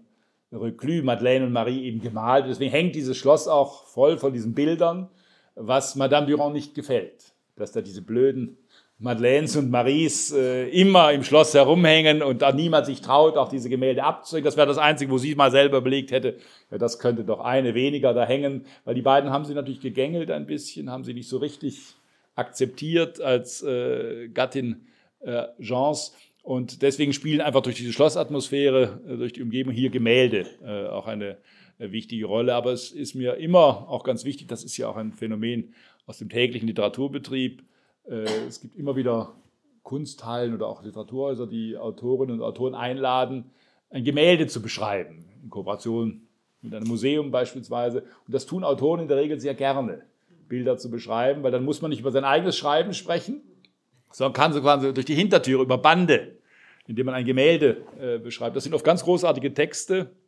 Speaker 2: Reclus, Madeleine und Marie eben gemalt. Deswegen hängt dieses Schloss auch voll von diesen Bildern, was Madame Durand nicht gefällt. Dass da diese blöden Madeleines und Maries äh, immer im Schloss herumhängen und da niemand sich traut, auch diese Gemälde abzulegen. Das wäre das Einzige, wo sie mal selber überlegt hätte, ja, das könnte doch eine weniger da hängen, weil die beiden haben sie natürlich gegängelt ein bisschen, haben sie nicht so richtig akzeptiert als äh, Gattin äh, Jeans. Und deswegen spielen einfach durch diese Schlossatmosphäre, äh, durch die Umgebung hier Gemälde äh, auch eine äh, wichtige Rolle. Aber es ist mir immer auch ganz wichtig, das ist ja auch ein Phänomen aus dem täglichen Literaturbetrieb. Es gibt immer wieder Kunsthallen oder auch Literaturhäuser, die Autorinnen und Autoren einladen, ein Gemälde zu beschreiben, in Kooperation mit einem Museum beispielsweise. Und das tun Autoren in der Regel sehr gerne, Bilder zu beschreiben, weil dann muss man nicht über sein eigenes Schreiben sprechen, sondern kann so quasi durch die Hintertür über Bande indem man ein Gemälde äh, beschreibt. Das sind oft ganz großartige Texte, äh,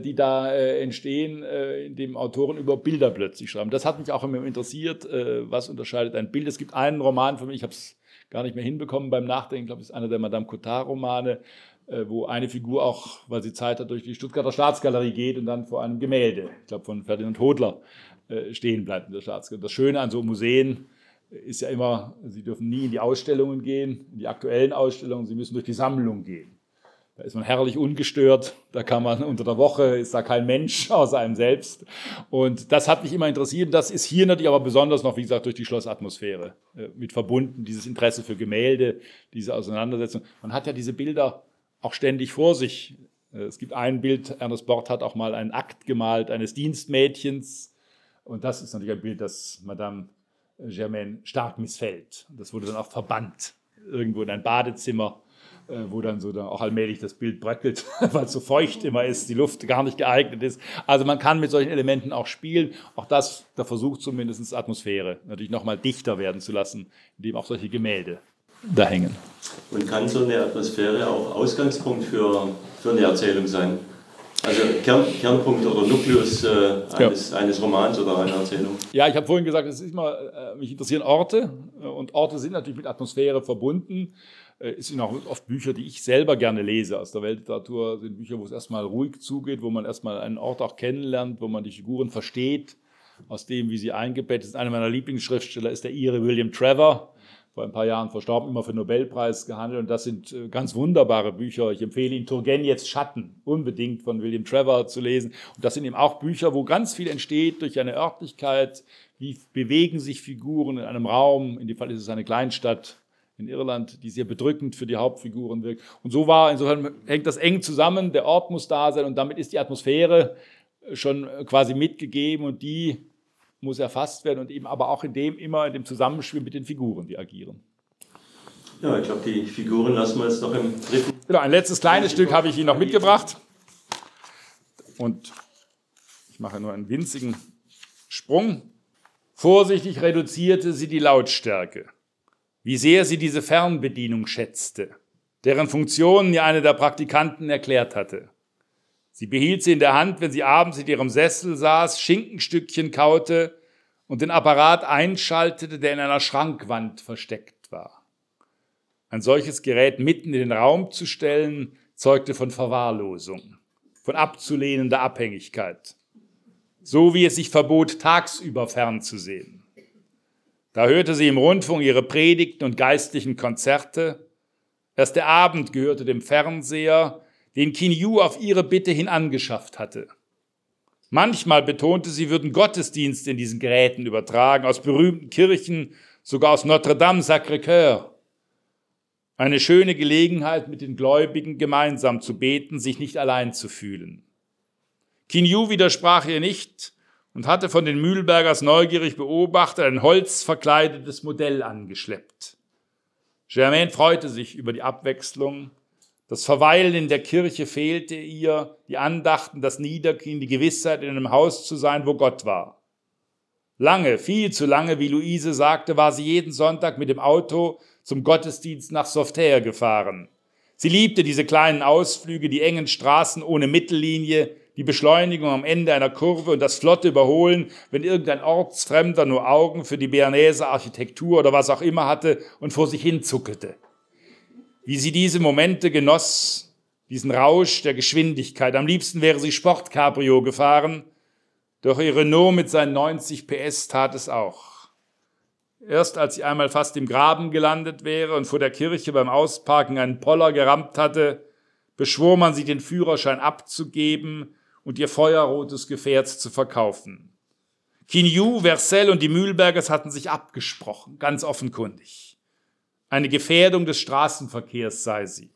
Speaker 2: die da äh, entstehen, äh, indem Autoren über Bilder plötzlich schreiben. Das hat mich auch immer interessiert, äh, was unterscheidet ein Bild. Es gibt einen Roman von mir, ich habe es gar nicht mehr hinbekommen beim Nachdenken, ich glaube, es ist einer der Madame Cotard-Romane, äh, wo eine Figur auch, weil sie Zeit hat, durch die Stuttgarter Staatsgalerie geht und dann vor einem Gemälde, ich glaube von Ferdinand Hodler, stehen bleibt in der Staatsgalerie. Das Schöne an so Museen ist ja immer, Sie dürfen nie in die Ausstellungen gehen, in die aktuellen Ausstellungen, Sie müssen durch die Sammlung gehen. Da ist man herrlich ungestört, da kann man unter der Woche, ist da kein Mensch außer einem selbst. Und das hat mich immer interessiert. Das ist hier natürlich aber besonders noch, wie gesagt, durch die Schlossatmosphäre äh, mit verbunden, dieses Interesse für Gemälde, diese Auseinandersetzung. Man hat ja diese Bilder auch ständig vor sich. Äh, es gibt ein Bild, Ernest Bort hat auch mal einen Akt gemalt eines Dienstmädchens. Und das ist natürlich ein Bild, das Madame Germain stark missfällt. Das wurde dann auch verbannt, irgendwo in ein Badezimmer, wo dann so dann auch allmählich das Bild bröckelt, weil es so feucht immer ist, die Luft gar nicht geeignet ist. Also man kann mit solchen Elementen auch spielen. Auch das, da versucht zumindest Atmosphäre natürlich nochmal dichter werden zu lassen, indem auch solche Gemälde da hängen.
Speaker 3: Und kann so eine Atmosphäre auch Ausgangspunkt für, für eine Erzählung sein? Also Kern, Kernpunkt oder Nukleus äh, eines, ja. eines, Romans oder einer Erzählung.
Speaker 2: Ja, ich habe vorhin gesagt, es ist immer, äh, mich interessieren Orte äh, und Orte sind natürlich mit Atmosphäre verbunden. Äh, es sind auch oft Bücher, die ich selber gerne lese aus der Weltliteratur, sind Bücher, wo es erstmal ruhig zugeht, wo man erstmal einen Ort auch kennenlernt, wo man die Figuren versteht, aus dem, wie sie eingebettet sind. Einer meiner Lieblingsschriftsteller ist der Ire William Trevor vor ein paar Jahren verstorben, immer für den Nobelpreis gehandelt. Und das sind äh, ganz wunderbare Bücher. Ich empfehle Ihnen Turgenevs Schatten unbedingt von William Trevor zu lesen. Und das sind eben auch Bücher, wo ganz viel entsteht durch eine Örtlichkeit. Wie bewegen sich Figuren in einem Raum? In dem Fall ist es eine Kleinstadt in Irland, die sehr bedrückend für die Hauptfiguren wirkt. Und so war, insofern hängt das eng zusammen. Der Ort muss da sein und damit ist die Atmosphäre schon quasi mitgegeben und die muss erfasst werden und eben aber auch in dem immer in dem Zusammenspiel mit den Figuren, die agieren.
Speaker 3: Ja, ich glaube, die Figuren lassen wir jetzt noch im dritten.
Speaker 2: Genau, ein letztes kleines Stück habe ich Ihnen noch mitgebracht. Und ich mache nur einen winzigen Sprung. Vorsichtig reduzierte sie die Lautstärke. Wie sehr sie diese Fernbedienung schätzte, deren Funktionen ihr eine der Praktikanten erklärt hatte. Sie behielt sie in der Hand, wenn sie abends in ihrem Sessel saß, Schinkenstückchen kaute und den Apparat einschaltete, der in einer Schrankwand versteckt war. Ein solches Gerät mitten in den Raum zu stellen, zeugte von Verwahrlosung, von abzulehnender Abhängigkeit. So wie es sich verbot, tagsüber fernzusehen. Da hörte sie im Rundfunk ihre Predigten und geistlichen Konzerte. Erst der Abend gehörte dem Fernseher, den Qin Yu auf ihre Bitte hin angeschafft hatte. Manchmal betonte sie, würden Gottesdienste in diesen Geräten übertragen, aus berühmten Kirchen, sogar aus Notre-Dame Sacré-Cœur. Eine schöne Gelegenheit, mit den Gläubigen gemeinsam zu beten, sich nicht allein zu fühlen. Qin Yu widersprach ihr nicht und hatte von den Mühlbergers neugierig beobachtet ein holzverkleidetes Modell angeschleppt. Germain freute sich über die Abwechslung das Verweilen in der Kirche fehlte ihr, die Andachten, das Niederknien, die Gewissheit, in einem Haus zu sein, wo Gott war. Lange, viel zu lange, wie Luise sagte, war sie jeden Sonntag mit dem Auto zum Gottesdienst nach Softair gefahren. Sie liebte diese kleinen Ausflüge, die engen Straßen ohne Mittellinie, die Beschleunigung am Ende einer Kurve und das flotte Überholen, wenn irgendein Ortsfremder nur Augen für die Bernese Architektur oder was auch immer hatte und vor sich hin zuckelte wie sie diese Momente genoss, diesen Rausch der Geschwindigkeit. Am liebsten wäre sie Sportcabrio gefahren, doch ihr Renault mit seinen 90 PS tat es auch. Erst als sie einmal fast im Graben gelandet wäre und vor der Kirche beim Ausparken einen Poller gerammt hatte, beschwor man sie, den Führerschein abzugeben und ihr feuerrotes Gefährt zu verkaufen. Kinyu, Vercel und die Mühlbergers hatten sich abgesprochen, ganz offenkundig. Eine Gefährdung des Straßenverkehrs sei sie.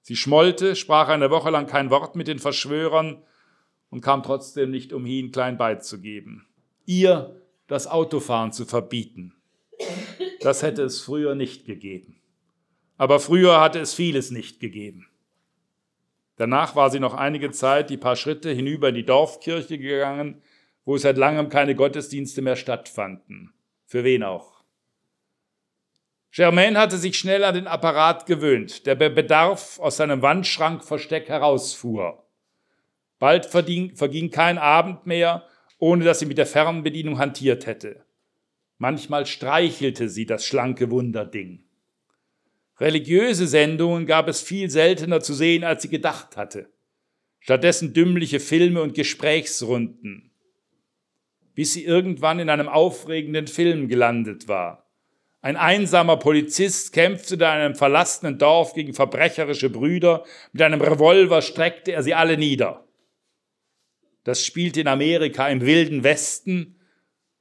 Speaker 2: Sie schmollte, sprach eine Woche lang kein Wort mit den Verschwörern und kam trotzdem nicht umhin, klein beizugeben. Ihr das Autofahren zu verbieten. Das hätte es früher nicht gegeben. Aber früher hatte es vieles nicht gegeben. Danach war sie noch einige Zeit die paar Schritte hinüber in die Dorfkirche gegangen, wo seit langem keine Gottesdienste mehr stattfanden. Für wen auch? Germain hatte sich schnell an den Apparat gewöhnt, der bei Bedarf aus seinem Wandschrankversteck herausfuhr. Bald verging kein Abend mehr, ohne dass sie mit der Fernbedienung hantiert hätte. Manchmal streichelte sie das schlanke Wunderding. Religiöse Sendungen gab es viel seltener zu sehen, als sie gedacht hatte. Stattdessen dümmliche Filme und Gesprächsrunden. Bis sie irgendwann in einem aufregenden Film gelandet war. Ein einsamer Polizist kämpfte in einem verlassenen Dorf gegen verbrecherische Brüder. Mit einem Revolver streckte er sie alle nieder. Das spielte in Amerika im wilden Westen.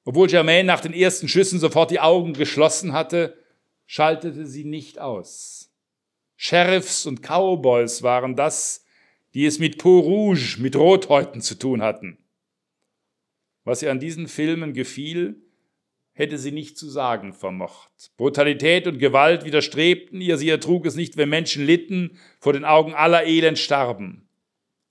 Speaker 2: Obwohl Germaine nach den ersten Schüssen sofort die Augen geschlossen hatte, schaltete sie nicht aus. Sheriffs und Cowboys waren das, die es mit Peau Rouge, mit Rothäuten zu tun hatten. Was ihr an diesen Filmen gefiel, hätte sie nicht zu sagen vermocht. Brutalität und Gewalt widerstrebten ihr, sie ertrug es nicht, wenn Menschen litten, vor den Augen aller Elend starben.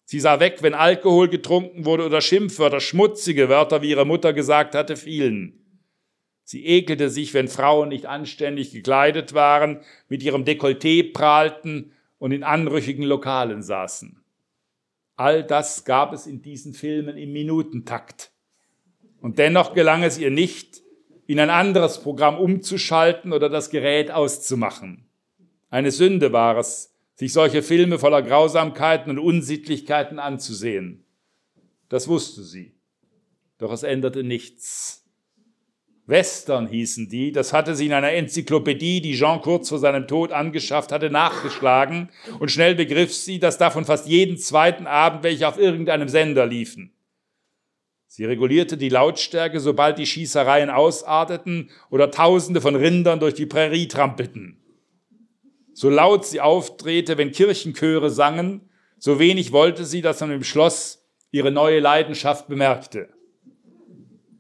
Speaker 2: Sie sah weg, wenn Alkohol getrunken wurde oder Schimpfwörter, schmutzige Wörter, wie ihre Mutter gesagt hatte, fielen. Sie ekelte sich, wenn Frauen nicht anständig gekleidet waren, mit ihrem Dekolleté prahlten und in anrüchigen Lokalen saßen. All das gab es in diesen Filmen im Minutentakt. Und dennoch gelang es ihr nicht, in ein anderes Programm umzuschalten oder das Gerät auszumachen. Eine Sünde war es, sich solche Filme voller Grausamkeiten und Unsittlichkeiten anzusehen. Das wusste sie. Doch es änderte nichts. Western hießen die, das hatte sie in einer Enzyklopädie, die Jean kurz vor seinem Tod angeschafft hatte, nachgeschlagen und schnell begriff sie, dass davon fast jeden zweiten Abend welche auf irgendeinem Sender liefen. Sie regulierte die Lautstärke, sobald die Schießereien ausarteten oder Tausende von Rindern durch die Prärie trampelten. So laut sie aufdrehte, wenn Kirchenchöre sangen, so wenig wollte sie, dass man im Schloss ihre neue Leidenschaft bemerkte.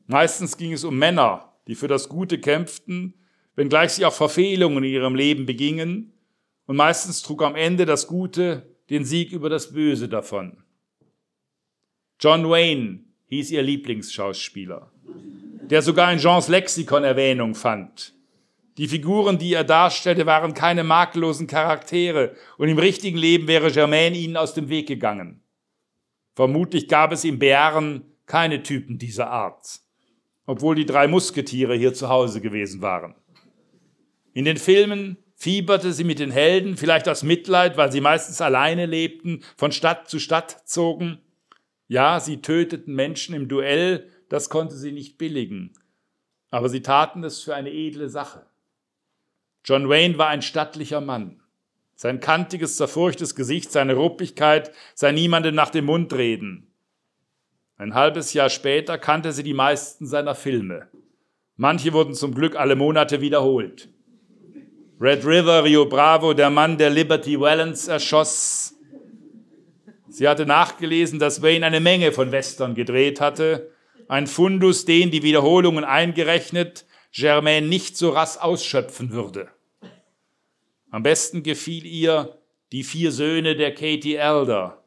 Speaker 2: Meistens ging es um Männer, die für das Gute kämpften, wenngleich sie auch Verfehlungen in ihrem Leben begingen, und meistens trug am Ende das Gute den Sieg über das Böse davon. John Wayne hieß ihr Lieblingsschauspieler, der sogar in Jeans Lexikon Erwähnung fand. Die Figuren, die er darstellte, waren keine makellosen Charaktere und im richtigen Leben wäre Germain ihnen aus dem Weg gegangen. Vermutlich gab es im Bären keine Typen dieser Art, obwohl die drei Musketiere hier zu Hause gewesen waren. In den Filmen fieberte sie mit den Helden, vielleicht aus Mitleid, weil sie meistens alleine lebten, von Stadt zu Stadt zogen. Ja, sie töteten Menschen im Duell, das konnte sie nicht billigen, aber sie taten es für eine edle Sache. John Wayne war ein stattlicher Mann. Sein kantiges, zerfurchtes Gesicht, seine Ruppigkeit, sein niemandem nach dem Mund reden. Ein halbes Jahr später kannte sie die meisten seiner Filme. Manche wurden zum Glück alle Monate wiederholt. Red River, Rio Bravo, der Mann, der Liberty Valance erschoss. Sie hatte nachgelesen, dass Wayne eine Menge von Western gedreht hatte. Ein Fundus, den die Wiederholungen eingerechnet Germain nicht so rasch ausschöpfen würde. Am besten gefiel ihr die vier Söhne der Katie Elder,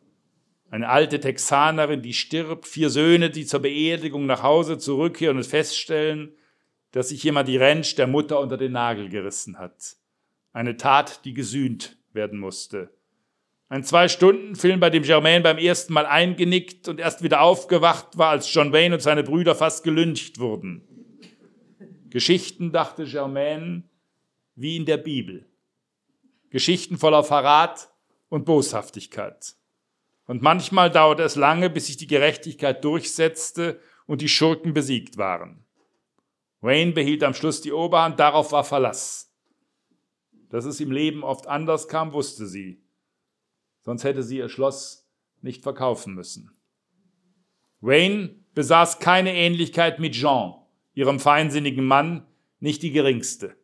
Speaker 2: eine alte Texanerin, die stirbt, vier Söhne, die zur Beerdigung nach Hause zurückkehren und feststellen, dass sich jemand die Ranch der Mutter unter den Nagel gerissen hat. Eine Tat, die gesühnt werden musste. Ein Zwei-Stunden-Film, bei dem Germain beim ersten Mal eingenickt und erst wieder aufgewacht war, als John Wayne und seine Brüder fast gelüncht wurden. Geschichten, dachte Germain, wie in der Bibel. Geschichten voller Verrat und Boshaftigkeit. Und manchmal dauerte es lange, bis sich die Gerechtigkeit durchsetzte und die Schurken besiegt waren. Wayne behielt am Schluss die Oberhand, darauf war Verlass. Dass es im Leben oft anders kam, wusste sie. Sonst hätte sie ihr Schloss nicht verkaufen müssen. Wayne besaß keine Ähnlichkeit mit Jean, ihrem feinsinnigen Mann, nicht die geringste.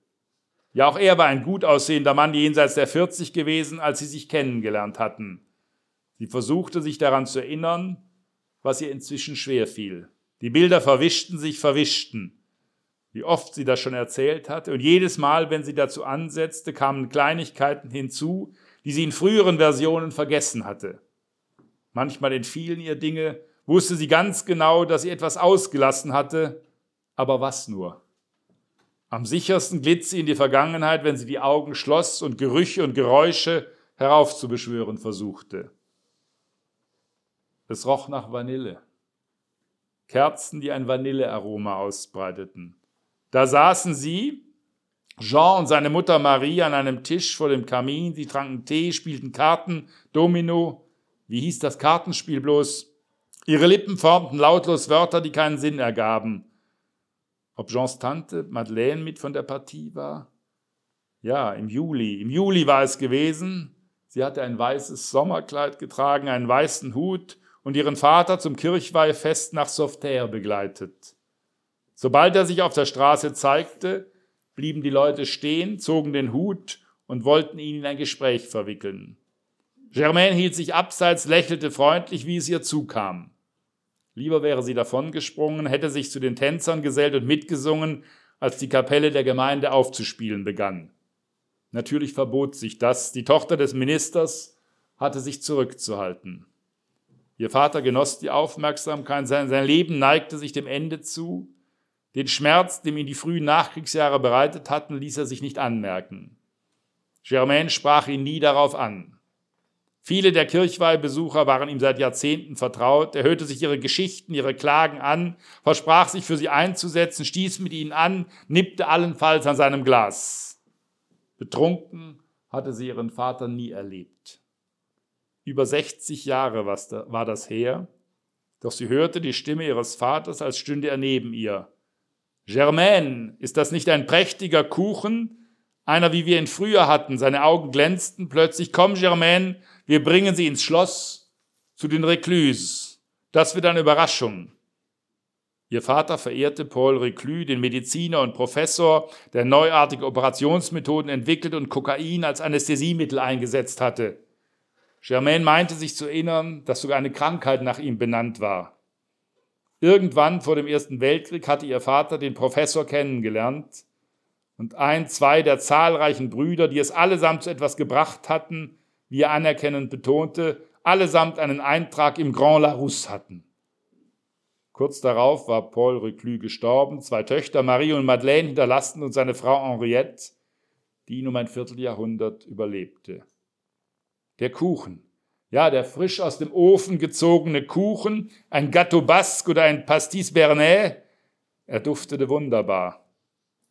Speaker 2: Ja, auch er war ein gut aussehender Mann jenseits der 40 gewesen, als sie sich kennengelernt hatten. Sie versuchte sich daran zu erinnern, was ihr inzwischen schwer fiel. Die Bilder verwischten sich, verwischten. Wie oft sie das schon erzählt hatte, und jedes Mal, wenn sie dazu ansetzte, kamen Kleinigkeiten hinzu, die sie in früheren Versionen vergessen hatte. Manchmal entfielen ihr Dinge, wusste sie ganz genau, dass sie etwas ausgelassen hatte, aber was nur? Am sichersten glitt sie in die Vergangenheit, wenn sie die Augen schloss und Gerüche und Geräusche heraufzubeschwören versuchte. Es roch nach Vanille. Kerzen, die ein Vanillearoma ausbreiteten. Da saßen sie, Jean und seine Mutter Marie, an einem Tisch vor dem Kamin. Sie tranken Tee, spielten Karten, Domino. Wie hieß das Kartenspiel bloß? Ihre Lippen formten lautlos Wörter, die keinen Sinn ergaben. Ob Jeans Tante Madeleine mit von der Partie war? Ja, im Juli. Im Juli war es gewesen. Sie hatte ein weißes Sommerkleid getragen, einen weißen Hut und ihren Vater zum Kirchweihfest nach Sauveterre begleitet. Sobald er sich auf der Straße zeigte, blieben die Leute stehen, zogen den Hut und wollten ihn in ein Gespräch verwickeln. Germaine hielt sich abseits, lächelte freundlich, wie es ihr zukam. Lieber wäre sie davongesprungen, hätte sich zu den Tänzern gesellt und mitgesungen, als die Kapelle der Gemeinde aufzuspielen begann. Natürlich verbot sich das. Die Tochter des Ministers hatte sich zurückzuhalten. Ihr Vater genoss die Aufmerksamkeit, sein, Leben neigte sich dem Ende zu. Den Schmerz, dem ihn die frühen Nachkriegsjahre bereitet hatten, ließ er sich nicht anmerken. Germain sprach ihn nie darauf an. Viele der Kirchweihbesucher waren ihm seit Jahrzehnten vertraut. Er hörte sich ihre Geschichten, ihre Klagen an, versprach sich für sie einzusetzen, stieß mit ihnen an, nippte allenfalls an seinem Glas. Betrunken hatte sie ihren Vater nie erlebt. Über 60 Jahre war das her, doch sie hörte die Stimme ihres Vaters, als stünde er neben ihr. Germaine, ist das nicht ein prächtiger Kuchen? Einer, wie wir ihn früher hatten. Seine Augen glänzten plötzlich. Komm, Germaine, wir bringen sie ins Schloss zu den Reclus. Das wird eine Überraschung. Ihr Vater verehrte Paul Reclus, den Mediziner und Professor, der neuartige Operationsmethoden entwickelt und Kokain als Anästhesiemittel eingesetzt hatte. Germain meinte sich zu erinnern, dass sogar eine Krankheit nach ihm benannt war. Irgendwann vor dem Ersten Weltkrieg hatte ihr Vater den Professor kennengelernt und ein, zwei der zahlreichen Brüder, die es allesamt zu etwas gebracht hatten, wie er anerkennend betonte, allesamt einen Eintrag im Grand Larousse hatten. Kurz darauf war Paul Reclus gestorben, zwei Töchter, Marie und Madeleine, hinterlassen und seine Frau Henriette, die ihn um ein Vierteljahrhundert überlebte. Der Kuchen, ja, der frisch aus dem Ofen gezogene Kuchen, ein Gâteau Basque oder ein Pastis Bernet, er duftete wunderbar.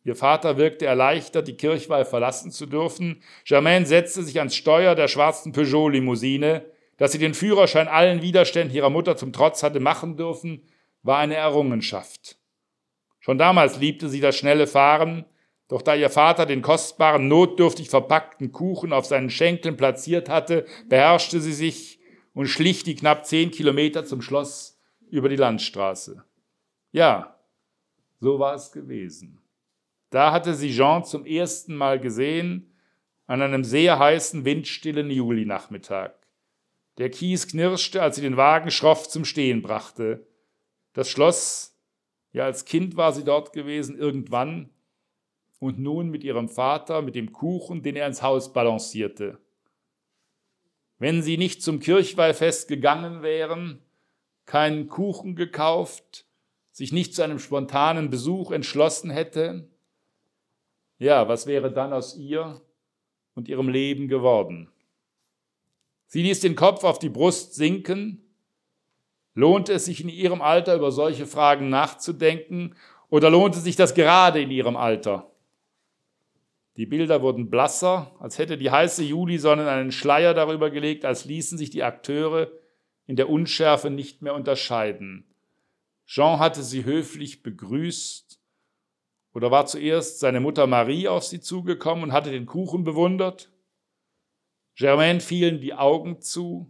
Speaker 2: Ihr Vater wirkte erleichtert, die Kirchweih verlassen zu dürfen. Germaine setzte sich ans Steuer der schwarzen Peugeot-Limousine. Dass sie den Führerschein allen Widerständen ihrer Mutter zum Trotz hatte machen dürfen, war eine Errungenschaft. Schon damals liebte sie das schnelle Fahren, doch da ihr Vater den kostbaren, notdürftig verpackten Kuchen auf seinen Schenkeln platziert hatte, beherrschte sie sich und schlich die knapp zehn Kilometer zum Schloss über die Landstraße. Ja, so war es gewesen. Da hatte sie Jean zum ersten Mal gesehen, an einem sehr heißen, windstillen Julinachmittag. Der Kies knirschte, als sie den Wagen schroff zum Stehen brachte. Das Schloss, ja als Kind war sie dort gewesen, irgendwann, und nun mit ihrem Vater, mit dem Kuchen, den er ins Haus balancierte. Wenn sie nicht zum Kirchweihfest gegangen wären, keinen Kuchen gekauft, sich nicht zu einem spontanen Besuch entschlossen hätte, ja, was wäre dann aus ihr und ihrem Leben geworden? Sie ließ den Kopf auf die Brust sinken. Lohnte es sich in ihrem Alter über solche Fragen nachzudenken oder lohnte sich das gerade in ihrem Alter? Die Bilder wurden blasser, als hätte die heiße Julisonne einen Schleier darüber gelegt, als ließen sich die Akteure in der Unschärfe nicht mehr unterscheiden. Jean hatte sie höflich begrüßt, oder war zuerst seine Mutter Marie auf sie zugekommen und hatte den Kuchen bewundert? Germaine fielen die Augen zu,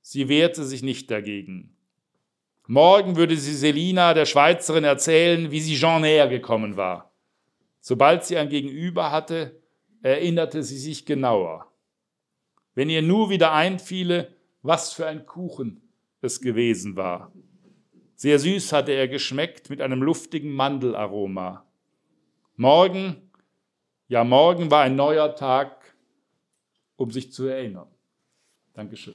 Speaker 2: sie wehrte sich nicht dagegen. Morgen würde sie Selina, der Schweizerin, erzählen, wie sie Jean näher gekommen war. Sobald sie ein Gegenüber hatte, erinnerte sie sich genauer. Wenn ihr nur wieder einfiele, was für ein Kuchen es gewesen war. Sehr süß hatte er geschmeckt mit einem luftigen Mandelaroma. Morgen, ja morgen war ein neuer Tag, um sich zu erinnern. Dankeschön.